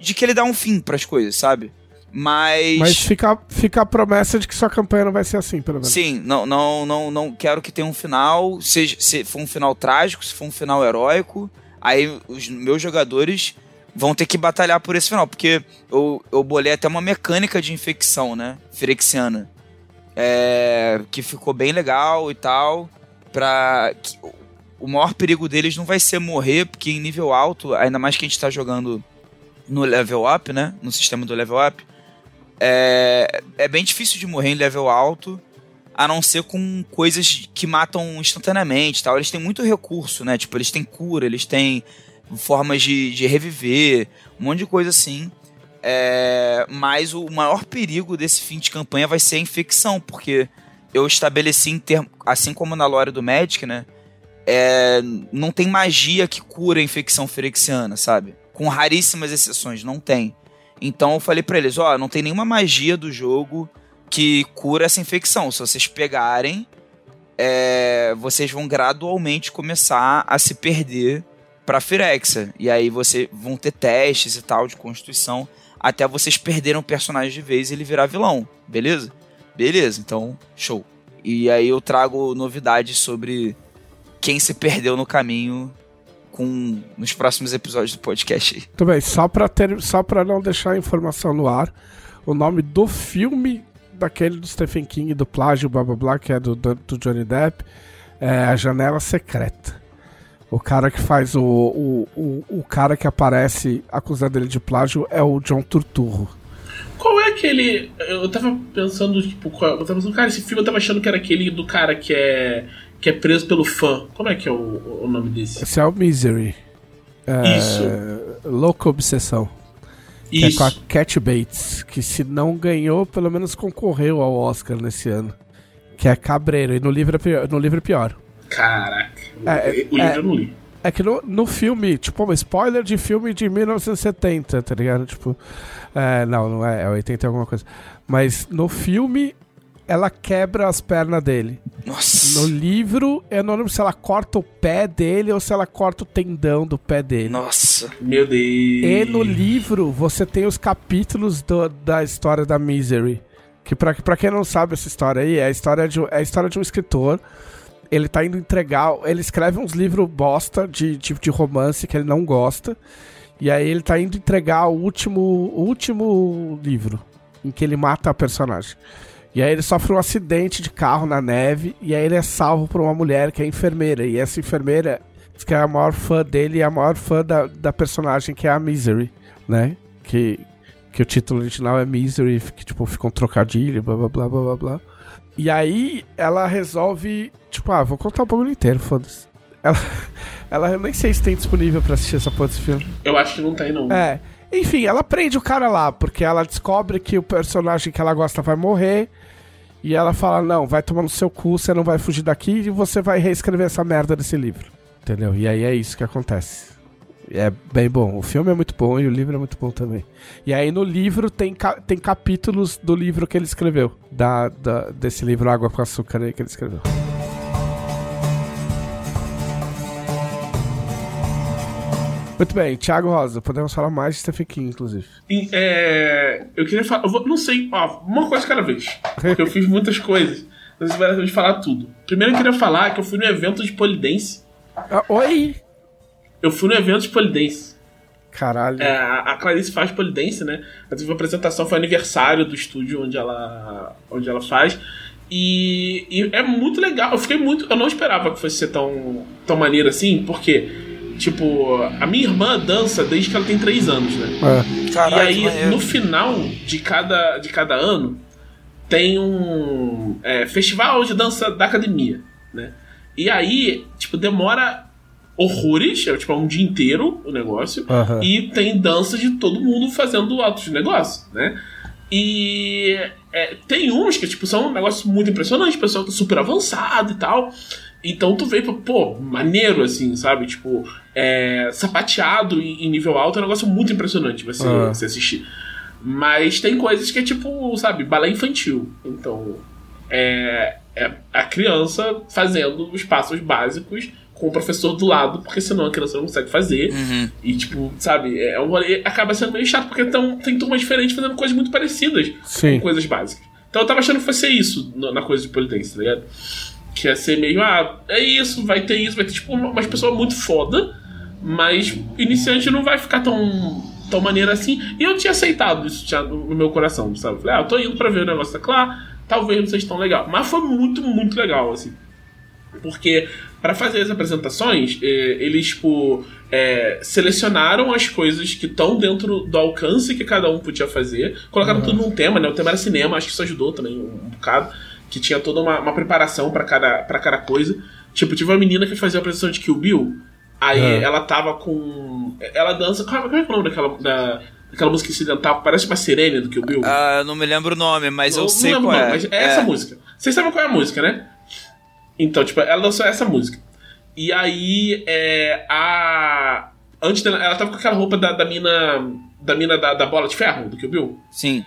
de que ele dá um fim pras coisas, sabe? Mas. Mas fica, fica a promessa de que sua campanha não vai ser assim, pelo menos. Sim, não, não, não, não quero que tenha um final, seja, se for um final trágico, se for um final heróico, aí os meus jogadores vão ter que batalhar por esse final, porque eu, eu bolei até uma mecânica de infecção, né, firexiana, é, que ficou bem legal e tal, pra... que- o maior perigo deles não vai ser morrer, porque em nível alto, ainda mais que a gente tá jogando no level up, né, no sistema do level up, é, é bem difícil de morrer em level alto, a não ser com coisas que matam instantaneamente tal. Eles têm muito recurso, né? Tipo, eles têm cura, eles têm formas de, de reviver, um monte de coisa assim. É, mas o maior perigo desse fim de campanha vai ser a infecção, porque eu estabeleci em termo, assim como na lore do Magic, né? É, não tem magia que cura a infecção ferexiana, sabe? Com raríssimas exceções, não tem. Então eu falei pra eles, ó, não tem nenhuma magia do jogo que cura essa infecção. Se vocês pegarem, é, vocês vão gradualmente começar a se perder pra Firexa. E aí vocês vão ter testes e tal de constituição até vocês perderem o personagem de vez e ele virar vilão, beleza? Beleza, então show. E aí eu trago novidades sobre quem se perdeu no caminho com nos próximos episódios do podcast aí. Tudo bem, só pra, ter, só pra não deixar a informação no ar, o nome do filme daquele do Stephen King, do plágio, blá blá blá, que é do, do, Johnny Depp, é A Janela Secreta. O cara que faz o, o, o, o cara que aparece acusado dele de plágio é o John Turturro. Qual é aquele. Eu tava pensando, tipo, qual, eu tava pensando, cara, esse filme eu tava achando que era aquele do cara que é. Que é preso pelo fã. Como é que é o, o nome desse? Esse é o Misery. É, Isso. Louca Obsessão. Que é com a Cat Bates, que se não ganhou, pelo menos concorreu ao Oscar nesse ano. Que é Cabreiro, e no livro é pior. No livro é pior. Caraca. É, o livro é- eu não li. É que no, no filme, tipo, um spoiler de filme de 1970, tá ligado? Tipo, é, não, não é, é 80 e alguma coisa. Mas no filme, ela quebra as pernas dele. Nossa. No livro, eu não lembro se ela corta o pé dele ou se ela corta o tendão do pé dele. Nossa. Meu Deus. E no livro, você tem os capítulos do- da história da Misery. Que pra, pra quem não sabe essa história aí, é a história de, é a história de um escritor. Ele tá indo entregar. Ele escreve uns livros bosta de, de, de romance que ele não gosta. E aí ele tá indo entregar o último, o último livro em que ele mata a personagem. E aí ele sofre um acidente de carro na neve. E aí ele é salvo por uma mulher que é enfermeira. E essa enfermeira diz que é a maior fã dele e a maior fã da, da personagem que é a Misery, né? Que, que o título original é Misery, que tipo fica um trocadilho, blá blá blá blá blá blá. E aí ela resolve, tipo, ah, vou contar o bagulho inteiro, foda-se. Ela, ela eu nem sei se tem disponível pra assistir essa porra desse filme. Eu acho que não tem, não. É. Enfim, ela prende o cara lá, porque ela descobre que o personagem que ela gosta vai morrer. E ela fala: Não, vai tomar no seu cu, você não vai fugir daqui e você vai reescrever essa merda desse livro. Entendeu? E aí é isso que acontece. É bem bom. O filme é muito bom e o livro é muito bom também. E aí no livro tem, ca- tem capítulos do livro que ele escreveu. Da, da- desse livro Água com Açúcar aí que ele escreveu. Muito bem, Thiago Rosa, podemos falar mais de Stephen King, inclusive. E, é, eu queria falar. Eu vou- não sei, ó, uma coisa cada vez. Porque eu fiz muitas coisas. Não sei se vai falar tudo. Primeiro eu queria falar que eu fui no evento de polidense. Ah, oi! Eu fui no evento de polidense. Caralho. É, a a Clarice faz polidense, né? Ela teve uma apresentação, foi aniversário do estúdio onde ela, onde ela faz. E, e é muito legal. Eu fiquei muito. Eu não esperava que fosse ser tão, tão maneiro assim, porque, tipo, a minha irmã dança desde que ela tem 3 anos, né? É. Caralho, e aí, maneiro. no final de cada, de cada ano, tem um é, festival de dança da academia, né? E aí, tipo, demora horrores, é, tipo, é um dia inteiro o negócio, e tem dança de todo mundo fazendo altos negócios, né? E é, tem uns que, tipo, são um negócio muito impressionante, o pessoal tá super avançado e tal. Então tu vê, pô, maneiro, assim, sabe? Tipo, é, sapateado em nível alto é um negócio muito impressionante você, Ah. você assistir. Mas tem coisas que é tipo, sabe, balé infantil. Então, é, é a criança fazendo os passos básicos com o professor do lado, porque senão a criança não consegue fazer. Uhum. E, tipo, sabe, é um rolê, acaba sendo meio chato, porque tão, tem turmas diferentes fazendo coisas muito parecidas Sim. com coisas básicas. Então eu tava achando que fosse isso no- na coisa de polidense, tá ligado? Que ia ser meio, ah, é isso, vai ter isso, vai ter, tipo, uma- umas pessoas muito foda, mas iniciante não vai ficar tão, tão maneiro assim. E eu tinha aceitado isso já no meu coração, sabe? Falei, ah, eu tô indo pra ver o negócio da Clá, talvez não seja tão legal. Mas foi muito, muito legal, assim. Porque para fazer as apresentações, eh, eles tipo, eh, selecionaram as coisas que estão dentro do alcance que cada um podia fazer, colocaram tudo num tema, né? O tema era cinema, acho que isso ajudou também um bocado, que tinha toda uma, uma preparação para cada, pra cada coisa. Tipo, tive uma menina que fazia a apresentação de Kill Bill, aí É. ela tava com. Ela dança. Qual, qual é o nome daquela, da, daquela música incidental? Parece uma sirene do Kill Bill. Ah, eu não me lembro o nome, mas eu, Não sei lembro qual o é. nome, Mas é essa música. Vocês sabem qual é a música, né? Então, tipo, ela lançou essa música. E aí, é, a. Antes dela, ela tava com aquela roupa da, da mina. Da mina da, da bola de ferro, do Kill Bill. Sim.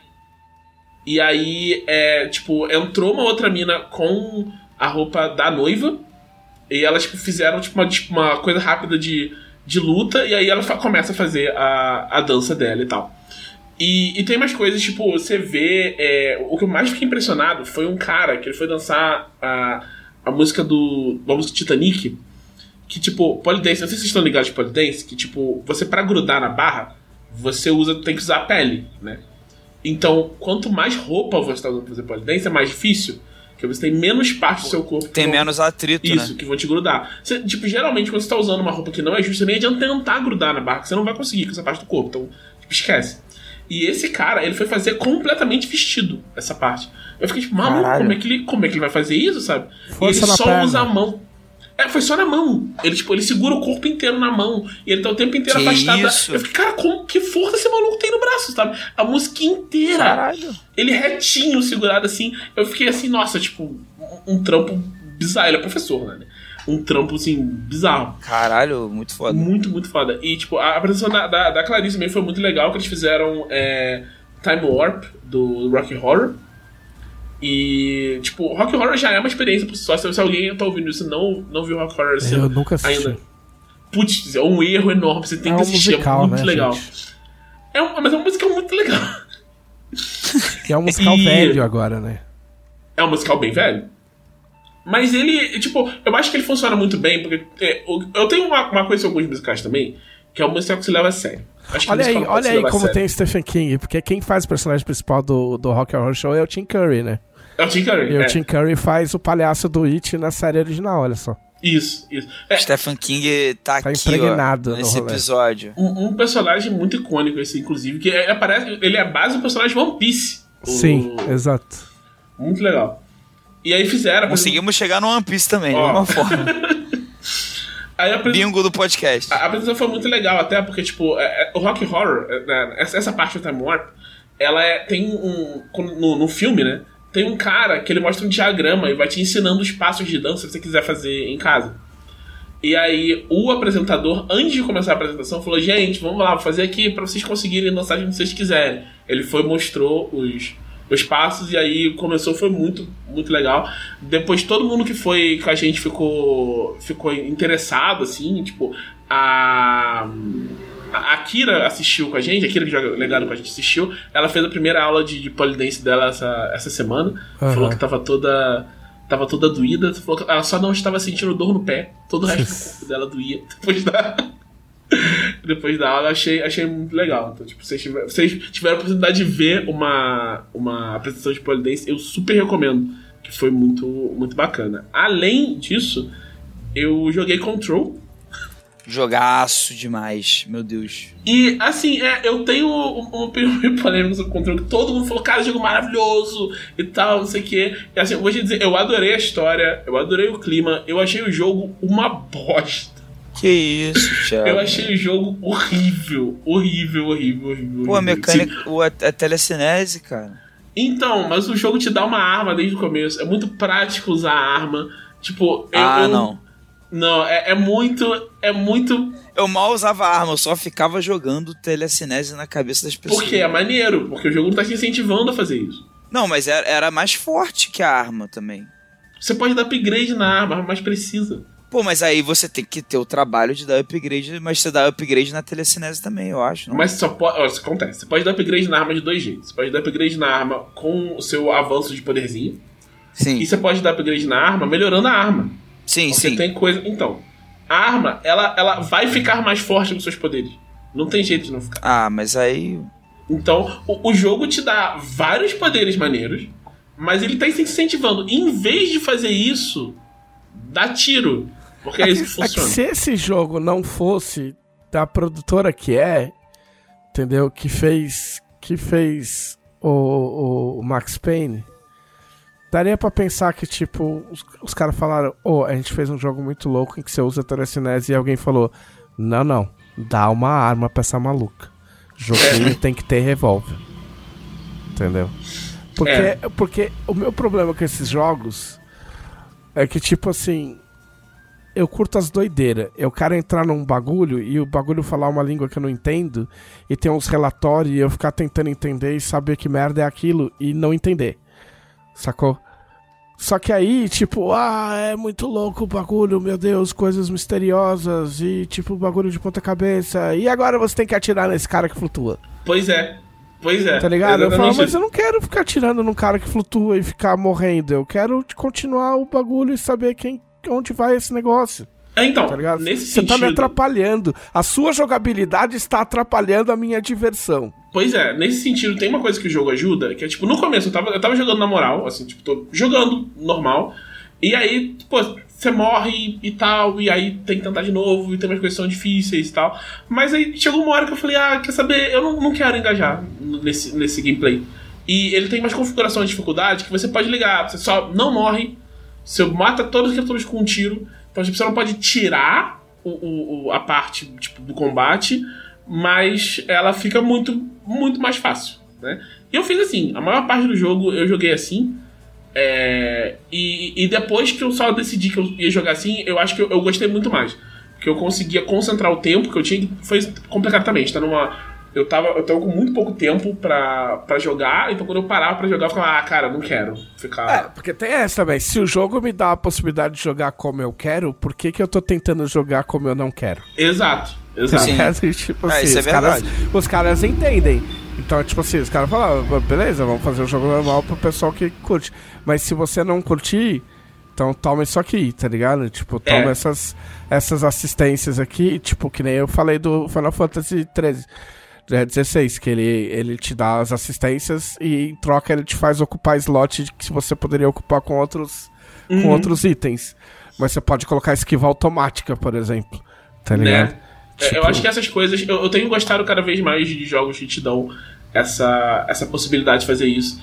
E aí, é, tipo, entrou uma outra mina com a roupa da noiva. E elas tipo, fizeram tipo, uma, tipo, uma coisa rápida de, de luta. E aí ela começa a fazer a, a dança dela e tal. E, e tem mais coisas, tipo, você vê. é, o que eu mais fiquei impressionado foi um cara que ele foi dançar a, a música do. A música Titanic. que, tipo, polidense, não sei se vocês estão ligados de polidense, que, tipo, você pra grudar na barra, você usa, tem que usar a pele, né? Então, quanto mais roupa você tá usando pra fazer polidense, é mais difícil. Porque você tem menos parte do seu corpo. que Tem vão- menos atrito, Isso, né? que vão te grudar. Você, tipo, geralmente, quando você tá usando uma roupa que não é justa, nem adianta tentar grudar na barra, que você não vai conseguir com essa parte do corpo. Então, tipo, esquece. E esse cara, ele foi fazer completamente vestido essa parte. Eu fiquei tipo, maluco, como é, que ele, como é que ele vai fazer isso, sabe? Força e ele só perna. usa a mão. É, foi só na mão. Ele, tipo, ele segura o corpo inteiro na mão. E ele tá o tempo inteiro Que afastado. da- isso? Eu fiquei, cara, como, que força esse maluco tem no braço, sabe? A música inteira. Caralho. Ele retinho, segurado assim. Eu fiquei assim, nossa, tipo, um, um trampo bizarro. Ele é professor, né? Um trampo, assim, bizarro. Caralho, muito foda. Muito, muito foda. E, tipo, a apresentação da, da, da Clarice também foi muito legal, que eles fizeram é, Time Warp, do Rocky Horror. E, tipo, Rock Horror já é uma experiência por si só. Se alguém tá ouvindo isso e não, não viu Rock Horror esse Eu nunca assisti. ainda. Putz, é um erro enorme. Você tem É que um assistir. musical, é muito né, legal. gente? É um, mas é uma música muito legal. É um musical E- velho agora, né? É um musical bem velho. Mas ele, tipo, eu acho que ele funciona muito bem, porque é, eu tenho uma, uma coisa com alguns musicais também, que é um musical que se leva a sério. Olha aí, olha aí como tem Stephen King, porque quem faz o personagem principal do, do Rock Horror Show é o Tim Curry, né? É o Tim Curry. E é. o Tim Curry faz o palhaço do It na série original, olha só. Isso, isso. É, Stephen King tá, Tá aqui, impregnado ó, nesse episódio. um, um personagem muito icônico esse, inclusive, que é- aparece, ele é a base do personagem One Piece. O- Sim, exato. Muito legal. E aí fizeram... Conseguimos chegar no One Piece também, de alguma forma. Aí a Bingo do podcast. A a apresentação foi muito legal, até porque, tipo, é- é- o Rock Horror, é, né, essa, essa parte do Time Warp, ela é, tem um. quando- No, no filme, né? Tem um cara que ele mostra um diagrama e vai te ensinando os passos de dança que você quiser fazer em casa. E aí, o apresentador, antes de começar a apresentação, falou: Gente, vamos lá, vou fazer aqui pra vocês conseguirem dançar como vocês quiserem. Ele foi mostrou os, os passos e aí começou, foi muito, muito legal. Depois, todo mundo que foi com a gente ficou, ficou interessado, assim, tipo, a. A Akira assistiu com a gente, a Akira que joga legado com a gente assistiu. Ela fez a primeira aula de, de polidense dela essa, essa semana. Aham. Falou que tava toda. Tava toda doída. Falou que ela só não estava sentindo dor no pé. Todo o resto do corpo dela doía. Depois da. Depois da aula, achei, achei muito legal. Então, tipo, vocês tiveram, vocês tiveram a oportunidade de ver uma, uma apresentação de polidense, eu super recomendo. Que foi muito, muito bacana. Além disso, eu joguei Control. Jogaço demais, meu Deus. E, assim, é, eu tenho um- uma opinião meio polêmica sobre o Control, que todo mundo falou, cara, jogo maravilhoso e tal, não sei o quê. E, assim, eu vou te dizer, eu adorei a história, eu adorei o clima, eu achei o jogo uma bosta. Que isso, Thiago. Eu achei o jogo horrível, horrível, horrível, horrível. Pô, a mecânica, o, a, a telecinese, cara. Então, mas o jogo te dá uma arma desde o começo. É muito prático usar a arma. Tipo, eu. ah, eu- não. Não, é, é muito. É muito. Eu mal usava arma, eu só ficava jogando telecinese na cabeça das pessoas. Porque é maneiro, porque o jogo não tá te incentivando a fazer isso. Não, mas era, era mais forte que a arma também. Você pode dar upgrade na arma, a arma mais precisa. Pô, mas aí você tem que ter o trabalho de dar upgrade, mas você dá upgrade na telecinese também, eu acho. Não? Mas só pode. Ó, isso acontece. Você pode dar upgrade na arma de dois jeitos. Você pode dar upgrade na arma com o seu avanço de poderzinho. Sim, E você pode dar upgrade na arma melhorando a arma. Sim, Porque sim. tem coisa. Então, a arma, ela, ela vai ficar mais forte com seus poderes. Não tem jeito de não ficar. Ah, mas aí. Então, o, o jogo te dá vários poderes maneiros, mas ele tá te incentivando. Em vez de fazer isso, dá tiro. Porque é isso que É que funciona. se esse jogo não fosse da produtora que é, entendeu? Que fez, que fez o, o- o Max Payne, daria pra pensar que, tipo, os, os caras falaram, ô, a gente fez um jogo muito louco em que você usa telecinese e alguém falou, não, não, dá uma arma pra essa maluca. Joguinho tem que ter revólver. Entendeu? Porque, É. porque o meu problema com esses jogos é que, tipo assim, eu curto as doideiras. Eu quero entrar num bagulho e o bagulho falar uma língua que eu não entendo e ter uns relatórios e eu ficar tentando entender e saber que merda é aquilo e não entender. Sacou? Só que aí, tipo, ah, é muito louco o bagulho, meu Deus, coisas misteriosas e tipo, bagulho de ponta cabeça. E agora você tem que atirar nesse cara que flutua. Pois é. Pois é. Tá ligado? Eu falo, Exatamente mas eu não quero ficar atirando num cara que flutua e ficar morrendo. Eu quero continuar o bagulho e saber quem, onde vai esse negócio. É, então, Tá nesse Você tá me sentido- atrapalhando. A sua jogabilidade está atrapalhando a minha diversão. Pois é, nesse sentido, tem uma coisa que o jogo ajuda, que é tipo, no começo eu tava, eu tava jogando na moral, assim, tipo, tô jogando normal, e aí, pô, você morre e tal, e aí tem que tentar de novo, e tem umas coisas que são difíceis e tal. Mas aí chegou uma hora que eu falei, ah, quer saber, eu não, não quero engajar nesse, nesse gameplay. E ele tem umas configurações de dificuldade que você pode ligar, você só não morre, você mata todas as criaturas com um tiro, então tipo, você não pode tirar o- o- a parte tipo, do combate, mas ela fica muito, muito mais fácil, né? E eu fiz assim, a maior parte do jogo eu joguei assim, é, e, e depois que eu só decidi que eu ia jogar assim, eu acho que eu, eu gostei muito mais. Porque eu conseguia concentrar o tempo que eu tinha, que foi complicado também. Tá numa, eu, tava, eu tava com muito pouco tempo pra, pra jogar, então quando eu parava pra jogar, eu ficava, ah, cara, não quero ficar. É, porque tem essa também. Se o jogo me dá a possibilidade de jogar como eu quero, por que, que eu tô tentando jogar como eu não quero? Exato, exato. Sim. É, tipo É, assim, isso é os, caras, os caras entendem. Então, tipo assim, os caras falam, ah, beleza, vamos fazer o jogo normal pro pessoal que curte. Mas se você não curtir, então toma isso aqui, tá ligado? Tipo, toma É. essas, essas assistências aqui, tipo, que nem eu falei do Final Fantasy XIII. É 16, que ele, ele te dá as assistências e em troca ele te faz ocupar slot que você poderia ocupar com outros, Uhum. com outros itens. Mas você pode colocar esquiva automática, por exemplo. Tá ligado? Né? É, Eu acho que essas coisas. Eu, eu tenho gostado cada vez mais de jogos que te dão essa, essa possibilidade de fazer isso.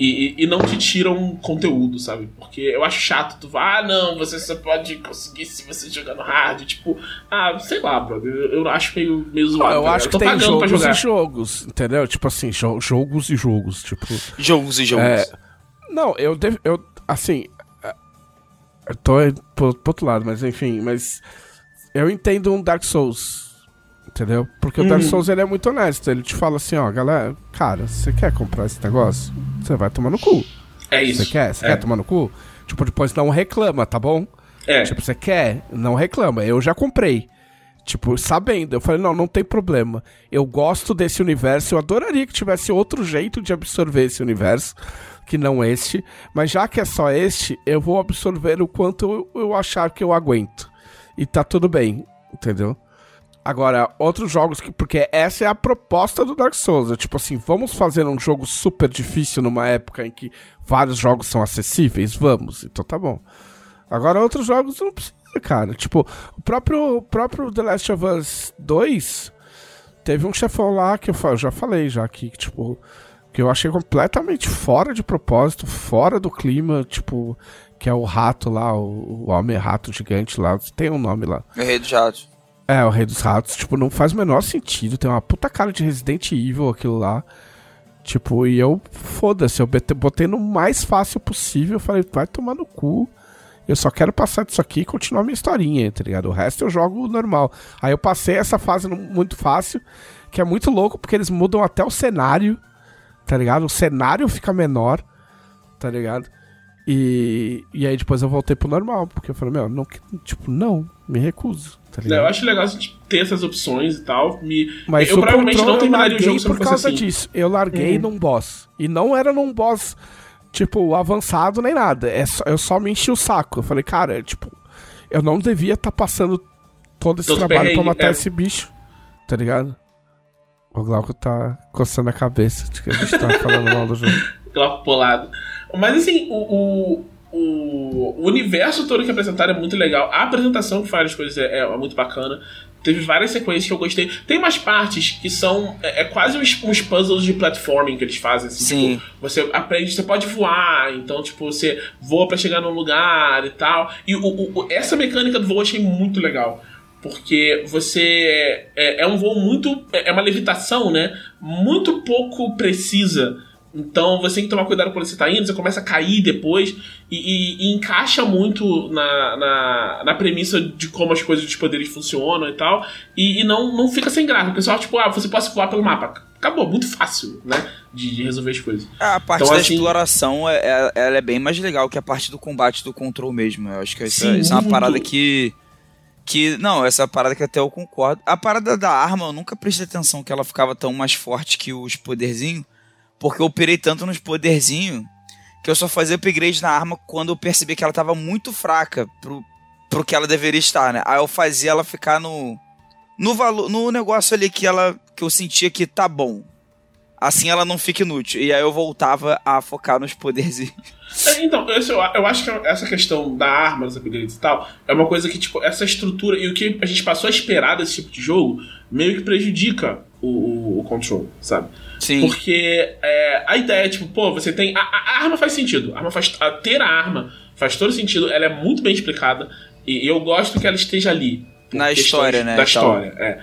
E, e, e não te tiram conteúdo, sabe? Porque eu acho chato tu vai, ah, não, você só pode conseguir se você jogar no hard. Tipo, ah, sei lá, brother. Eu, eu acho meio, meio zoado. eu tá acho ligado? que tem pagando pra jogos jogar. e jogos, entendeu? Tipo assim, jo- jogos e jogos, tipo... Jogos e jogos. É, não, eu, devo, eu assim... é, Eu tô pro, pro outro lado, mas enfim, mas... Eu entendo um Dark Souls, entendeu? Porque o Dark Uhum. Souls, ele é muito honesto. Ele te fala assim, ó, galera, cara, você quer comprar esse negócio? Você vai tomar no cu. É isso. Você quer? Você é. quer tomar no cu? Tipo, depois não reclama, tá bom? É. Tipo, você quer? Não reclama. Eu já comprei. Tipo, sabendo. Eu falei, não, não tem problema. Eu gosto desse universo. Eu adoraria que tivesse outro jeito de absorver esse universo. Que não este. Mas já que é só este, eu vou absorver o quanto eu, eu achar que eu aguento. E tá tudo bem. Entendeu? Agora, outros jogos que. Porque essa é a proposta do Dark Souls. É tipo assim, vamos fazer um jogo super difícil numa época em que vários jogos são acessíveis? Vamos. Então tá bom. Agora, outros jogos não precisa, cara. Tipo, o próprio, próprio The Last of Us 2 teve um chefão lá que eu, já falei já aqui, que, tipo, que eu achei completamente fora de propósito, fora do clima, tipo, que é o rato lá, o, o homem-rato gigante lá, tem um nome lá. Rei dos Ratos. É, o Rei dos Ratos, tipo, não faz o menor sentido. Tem uma puta cara de Resident Evil aquilo lá. Tipo, e eu, foda-se, eu botei no mais fácil possível. Falei, vai tomar no cu. Eu só quero passar disso aqui e continuar minha historinha, tá ligado? O resto eu jogo normal. Aí eu passei essa fase muito fácil, que é muito louco, porque eles mudam até o cenário, tá ligado? O cenário fica menor, tá ligado? E, e aí depois eu voltei pro normal, porque eu falei, meu, não, tipo, não, me recuso, tá? Eu acho legal a gente ter essas opções e tal. Me... Mas eu provavelmente controle não terminaria o jogo larguei se por causa assim. disso. Eu larguei num boss. E não era num boss, tipo, avançado nem nada. É só- eu só me enchi o saco. Eu falei, cara, tipo, eu não devia estar passando todo esse Todo trabalho pra perrengue, matar é. esse bicho. Tá ligado? O Glauco tá coçando a cabeça de que a gente tá falando mal do jogo. Glauco polado. Mas assim, o, o, o, o universo todo que apresentaram é muito legal. A apresentação que faz as coisas é, é muito bacana. Teve várias sequências que eu gostei. Tem umas partes que são. É, é quase uns, uns puzzles de platforming que eles fazem. Assim, Sim. Tipo, você aprende, você pode voar, então, tipo, você voa pra chegar num lugar e tal. E o, o- essa mecânica do voo eu achei muito legal. Porque você. É, é um voo muito. É é uma levitação, né? Muito pouco precisa. Então você tem que tomar cuidado quando você tá indo, você começa a cair depois e, e- e encaixa muito na, na, na premissa de como as coisas dos poderes funcionam e tal. E, e não, não fica sem graça. O pessoal, tipo, ah, você pode voar pelo mapa. Acabou, muito fácil, né? De, de resolver as coisas. A parte Então, da assim- exploração é, é- ela é bem mais legal que a parte do combate do control mesmo. Eu acho que isso, é- Sim, isso é uma parada que. Que. Não, essa parada que até eu concordo. A parada da arma, eu nunca prestei atenção que ela ficava tão mais forte que os poderzinhos. Porque eu operei tanto nos poderzinhos que eu só fazia upgrade na arma quando eu percebi que ela tava muito fraca pro, pro que ela deveria estar, né? Aí eu fazia ela ficar no no valor, no negócio ali que ela que eu sentia que tá bom. Assim ela não fica inútil. E aí eu voltava a focar nos poderes. É, então, eu, eu acho que essa questão da arma, dos upgrades e tal, é uma coisa que, tipo, essa estrutura e o que a gente passou a esperar desse tipo de jogo meio que prejudica o, o, o control, sabe? Sim. Porque é, a ideia é, tipo, pô, você tem. A, a, arma faz sentido. A arma faz, a, ter a arma faz todo sentido, ela é muito bem explicada. E eu gosto que ela esteja ali. Na história, né? Da história, é.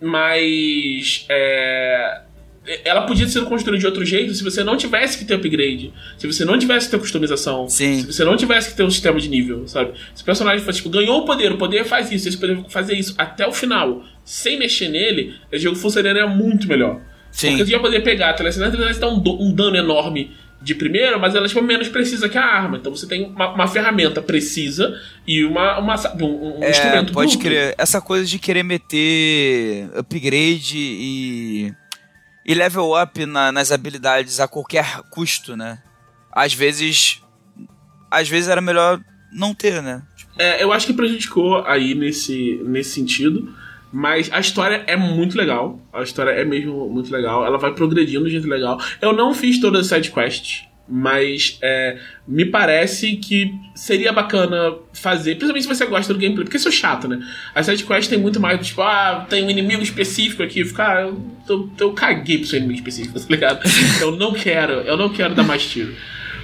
Mas. É, ela podia ser construída de outro jeito se você não tivesse que ter upgrade, se você não tivesse que ter customização, Sim. se você não tivesse que ter um sistema de nível, sabe? Se o personagem fosse, tipo, ganhou o poder, o poder faz isso, esse poder fazer isso até o final, sem mexer nele, o jogo funcionaria muito melhor. Sim. Porque você ia poder pegar a telecinese, a telecinese dá um, um dano enorme de primeira, mas ela é tipo, menos precisa que a arma. Então você tem uma, uma ferramenta precisa e uma, uma um, um é, instrumento Pode duplo. crer. Essa coisa de querer meter upgrade e e level up na, nas habilidades a qualquer custo, né? Às vezes. Às vezes era melhor não ter, né? É, eu acho que prejudicou aí nesse, nesse sentido. Mas a história é muito legal. A história é mesmo muito legal. Ela vai progredindo de jeito legal. Eu não fiz todas as side quests. Mas é, me parece que seria bacana fazer, principalmente se você gosta do gameplay, porque isso é chato, né? As sidequests tem muito mais, tipo, ah, tem um inimigo específico aqui, ficar, ah, eu, eu caguei pro seu inimigo específico, tá ligado? eu não quero, eu não quero dar mais tiro.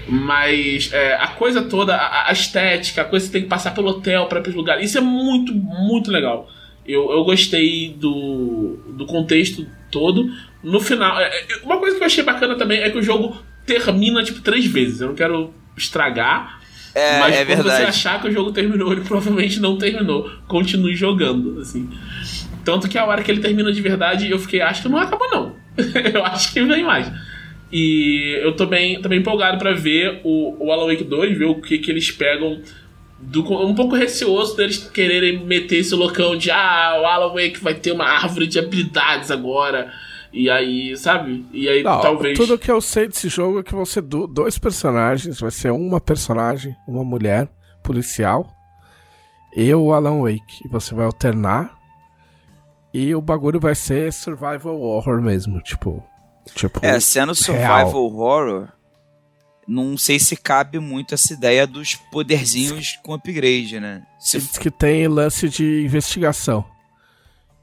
Mas é, a coisa toda, a, a, estética, a coisa que você tem que passar pelo hotel para ir pros lugares, isso é muito, muito legal. Eu, eu gostei do, do contexto todo. No final, é, uma coisa que eu achei bacana também é que o jogo termina, tipo, três vezes. Eu não quero estragar. É, mas é quando verdade. você achar que o jogo terminou, ele provavelmente não terminou. Continue jogando, assim. Tanto que a hora que ele termina de verdade, eu fiquei, acho que não acabou, não. eu acho que vem mais. E eu tô bem, tô bem empolgado para ver o, o Alan Wake 2, ver o que, que eles pegam. Do, um pouco receoso deles quererem meter esse loucão de ah, o Alan Wake vai ter uma árvore de habilidades agora. E aí, sabe? E aí Não, talvez. Tudo que eu sei desse jogo é que vão ser do- dois personagens. Vai ser uma personagem, uma mulher policial. E o Alan Wake. E você vai alternar. E o bagulho vai ser survival horror mesmo. Tipo. Tipo. É, sendo survival horror, não sei se cabe muito essa ideia dos poderzinhos com upgrade, né? Se Diz que tem lance de investigação.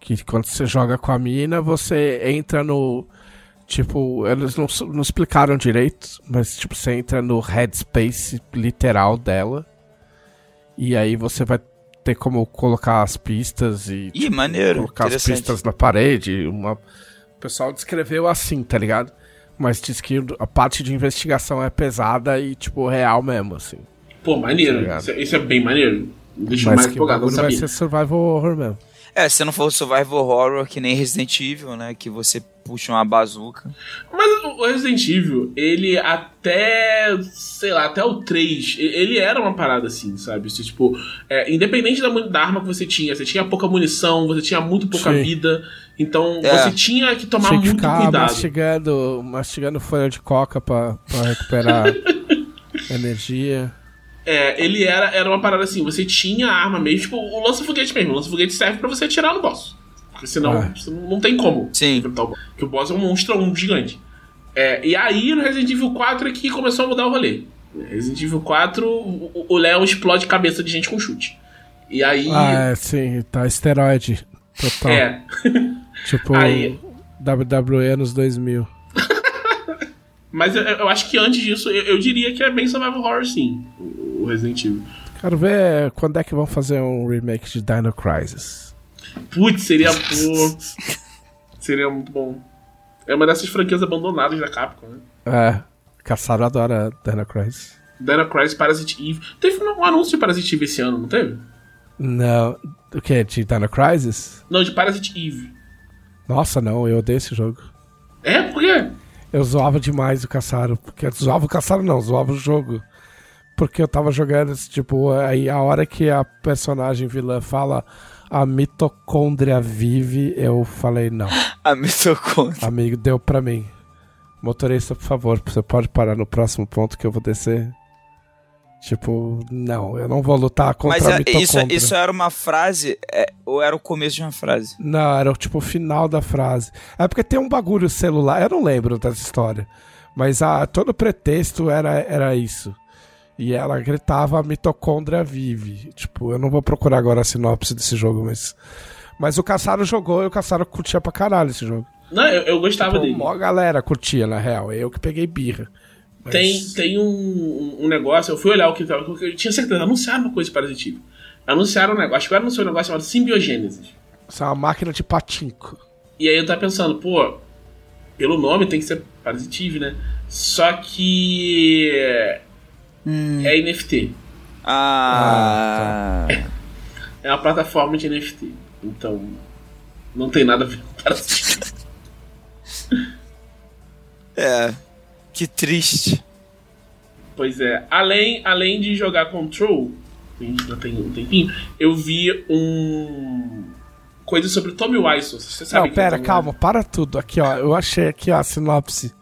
Que quando você joga com a mina, você entra no. Tipo, eles não, não explicaram direito, mas tipo, você entra no headspace literal dela. E aí você vai ter como colocar as pistas e Ih, maneiro. colocar as pistas na parede. Uma... O pessoal descreveu assim, tá ligado? Mas diz que a parte de investigação é pesada e, tipo, real mesmo, assim. Pô, maneiro. Obrigado. Isso, é- isso é bem maneiro. Deixa eu Mas mais empolgado, não vai ser survival horror mesmo. É, se não for survival horror que nem Resident Evil, né? Que você puxa uma bazuca. Mas o Resident Evil, ele até, sei lá, até o 3, e- ele era uma parada assim, sabe? Isso, tipo, é, independente da, da arma que você tinha, você tinha pouca munição, você tinha muito pouca Sim. vida, então É. você tinha que tomar Tinha que muito ficar cuidado. mastigando, mastigando folha de coca pra, pra recuperar energia. É, ele era, era uma parada assim, você tinha a arma mesmo, tipo, o lança-foguete mesmo, o lança-foguete serve pra você atirar no boss. Porque senão Ah. você não, não tem como Sim. enfrentar o boss. Porque o boss é um monstro um gigante. É, e aí no Resident Evil 4 é que começou a mudar o rolê. Resident Evil 4, o, Léo explode cabeça de gente com chute. E aí. Ah, é, sim, tá esteroide. Total. é. Tipo, Aí- WWE anos 2000. Mas eu, eu acho que antes disso, eu, eu diria que é bem survival horror, sim, o Resident Evil. Quero ver quando é que vão fazer um remake de Dino Crisis. Putz, seria. pô, seria muito bom. É uma dessas franquias abandonadas da Capcom, né? É, Caçaro adora Dino Crisis. Dino Crisis Parasite Eve. Teve um anúncio de Parasite Eve esse ano, não teve? Não, o que? De Dino Crisis? Não, de Parasite Eve. Nossa, não, eu odeio esse jogo. É? Por quê? Eu zoava demais o Caçaro. Porque zoava o Caçaro não, zoava o jogo. Porque eu tava jogando, tipo, aí a hora que a personagem vilã fala a mitocôndria vive, eu falei, não. A mitocôndria. Amigo, deu pra mim. Motorista, por favor, você pode parar no próximo ponto que eu vou descer. Tipo, não, eu não vou lutar contra Mas a é, mitocôndria. isso, isso era uma frase é, ou era o começo de uma frase? Não, era tipo o final da frase. É porque tem um bagulho celular, eu não lembro dessa história. Mas a, todo o pretexto era, era isso. E ela gritava a mitocôndria vive. Tipo, eu não vou procurar agora a sinopse desse jogo, mas. Mas o Caçaro jogou e o Caçaro curtia pra caralho esse jogo. Não, eu, eu gostava Tipo, dele. mó galera curtia, na real. Eu que peguei birra. Mas- Tem, tem um, um negócio, eu fui olhar o que tava. Eu tinha certeza, anunciaram uma coisa parasitiva. Anunciaram um negócio, acho que anunciaram um negócio chamado simbiogênese. Isso é uma máquina de patinco. E aí eu tava pensando, pô, pelo nome tem que ser parasitive, né? Só que. É NFT. Ah. É uma plataforma de NFT. Então. Não tem nada a ver com parasitive. É. Que triste. Pois é. Além, além de jogar Control, a gente já tem um tempinho, eu vi um. Coisa sobre Tommy Wiseau. Você sabe Não, é pera, Tommy calma, para tudo. Aqui, ó. Eu achei aqui ó, a sinopse.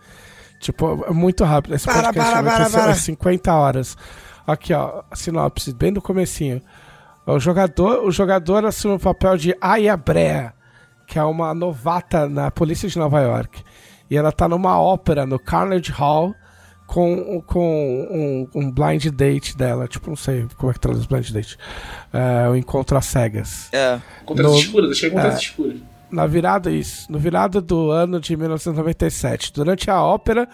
Tipo, é muito rápido. Esse Para, podcast para, para, para. 50 horas. Aqui, ó, a sinopse, bem do comecinho. O jogador, o jogador assume o papel de Aya Brea, que é uma novata na polícia de Nova York. E ela tá numa ópera no Carnegie Hall com, com um, um blind date dela. Tipo, não sei como é que traduz blind date. É, o encontro às cegas. É. Contras No- escuras, achei contras é. escuras. Na virada, isso. No virada do ano de 1997. Durante a ópera,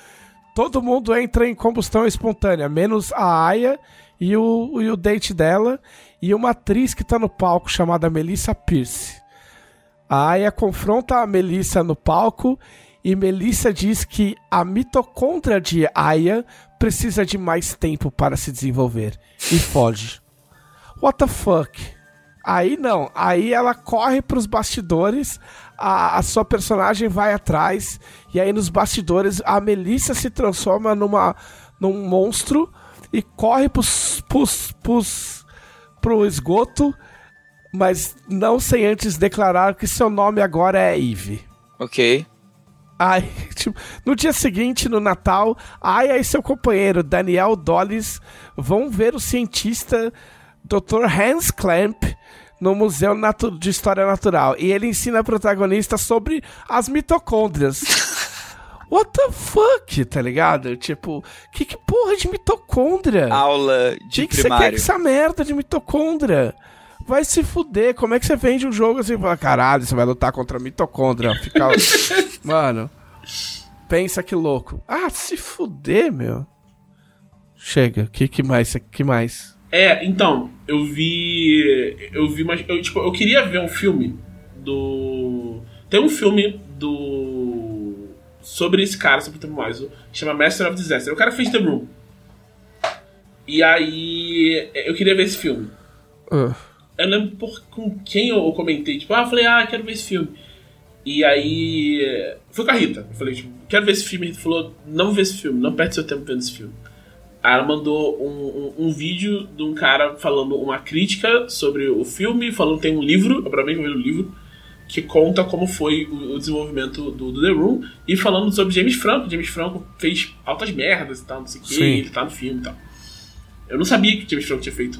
todo mundo entra em combustão espontânea, menos a Aya e o, e o date dela e uma atriz que tá no palco chamada Melissa Pierce. A Aya confronta a Melissa no palco e Melissa diz que a mitocôndria de Aya precisa de mais tempo para se desenvolver e foge. What the fuck? Aí não, aí ela corre pros bastidores, a, a sua personagem vai atrás, e aí nos bastidores a Melissa se transforma numa, num monstro e corre pros, pros, pros, pro esgoto, mas não sem antes declarar que seu nome agora é Eve. Ok. Aí, tipo, no dia seguinte, no Natal, Aya e seu companheiro Daniel Dollis vão ver o cientista Dr. Hans Klemp no Museu Natu- de História Natural. E ele ensina a protagonista sobre as mitocôndrias. What the fuck, tá ligado? Tipo, que, que porra de mitocôndria? Aula de que que você quer primário. com essa merda de mitocôndria? Vai se fuder, como é que você vende um jogo assim? Fala, caralho, você vai lutar contra a mitocôndria. Fica... Mano, pensa que louco. Ah, se fuder, meu. Chega, que, que mais? Que mais? É, então, eu vi. Eu vi, mas. Eu, tipo, eu queria ver um filme do. Tem um filme do. Sobre esse cara, sobre o Wiseau, que chama Master of Disaster. O cara fez The Room. E aí. Eu queria ver esse filme. Ah, Eu lembro por, com quem eu comentei, tipo, ah, eu falei, ah, quero ver esse filme. E aí. Fui com a Rita. Eu falei, tipo, quero ver esse filme. A Rita falou, não vê esse filme, não perde seu tempo vendo esse filme. Aí ela mandou um, um, um vídeo de um cara falando uma crítica sobre o filme, falando que tem um livro, eu provavelmente vou ler o livro, que conta como foi o, o desenvolvimento do, do The Room, e falando sobre James Franco. James Franco fez altas merdas e tal, não sei o que, ele tá no filme e tal. Eu não sabia que o James Franco tinha feito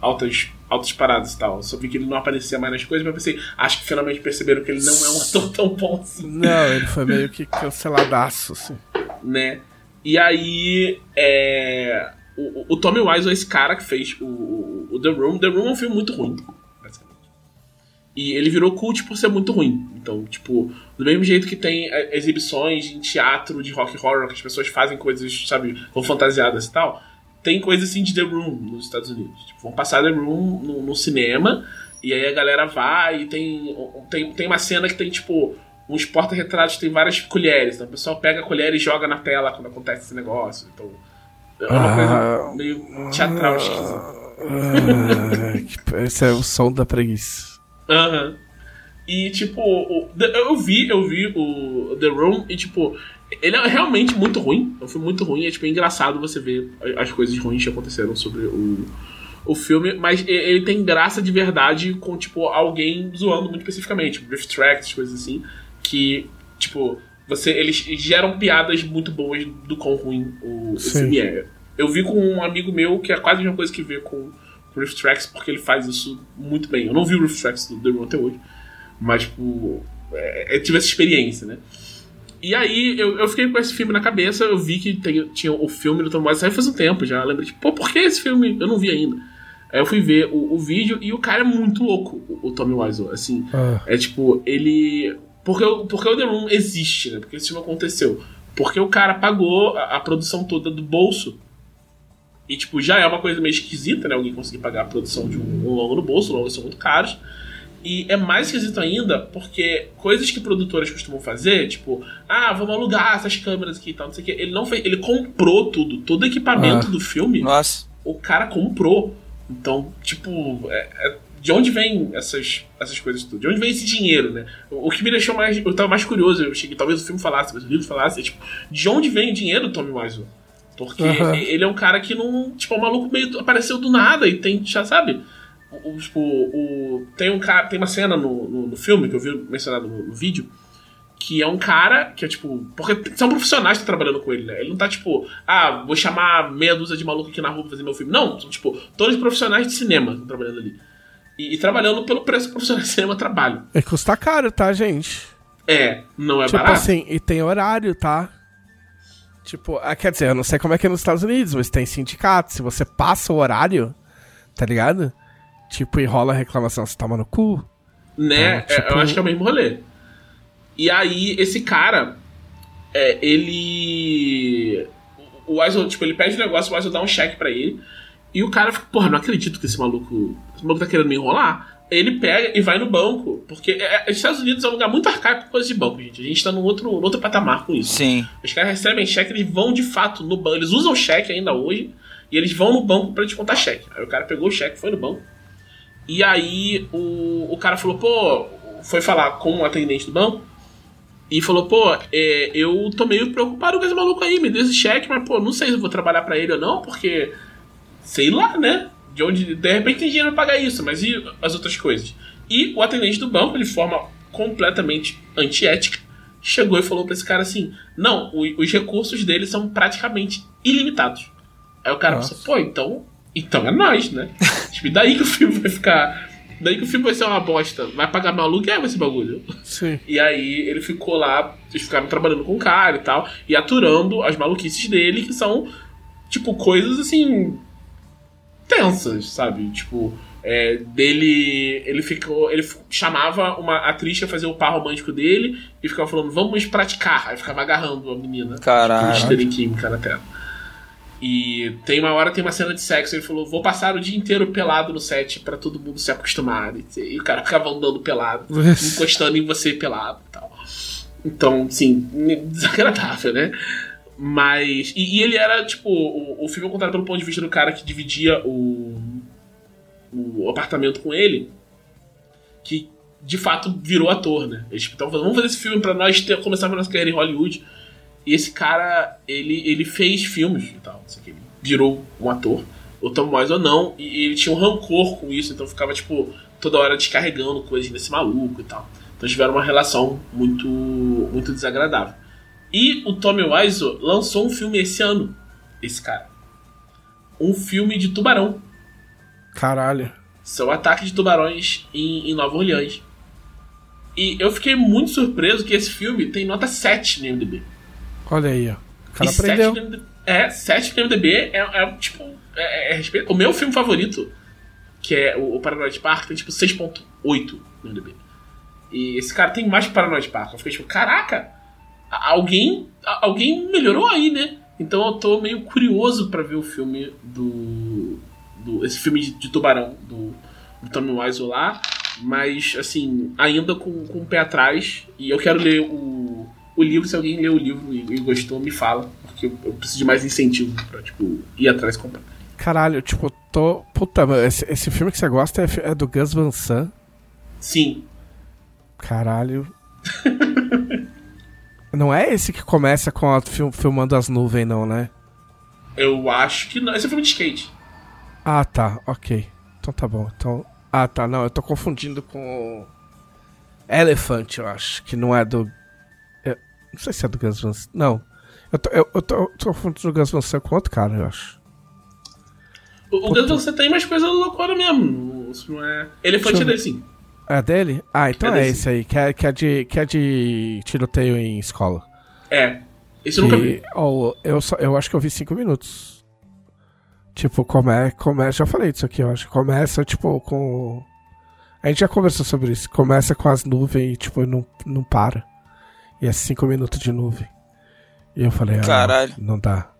altas, altas paradas e tal. Eu só vi que ele não aparecia mais nas coisas, mas eu pensei, acho que finalmente perceberam que ele não é um ator tão bom assim não, ele foi meio que canceladaço, assim. né? E aí, é, o, o Tommy Wiseau é esse cara que fez o, o, The Room. The Room é um filme muito ruim, basicamente. E ele virou cult por ser muito ruim. Então, tipo, do mesmo jeito que tem é, exibições em teatro de rock horror, que as pessoas fazem coisas, sabe, vão fantasiadas e tal, tem coisa assim de The Room nos Estados Unidos. Tipo, vão passar The Room no, no cinema, e aí a galera vai e tem, tem, tem uma cena que tem, tipo, uns porta-retratos tem várias colheres. Então o pessoal pega a colher e joga na tela quando acontece esse negócio. Então é uma Ah. coisa meio teatral esquisita. Ah, esse é o som da preguiça. Aham. E tipo, o- eu vi, eu vi o The Room e tipo, ele é realmente muito ruim. É um filme muito ruim. É tipo é engraçado você ver as coisas ruins que aconteceram sobre o, o filme, mas ele tem graça de verdade com tipo alguém zoando muito especificamente, riff tracks, coisas assim, que tipo você eles geram piadas muito boas do quão ruim o, filme é. Eu vi com um amigo meu que é quase a mesma coisa que ver com o Rift Tracks, porque ele faz isso muito bem. Eu não vi o Rift Tracks do The Room até hoje, mas, tipo, é, eu tive essa experiência, né? E aí eu, eu fiquei com esse filme na cabeça, eu vi que tem, tinha o filme do Tom Wise, aí faz um tempo já, lembrei, tipo, pô, por que esse filme? Eu não vi ainda. Aí eu fui ver o, o vídeo e o cara é muito louco, o, o Tommy Wiseau, assim. Ah. É tipo, ele... Porque, o- porque o The Room existe, né? Porque esse filme aconteceu. Porque o cara pagou a, a produção toda do bolso. E, tipo, já é uma coisa meio esquisita, né? Alguém conseguir pagar a produção de um, um longo no bolso, longos são muito caros. E é mais esquisito ainda porque coisas que produtoras costumam fazer, tipo, ah, vamos alugar essas câmeras aqui e tal, não sei o que. Ele não fez, ele comprou tudo, todo o equipamento Ah. do filme, Nossa. o cara comprou. Então, tipo, é- é- de onde vem essas, essas coisas tudo? De onde vem esse dinheiro, né? O, o que me deixou mais. Eu tava mais curioso, eu cheguei, talvez o filme falasse, mas o livro falasse, é, tipo, de onde vem o dinheiro do Tommy Wiseau? Porque Aham. ele é um cara que não. Tipo, é um maluco meio. apareceu do nada e tem, já sabe? O, o- tipo, o, tem um cara. Tem uma cena no, no, no filme que eu vi mencionado no, no vídeo. Que é um cara que é tipo. Porque são profissionais que estão trabalhando com ele, né? Ele não tá tipo, ah, vou chamar meia dúzia de maluco aqui na rua pra fazer meu filme. Não, são tipo, todos profissionais de cinema que estão trabalhando ali. E, e trabalhando pelo preço que profissionais de cinema trabalham. E custa caro, tá, gente? É, não é tipo barato. assim, e tem horário, tá? Tipo, ah, quer dizer, eu não sei como é que é nos Estados Unidos, mas tem sindicato. Se você passa o horário, tá ligado? Tipo, e rola reclamação, você toma no cu. Né? Então, É, tipo- eu acho que é o mesmo rolê. E aí, esse cara, é, ele. O Wiseau, tipo, ele pede um negócio, o Wiseau dá um cheque pra ele. E o cara fica, porra, não acredito que esse maluco. Esse maluco tá querendo me enrolar. Ele pega e vai no banco. Porque é, é, os Estados Unidos é um lugar muito arcaico com coisa de banco, gente. A gente tá num outro, num outro patamar com isso. Sim. Os caras recebem cheque, eles vão de fato no banco. Eles usam cheque ainda hoje. E eles vão no banco pra descontar cheque. Aí o cara pegou o cheque, foi no banco. E aí o, o cara falou, pô, foi falar com o atendente do banco. E falou, pô, é, eu tô meio preocupado com esse maluco aí, me deu esse cheque, mas pô, não sei se eu vou trabalhar pra ele ou não, porque. Sei lá, né? De onde. De repente tem dinheiro pra pagar isso, mas e as outras coisas? E o atendente do banco, de forma completamente antiética, chegou e falou pra esse cara assim: Não, os recursos dele são praticamente ilimitados. Aí o cara Nossa. pensou, pô, então. Então é nós, né? tipo, daí que o filme vai ficar. Daí que o filme vai ser uma bosta. Vai pagar meu aluguel esse bagulho. Sim. E aí ele ficou lá, eles ficaram trabalhando com o cara e tal, e aturando as maluquices dele, que são, tipo, coisas assim. Tensas, sabe? Tipo, é, dele. Ele ficou. Ele chamava uma atriz pra fazer o par romântico dele e ficava falando, vamos praticar. Aí ficava agarrando a menina. Caralho. Tipo, em química na tela. E tem uma hora, tem uma cena de sexo, ele falou, vou passar o dia inteiro pelado no set pra todo mundo se acostumar. E, e o cara ficava andando pelado, encostando em você pelado e tal. Então, sim, desagradável, né? Mas. E, e ele era, tipo, o, o filme é contado pelo ponto de vista do cara que dividia o, o apartamento com ele, que de fato virou ator, né? Eles estavam falando, vamos fazer esse filme pra nós ter, começar a nossa carreira em Hollywood. E esse cara, ele, ele fez filmes e tal, que, ele virou um ator. O Tom Wiseau não, e ele tinha um rancor com isso, então ficava, tipo, toda hora descarregando coisas nesse maluco e tal. Então tiveram uma relação muito, muito desagradável. E o Tommy Wiseau lançou um filme esse ano, esse cara. Um filme de tubarão. Caralho. São ataques de tubarões em, em Nova Orleans. E eu fiquei muito surpreso que esse filme tem nota 7 no MDB. Olha aí, ó. O cara E aprendeu. no MDB É, 7 no MDB é, é, tipo. É, é respeito. O meu filme favorito, que é o, o Paranoid Park, tem tipo 6.8 no MDB. E esse cara tem mais que o Paranoid Park. Eu fiquei tipo, caraca, alguém, alguém melhorou aí, né? Então eu tô meio curioso pra ver o filme do. do esse filme de, de tubarão do, do Tommy Wiseau lá. Mas, assim, ainda com, com o pé atrás. E eu quero ler o, o livro. Se alguém leu o livro e, e gostou, me fala. Porque eu, eu preciso de mais incentivo pra, tipo, ir atrás e comprar. Caralho, tipo, tô. Puta, esse, esse filme que você gosta é, é do Gus Van Sant. Sim. Caralho. não é esse que começa com a fil- filmando as nuvens, não, né? Eu acho que não. Esse é filme de skate. Ah, tá, ok. Então tá bom. Então. Ah, tá, não, eu tô confundindo com. o Elephant, eu acho, que não é do. eu- não sei se é do Gus Van Sant. Não. Eu tô, eu, eu tô, eu tô confundindo o Gus Van Sant com outro cara, eu acho. O, o Guns você tem mais coisa loucura mesmo. Isso não é. Elefante eu dele, sim. É dele? Ah, então É é, esse aí, que é, que, é de, que é de tiroteio em escola. É. Esse eu nunca vi. ó, eu, só, eu acho que eu vi cinco minutos. Tipo, come, começa. Já falei disso aqui, eu acho. Começa, tipo, com. A gente já conversou sobre isso. Começa com as nuvens e, tipo, não, não para. E é cinco minutos de nuvem. E eu falei, ah, Caralho. não dá.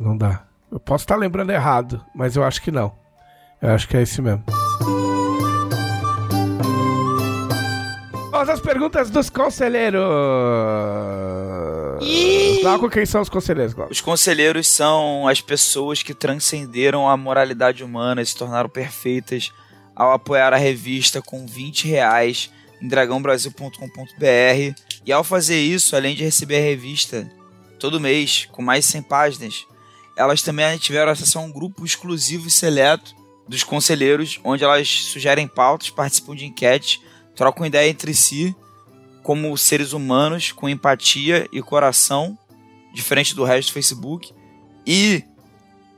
Não dá. Eu posso estar lembrando errado, mas eu acho que não. Eu acho que é esse mesmo. Vamos às perguntas dos conselheiros. Glauco, quem são os conselheiros, Glauco? Os conselheiros são as pessoas que transcenderam a moralidade humana e se tornaram perfeitas ao apoiar a revista com 20 reais em dragãobrasil.com.br e ao fazer isso, além de receber a revista todo mês com mais de 100 páginas, elas também tiveram acesso a um grupo exclusivo e seleto dos conselheiros, onde elas sugerem pautas, participam de enquetes, trocam ideia entre si como seres humanos com empatia e coração diferente do resto do Facebook. E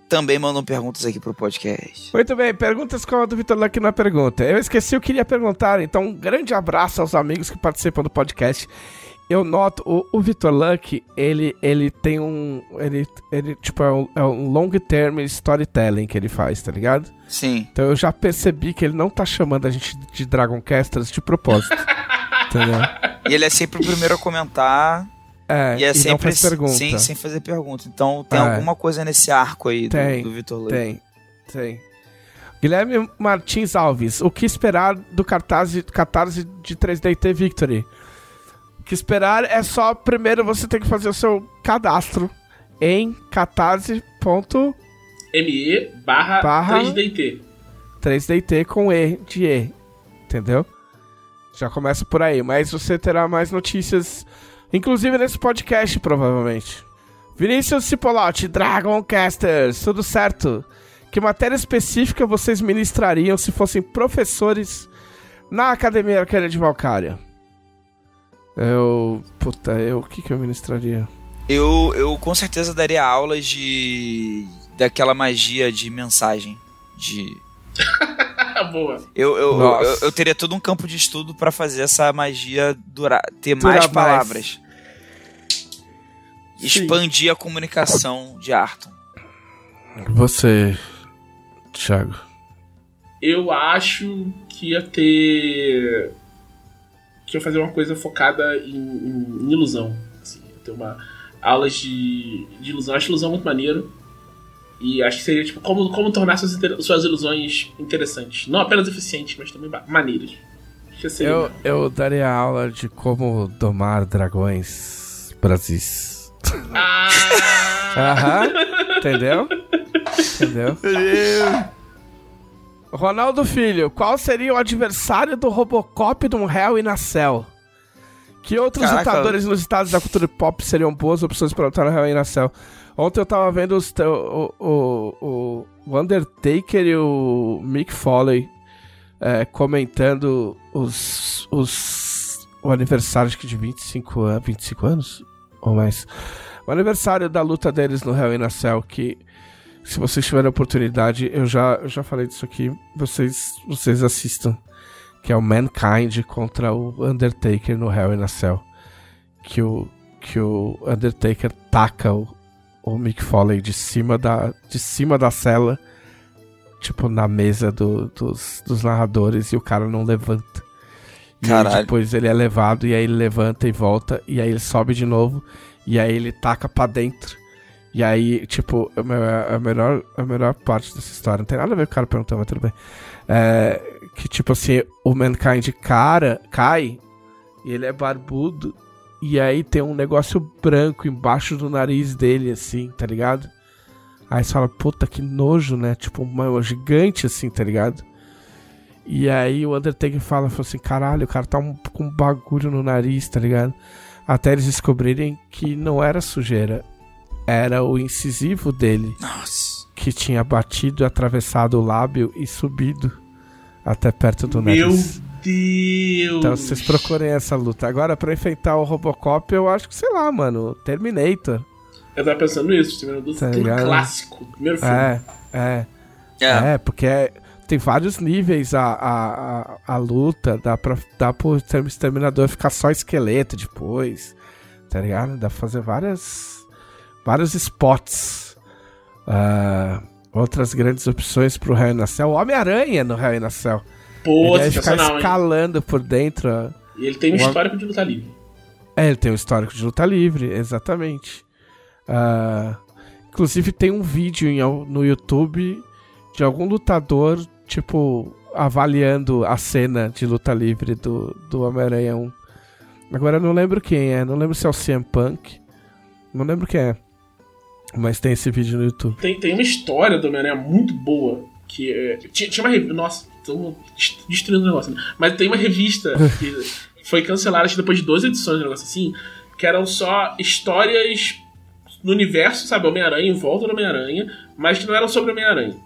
também mandam perguntas aqui pro podcast. Muito bem, perguntas com a do Vitor Luck na pergunta. Eu esqueci, eu queria perguntar, então um grande abraço aos amigos que participam do podcast. Eu noto, o, o Vitor Luck, ele, ele tem um. Ele, ele tipo, é um, é um long term storytelling que ele faz, tá ligado? Sim. Então eu já percebi que ele não tá chamando a gente de Dragoncasters de propósito. entendeu? E ele é sempre o primeiro a comentar. É, e é não sempre faz pergunta. Sim, sem fazer pergunta. Então tem É. alguma coisa nesse arco aí do, Tem, do Vitor Luiz. Tem, tem. Guilherme Martins Alves, o que esperar do catarse, catarse de 3DT Victory? Que esperar é só, primeiro você tem que fazer o seu cadastro em catarse.3DT ME barra Barra- 3DT. com E de E, entendeu? Já começa por aí, mas você terá mais notícias, inclusive nesse podcast, provavelmente. Vinícius Cipolotti, Dragoncasters, tudo certo? Que matéria específica vocês ministrariam se fossem professores na Academia Arcana de Valkyria? Eu. Puta, eu. O que, que eu ministraria? Eu, eu com certeza daria aulas de. daquela magia de mensagem. De. Boa. Eu, eu, eu, eu teria todo um campo de estudo pra fazer essa magia durar, ter Durar mais mais. palavras. Sim. Expandir a comunicação de Arton. Você, Thiago. Eu acho que ia ter. Que ia fazer uma coisa focada em, em- em ilusão. Assim, ter uma. aulas de, de ilusão. Acho ilusão muito maneiro. E acho que seria tipo como, como tornar suas, suas ilusões interessantes. Não apenas eficientes, mas também maneiras. Acho que seria. Eu, eu daria aula de como domar dragões Brasis. Ah! Aham, entendeu? Entendeu? Ronaldo Filho, qual seria o adversário do Robocop no Hell e na Cell? Que outros Caraca. lutadores nos estados da cultura pop seriam boas opções para lutar no Hell e na Cell? Ontem eu tava vendo os, o, o, o, Undertaker e o Mick Foley é, comentando os, os, o aniversário acho que de 25, an- 25 anos ou mais. O aniversário da luta deles no Hell in a Cell, que se vocês tiverem oportunidade, eu já, eu já falei disso aqui, vocês, vocês assistam. Que é o Mankind contra o Undertaker no Hell in a Cell. Que o, que o Undertaker taca o, o Mick Foley de cima da, de cima da cela, tipo, na mesa do- dos, dos narradores, e o cara não levanta. E Caralho. depois ele é levado, e aí ele levanta e volta, e aí ele sobe de novo, e aí ele taca pra dentro. E aí, tipo, a a melhor, a melhor parte dessa história, não tem nada a ver com o cara perguntando, mas tudo bem. É, que, tipo assim, o Mankind cara, cai, e ele é barbudo, e aí tem um negócio branco embaixo do nariz dele, assim, tá ligado? Aí você fala, puta, que nojo, né? Tipo, uma gigante, assim, tá ligado? E aí o Undertaker fala, fala assim, caralho, o cara tá um- com um bagulho no nariz, tá ligado? Até eles descobrirem que não era sujeira, era o incisivo dele Nossa. que tinha batido, atravessado o lábio e subido até perto do Meu nariz. Deus! Então vocês procurem essa luta. Agora, pra enfrentar o Robocop, eu acho que, sei lá, mano, Terminator. Eu tava pensando nisso, primeiro do Tá clássico. Primeiro filme. É, é. É. É, porque é- tem vários níveis a, a, a, a luta. Dá pra, dá pro Exterm- exterminador ficar só esqueleto depois. Tá ligado? Dá pra fazer várias. Vários spots. Ah, outras grandes opções pro na Céu. O Homem-Aranha no Raio na Céu. Pô, ele ficar sensacional, hein? escalando por dentro. E ele tem um Uma- histórico de luta livre. É, ele tem um histórico de luta livre, exatamente. Ah, inclusive tem um vídeo em no YouTube de algum lutador, tipo, avaliando a cena de luta livre do, do Homem-Aranha 1. Agora eu não lembro quem é, não lembro se é o CM Punk. Não lembro quem é. Mas tem esse vídeo no YouTube. Tem, tem uma história do Homem-Aranha muito boa. Que é, tinha, tinha uma revista. Nossa, estamos destruindo o negócio, né? Mas tem uma revista que foi cancelada acho depois de 12 edições, um negócio assim. Que eram só histórias no universo, sabe? Homem-Aranha em volta do Homem-Aranha, mas que não eram sobre Homem-Aranha.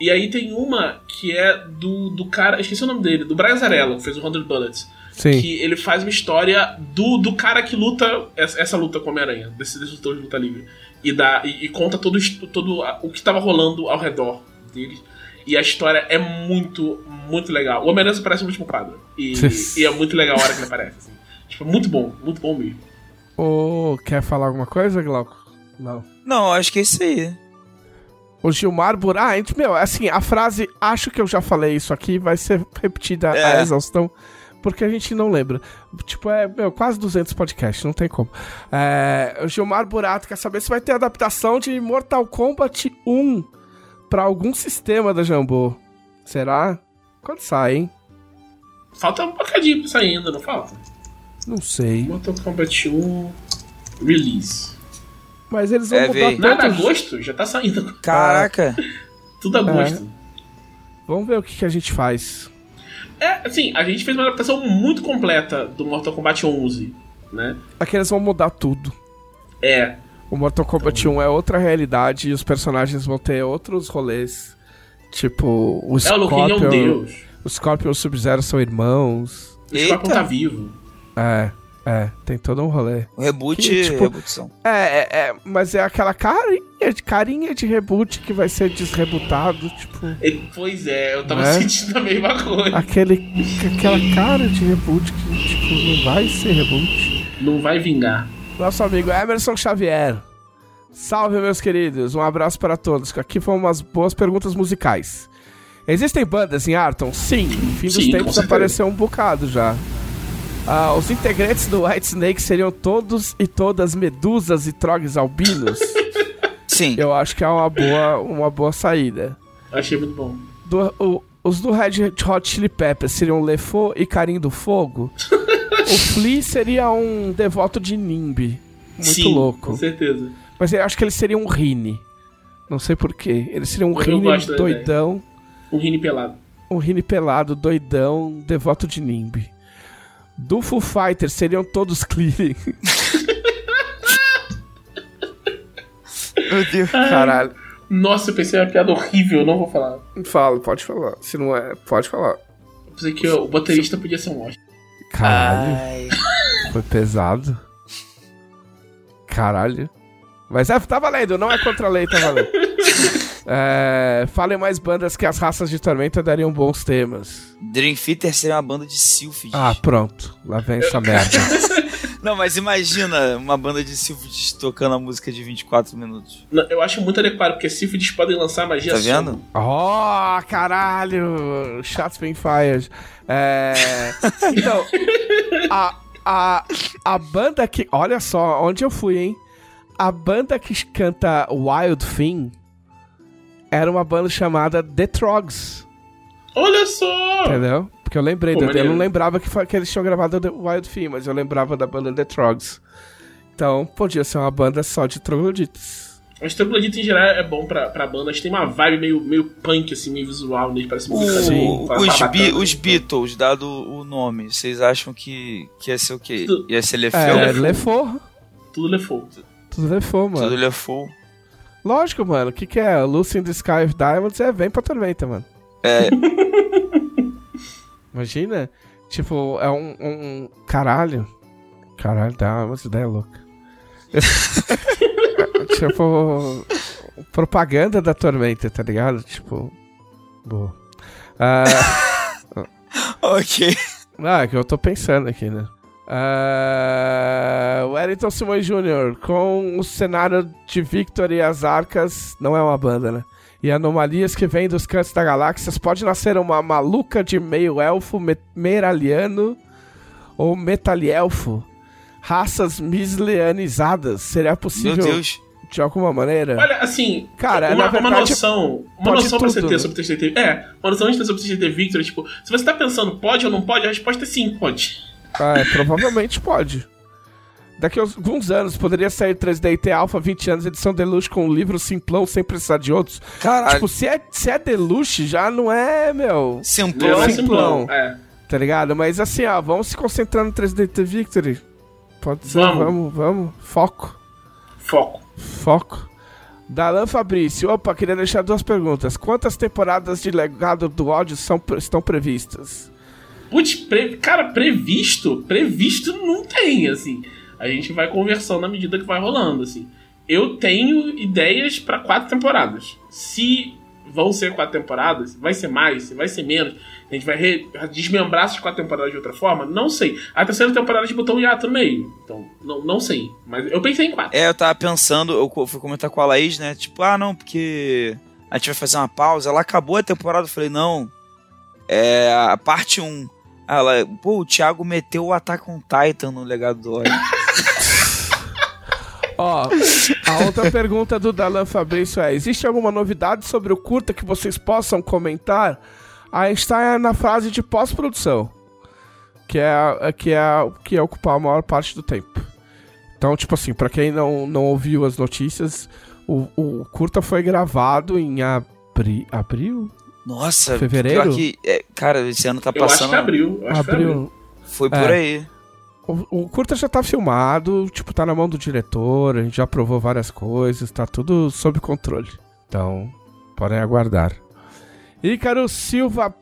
E aí tem uma que é do, do cara. Esqueci o nome dele, do Brian Zarello, que fez o 100 Bullets. Sim. Que ele faz uma história do, do cara que luta essa, essa luta com o Homem-Aranha, desse, desse de luta livre. E, dá, e, e conta todo, todo a- o que estava rolando ao redor dele. E a história é muito, muito legal. O Homem-Aranha aparece no último quadro. E, e é muito legal a hora que ele aparece. Assim. Tipo, muito bom, muito bom mesmo. Ô, quer falar alguma coisa, Glauco? Não. Não, acho que é isso aí. O Gilmar Bur... Ah, meu, assim, a frase acho que eu já falei isso aqui vai ser repetida É. a exaustão, porque a gente não lembra. Tipo, é, meu, quase 200 podcasts, não tem como. É, o Gilmar Burato quer saber se vai ter adaptação de Mortal Kombat 1 pra algum sistema da Jambô. Será? Quando sai, hein? Falta um bocadinho pra sair ainda, não falta? Não sei. Mortal Kombat 1 Release. Mas eles vão É, mudar véi. Nada, tanto... agosto? Já tá saindo. Caraca. Tudo agosto. Vamos ver o que, que a gente faz. É, assim, a gente fez uma adaptação muito completa do Mortal Kombat 11, né? Aqui eles vão mudar tudo. É, O Mortal Kombat 1 é outra realidade e os personagens vão ter outros rolês. Tipo, o é o Luke é um Scorpion, deus. o Scorpion e o Sub-Zero são irmãos. O Scorpion Eita. tá vivo. É, é, tem todo um rolê. O reboot, Que, tipo, rebootzão. É, é, é, mas é aquela carinha de, carinha de reboot que vai ser desrebutado, tipo, pois é, eu tava Né? sentindo a mesma coisa. aquele, aquela cara de reboot que, tipo, não vai ser reboot. Não vai vingar. Nosso amigo Emerson Xavier. Salve, meus queridos. Um abraço para todos. Aqui foram umas boas perguntas musicais. Existem bandas em Arton? Sim. No fim dos Sim, tempos apareceu um bocado já. Ah, os integrantes do White Snake seriam todos e todas medusas e trogs albinos? Sim. Eu acho que é uma boa, uma boa saída. Achei muito bom. Do- o- os do Red Hot Chili Peppers seriam Lefou e Carim do Fogo? o Flea seria um devoto de Nimbi. Muito Sim, louco. Com certeza. Mas eu acho que ele seria um Rini. Não sei porquê. Ele seria um Eu Rini doidão. Um Rini pelado. Um Rini pelado, doidão, devoto de Nimbi. Do Foo Fighters seriam todos clearing. Meu Deus. Caralho. Nossa, eu pensei uma piada horrível, eu não vou falar. Fala, pode falar. Se não é, pode falar. Eu pensei que o baterista podia ser um Oscar. Caralho, Ai. foi pesado. Caralho. Mas é, tá valendo, não é contra a lei, tá valendo. É, falem mais bandas que as raças de Tormenta dariam bons temas. Dream Theater seria uma banda de Sylphids. Ah, pronto. Lá vem essa merda. Não, mas imagina uma banda de Sylphids tocando a música de 24 minutos. Não, Eu acho muito adequado, porque Sífides podem lançar magia Tá vendo? Oh, caralho! Shots been fired. É, então, a, a, a banda que. Olha só, onde eu fui, hein? A banda que canta Wild Thing era uma banda chamada The Trogs, Olha só! entendeu? Porque eu lembrei, Pô, da- eu não lembrava que, foi- que eles tinham gravado The Wild Thing, mas eu lembrava da banda The Trogs. Então, podia ser uma banda só de trogloditas. Mas Troglodita em geral é bom pra, pra banda. Acho que tem uma vibe meio, meio punk, assim, meio visual nele. Parece música O- assim, os, Be- os Beatles, dado o nome, vocês acham que, que ia ser o quê? Tudo- Ia ser Lefeu? É, Lefou. Lefou. Tudo levou. Tudo Lefou, mano. Tudo Lefou. Lógico, mano. O que, que é? Lucy in the Sky of Diamonds é vem pra tormenta, mano. É, Imagina. Tipo, é um. um- caralho. Caralho, dá umas ideias loucas. tipo. propaganda da Tormenta, tá ligado? Tipo. Boa. Ah, Ok. ah, é que eu tô pensando aqui, né? Ah, Wellington Simões Jr., com o cenário de Victor e as arcas, não é uma banda, né? E anomalias que vêm dos cantos da galáxias, pode nascer uma maluca de meio elfo, me meraliano ou metalielfo. Raças misleanizadas. Seria Meu possível Deus. de alguma maneira? Olha, assim, Cara, uma, verdade, uma noção. Uma noção pra você tudo, ter né? sobre o TCT. É, uma noção de ter sobre o TCT Victor, tipo, se você tá pensando pode ou não pode, a resposta é sim, pode. Ah, é, provavelmente pode. Daqui a alguns anos poderia sair 3D T Alpha 20 anos, edição Deluxe com um livro simplão sem precisar de outros. Caralho. Tipo, se é, se é Deluxe, já não é, meu. Simplão. Não é simplão. simplão. É. Tá ligado? Mas assim, ó, vamos se concentrar no 3D T Victory. Pode ser, Vamos. vamos, vamos. Foco. Foco. Foco. Dalan Fabrício, opa, queria deixar duas perguntas. Quantas temporadas de Legado do Ódio são, estão previstas? Putz, pre- cara, previsto, previsto não tem, assim. A gente vai conversando na medida que vai rolando, assim. Eu tenho ideias pra quatro temporadas. Se vão ser quatro temporadas, vai ser mais, vai ser menos, a gente vai desmembrar essas quatro temporadas de outra forma, não sei. A terceira temporada gente botou um hiato no meio, então não, não sei. Mas eu pensei em quatro. É, eu tava pensando, eu fui comentar com a Laís, né? Tipo, ah, não, porque a gente vai fazer uma pausa. Ela acabou a temporada, eu falei, não. É a parte 1. Ela, pô, o Thiago meteu o Attack on Titan no legado do ódio. Ó, a outra pergunta do Dalan Fabrício é: existe alguma novidade sobre o curta que vocês possam comentar? A gente tá na fase de pós-produção, que é, que, é, que é ocupar a maior parte do tempo. Então, tipo assim, pra quem não, não ouviu as notícias, o, o curta foi gravado em abri, abril? Nossa, Fevereiro? pior que. é, cara, esse ano tá Eu acho passando. que abriu. Eu acho que abriu. Abril. Foi É. por aí. O, o curta já tá filmado, tipo, tá na mão do diretor, a gente já provou várias coisas, tá tudo sob controle. Então, podem aguardar. Ícaro Silva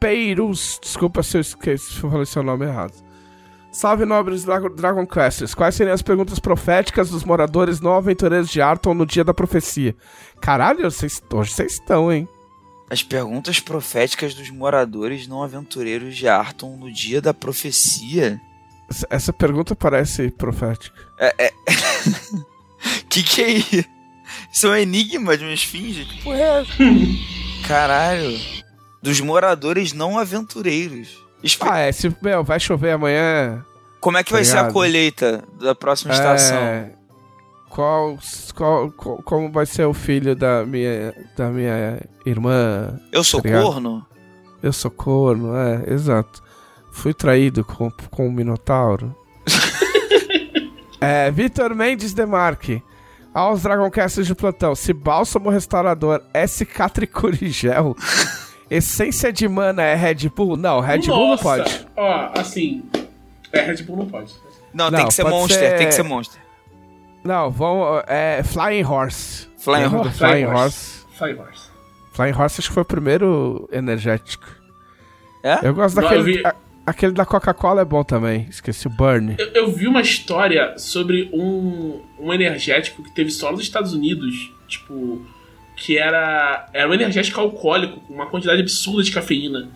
Peirus, desculpa se eu esqueci, se eu falei seu nome errado. Salve nobres Dragon, Dragon Questers. Quais seriam as perguntas proféticas dos moradores não aventureiros de Arton no dia da profecia? Caralho, vocês, hoje vocês estão, hein? As perguntas proféticas dos moradores não aventureiros de Arton no dia da profecia. Essa- Essa pergunta parece profética. Que que é isso? Isso é um enigma de uma esfinge? Que porra é essa? Caralho. Dos moradores não aventureiros. Expli- Ah, é, se, meu, vai chover amanhã, Como é que tá vai ser a ligado? colheita da próxima estação? Qual, qual, qual- como vai ser o filho da minha, da minha irmã? Eu sou tá corno? Eu sou corno, é, exato. Fui traído com, com o Minotauro. é, Vitor Mendes Demarque. Aos Dragoncasters de plantão. Se bálsamo restaurador é cicatricurigel, essência de mana é Red Bull? Não, Red Bull não Nossa, pode. Ó, assim. É, Red Bull não pode. Não, Não, tem que ser monster, ser- tem que ser monster. Não, vão. É, Flying Horse. Flying Horse. Flying Horse. Flying Horse. Flying Horse acho que foi o primeiro energético. É? Eu gosto Não, daquele. eu vi- a- aquele da Coca-Cola é bom também. Esqueci o Burn. Eu, eu vi uma história sobre um, um energético que teve só nos Estados Unidos, tipo, que era, era um energético alcoólico, com uma quantidade absurda de cafeína.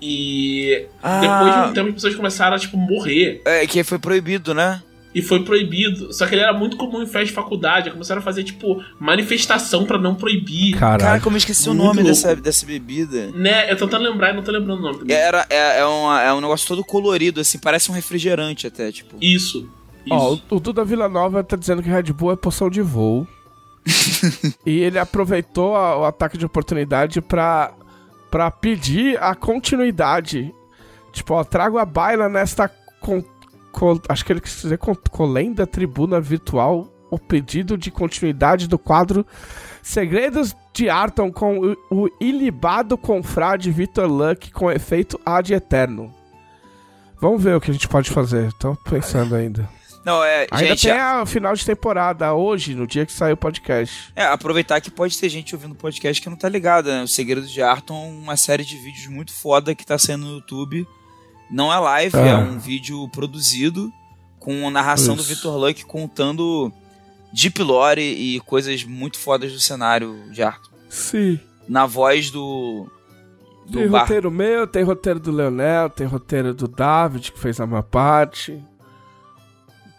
E Ah. depois de um tempo as pessoas começaram a, tipo, morrer. É, que foi proibido, né? E foi proibido. Só que ele era muito comum em festa de faculdade. Começaram a fazer, tipo, manifestação pra não proibir. Cara, Caralho. como eu esqueci o Muito nome louco. dessa, dessa bebida. Né? Eu tô tentando lembrar e não tô lembrando o nome também. Era, é, é, uma- é um negócio todo colorido, assim, parece um refrigerante até, tipo. Isso. Isso. Ó, o, o Duda Villanova tá dizendo que Red Bull é poção de voo. e ele aproveitou a- o ataque de oportunidade pra, pra pedir a continuidade. Tipo, ó, trago a baila nesta. con- acho que ele quis dizer con- colenda tribuna virtual. O pedido de continuidade do quadro Segredos de Arton com o, o ilibado confrade Victor Luck com efeito ad eterno. Vamos ver o que a gente pode fazer. Tô pensando ainda. Não, é, Ainda gente, tem a final de temporada hoje, no dia que saiu o podcast. é, aproveitar que pode ter gente ouvindo o podcast que não tá ligada, né? O Segredo de Arton, uma série de vídeos muito foda que tá saindo no YouTube. Não é live, Ah. é um vídeo produzido com narração do Isso. Victor Luck contando deep lore e coisas muito fodas do cenário de Arthur. Sim. Na voz do. do Tem Bar- roteiro meu, tem roteiro do Leonel, tem roteiro do David, que fez a maior parte.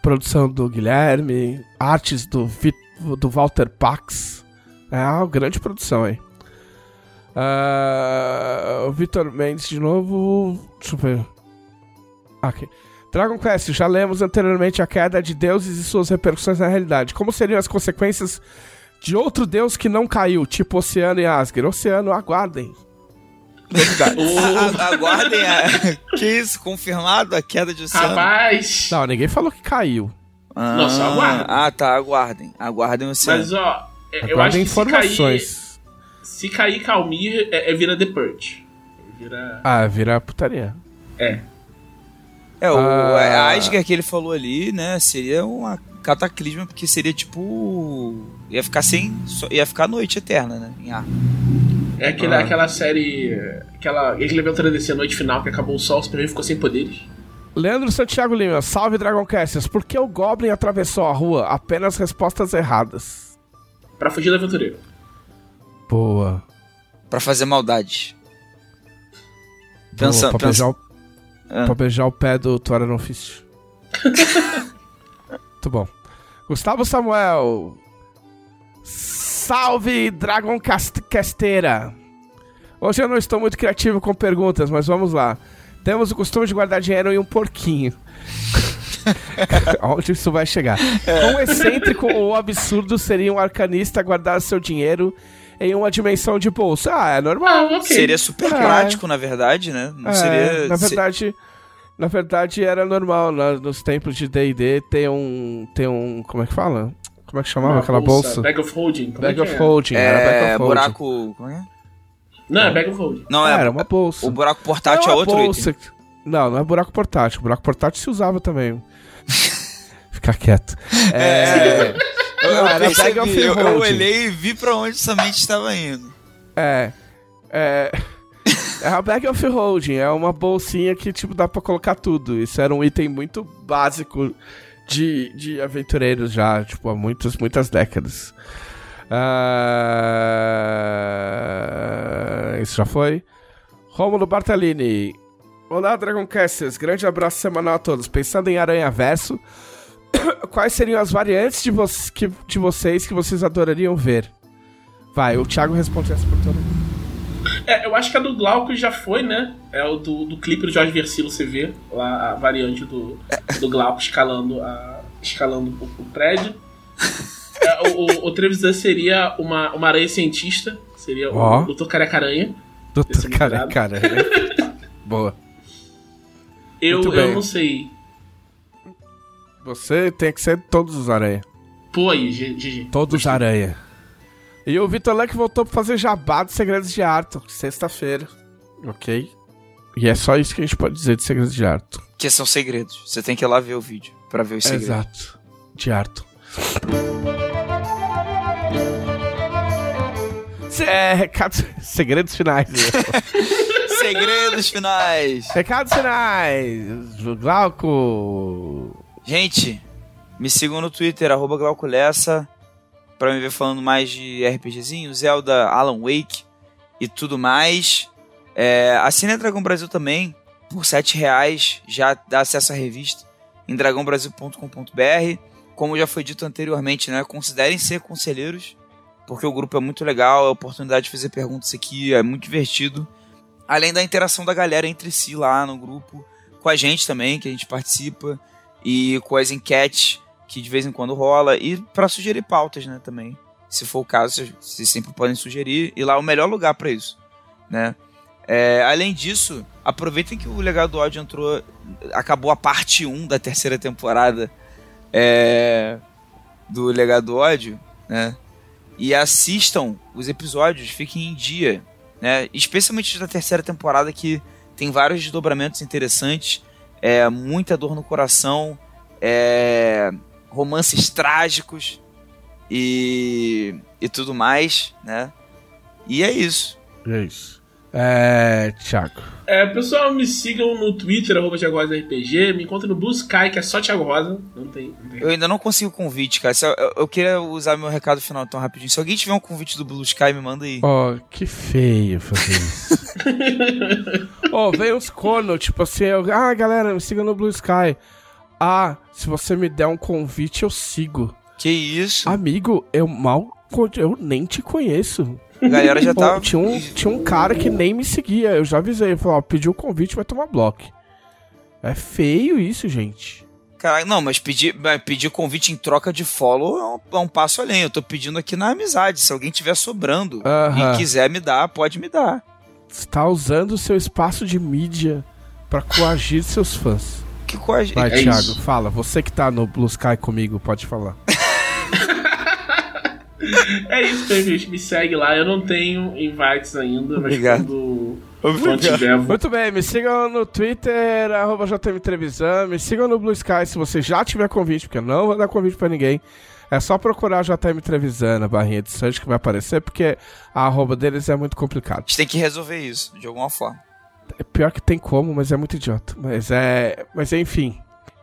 Produção do Guilherme, artes do, Vi- do Walter Pax. É uma grande produção, hein? Ah, o Vitor Mendes de novo. Deixa eu ver. Ok. Dragon Quest, já lemos anteriormente a queda de deuses e suas repercussões na realidade. Como seriam as consequências de outro deus que não caiu, tipo Oceano e Asgard? Oceano, aguardem. A- a- aguardem a. que isso? Confirmado a queda de oceano? rapaz. Não, ninguém falou que caiu. Ah, Não, só aguardem. Ah, tá, aguardem. Aguardem o oceano. Mas ó, é- eu acho Aguardem que se cair, informações. se cair Calmir, é, é vira The Purge. Vira. Ah, vira putaria. É. É, o, Ah. a Asgard que ele falou ali, né, seria uma cataclisma, porque seria tipo. ia ficar sem. só- ia ficar noite eterna, né? Em ar. É aquele, Ah. aquela série. Aquela. Aquele evento DC Noite Final que acabou o sol, o Superman ficou sem poderes. Leandro Santiago Lima, salve Dragoncasters. Por que o Goblin atravessou a rua? Apenas respostas erradas. Pra fugir do aventureiro. Boa. Pra fazer maldade. Boa, Pensa, Ah. pra beijar o pé do Tuarão Fist. Muito bom. Gustavo Samuel. Salve Dragon Cast- Casteira. Hoje eu não estou muito criativo com perguntas, mas vamos lá. Temos o costume de guardar dinheiro em um porquinho. Onde isso vai chegar? Um excêntrico ou absurdo seria um arcanista guardar seu dinheiro em uma dimensão de bolsa. Ah, é normal. Ah, ok. Seria super É. prático, na verdade, né? Não É, seria. na se- verdade, na verdade era normal na- nos templos de D&D ter um ter um, como é que fala? Como é que chamava Uma aquela bolsa? Bag of Holding. Como Bag é of que é? holding, era bag É, of holding. buraco. Como é? Não, é Bag of Holding. Não, É, é. era uma bolsa. O buraco portátil é, uma outro bolsa. item. Não, não é buraco portátil. Buraco portátil se usava também. Ficar quieto. É, Eu, Não, era percebi, bag of eu, eu holding. olhei e vi pra onde essa mente estava indo. é, é, é a bag of holding. É uma bolsinha que tipo dá pra colocar tudo. Isso era um item muito básico de, de aventureiros já, tipo, há muitas, muitas décadas. Ah, isso já foi. Rômulo Bartalini. Olá, Dragoncasters. Grande abraço semanal a todos. Pensando em Aranha Verso, quais seriam as variantes de, vo que, de vocês que vocês adorariam ver? Vai, o Thiago responde essa por todo mundo. É, eu acho que a do Glauco já foi, né? É o do, do clipe do Jorge Versilo, você vê lá a variante do, do Glauco escalando, a, escalando o, o prédio. É, o, o, o Trevisan seria uma, uma aranha cientista, seria Ó. o Dr. Careca-Aranha. Doutor, Esse é cara. Boa. Eu, eu não sei. Você tem que ser todos os aranha. Pô aí, GG. Todos aranha. E o Vitor Leque voltou pra fazer jabá dos Segredos de Arthur, sexta-feira. Ok? E é só isso que a gente pode dizer de Segredos de Arthur. Que são segredos. Você tem que ir lá ver o vídeo pra ver os segredos. Exato. De Arthur. Se- É, recados. Segredos finais. Segredos finais. recados finais. Glauco. Gente, me sigam no Twitter, arroba Glauco Lessa, pra me ver falando mais de RPGzinho, Zelda, Alan Wake e tudo mais. É, assine a Dragão Brasil também, por 7 reais já dá acesso à revista em dragãobrasil.com.br. Como já foi dito anteriormente, né, considerem ser conselheiros, porque o grupo é muito legal, a oportunidade de fazer perguntas aqui é muito divertido. Além da interação da galera entre si lá no grupo, com a gente também, que a gente participa e com as enquetes que de vez em quando rola e para sugerir pautas, né, também. Se for o caso, vocês- sempre podem sugerir e lá é o melhor lugar para isso, né? É, além disso, aproveitem que o Legado do Ódio entrou, acabou a parte 1 da terceira temporada é, do Legado do Ódio, né? E assistam os episódios, fiquem em dia, né? Especialmente da terceira temporada que tem vários desdobramentos interessantes, é, muita dor no coração, é, romances trágicos e, e tudo mais, né? E é isso. É isso. É, Thiago. É, pessoal, me sigam no Twitter, arroba Thiago Rosa RPG, me encontrem no Blue Sky, que é só Thiago Rosa. Não tem. Não tem. Eu ainda não consigo convite, cara. Eu, eu- eu queria usar meu recado final tão rapidinho. Se alguém tiver um convite do Blue Sky, me manda aí. Ó, que feio fazer isso. Ó, vem uns cornos, tipo assim, eu- ah, galera, me siga no Blue Sky. Ah, se você me der um convite, eu sigo. Que isso? Amigo, eu mal. Eu nem te conheço. A galera já tá. tinha, um, tinha um cara que nem me seguia. Eu já avisei. Ele falou: ó, pediu o convite, vai tomar bloco. É feio isso, gente. Caraca, não, mas pedir, pedir convite em troca de follow é um, é um passo além. Eu tô pedindo aqui na amizade. Se alguém tiver sobrando Aham. e quiser me dar, pode me dar. Você tá usando o seu espaço de mídia pra coagir seus fãs. Que coisa. Vai, É Thiago, isso. fala. Você que tá no Blue Sky comigo, pode falar. É isso, gente. Me segue lá. Eu não tenho invites ainda, mas Obrigado. quando, Obrigado. quando tiver. Muito bem, me sigam no Twitter, arroba JM Trevisan, me sigam no Blue Sky se você já tiver convite, porque eu não vou dar convite pra ninguém. É só procurar JM Trevisan na barrinha de search que vai aparecer, porque a arroba deles é muito complicado. A gente tem que resolver isso, de alguma forma. É pior que tem como, mas é muito idiota. Mas é. Mas enfim.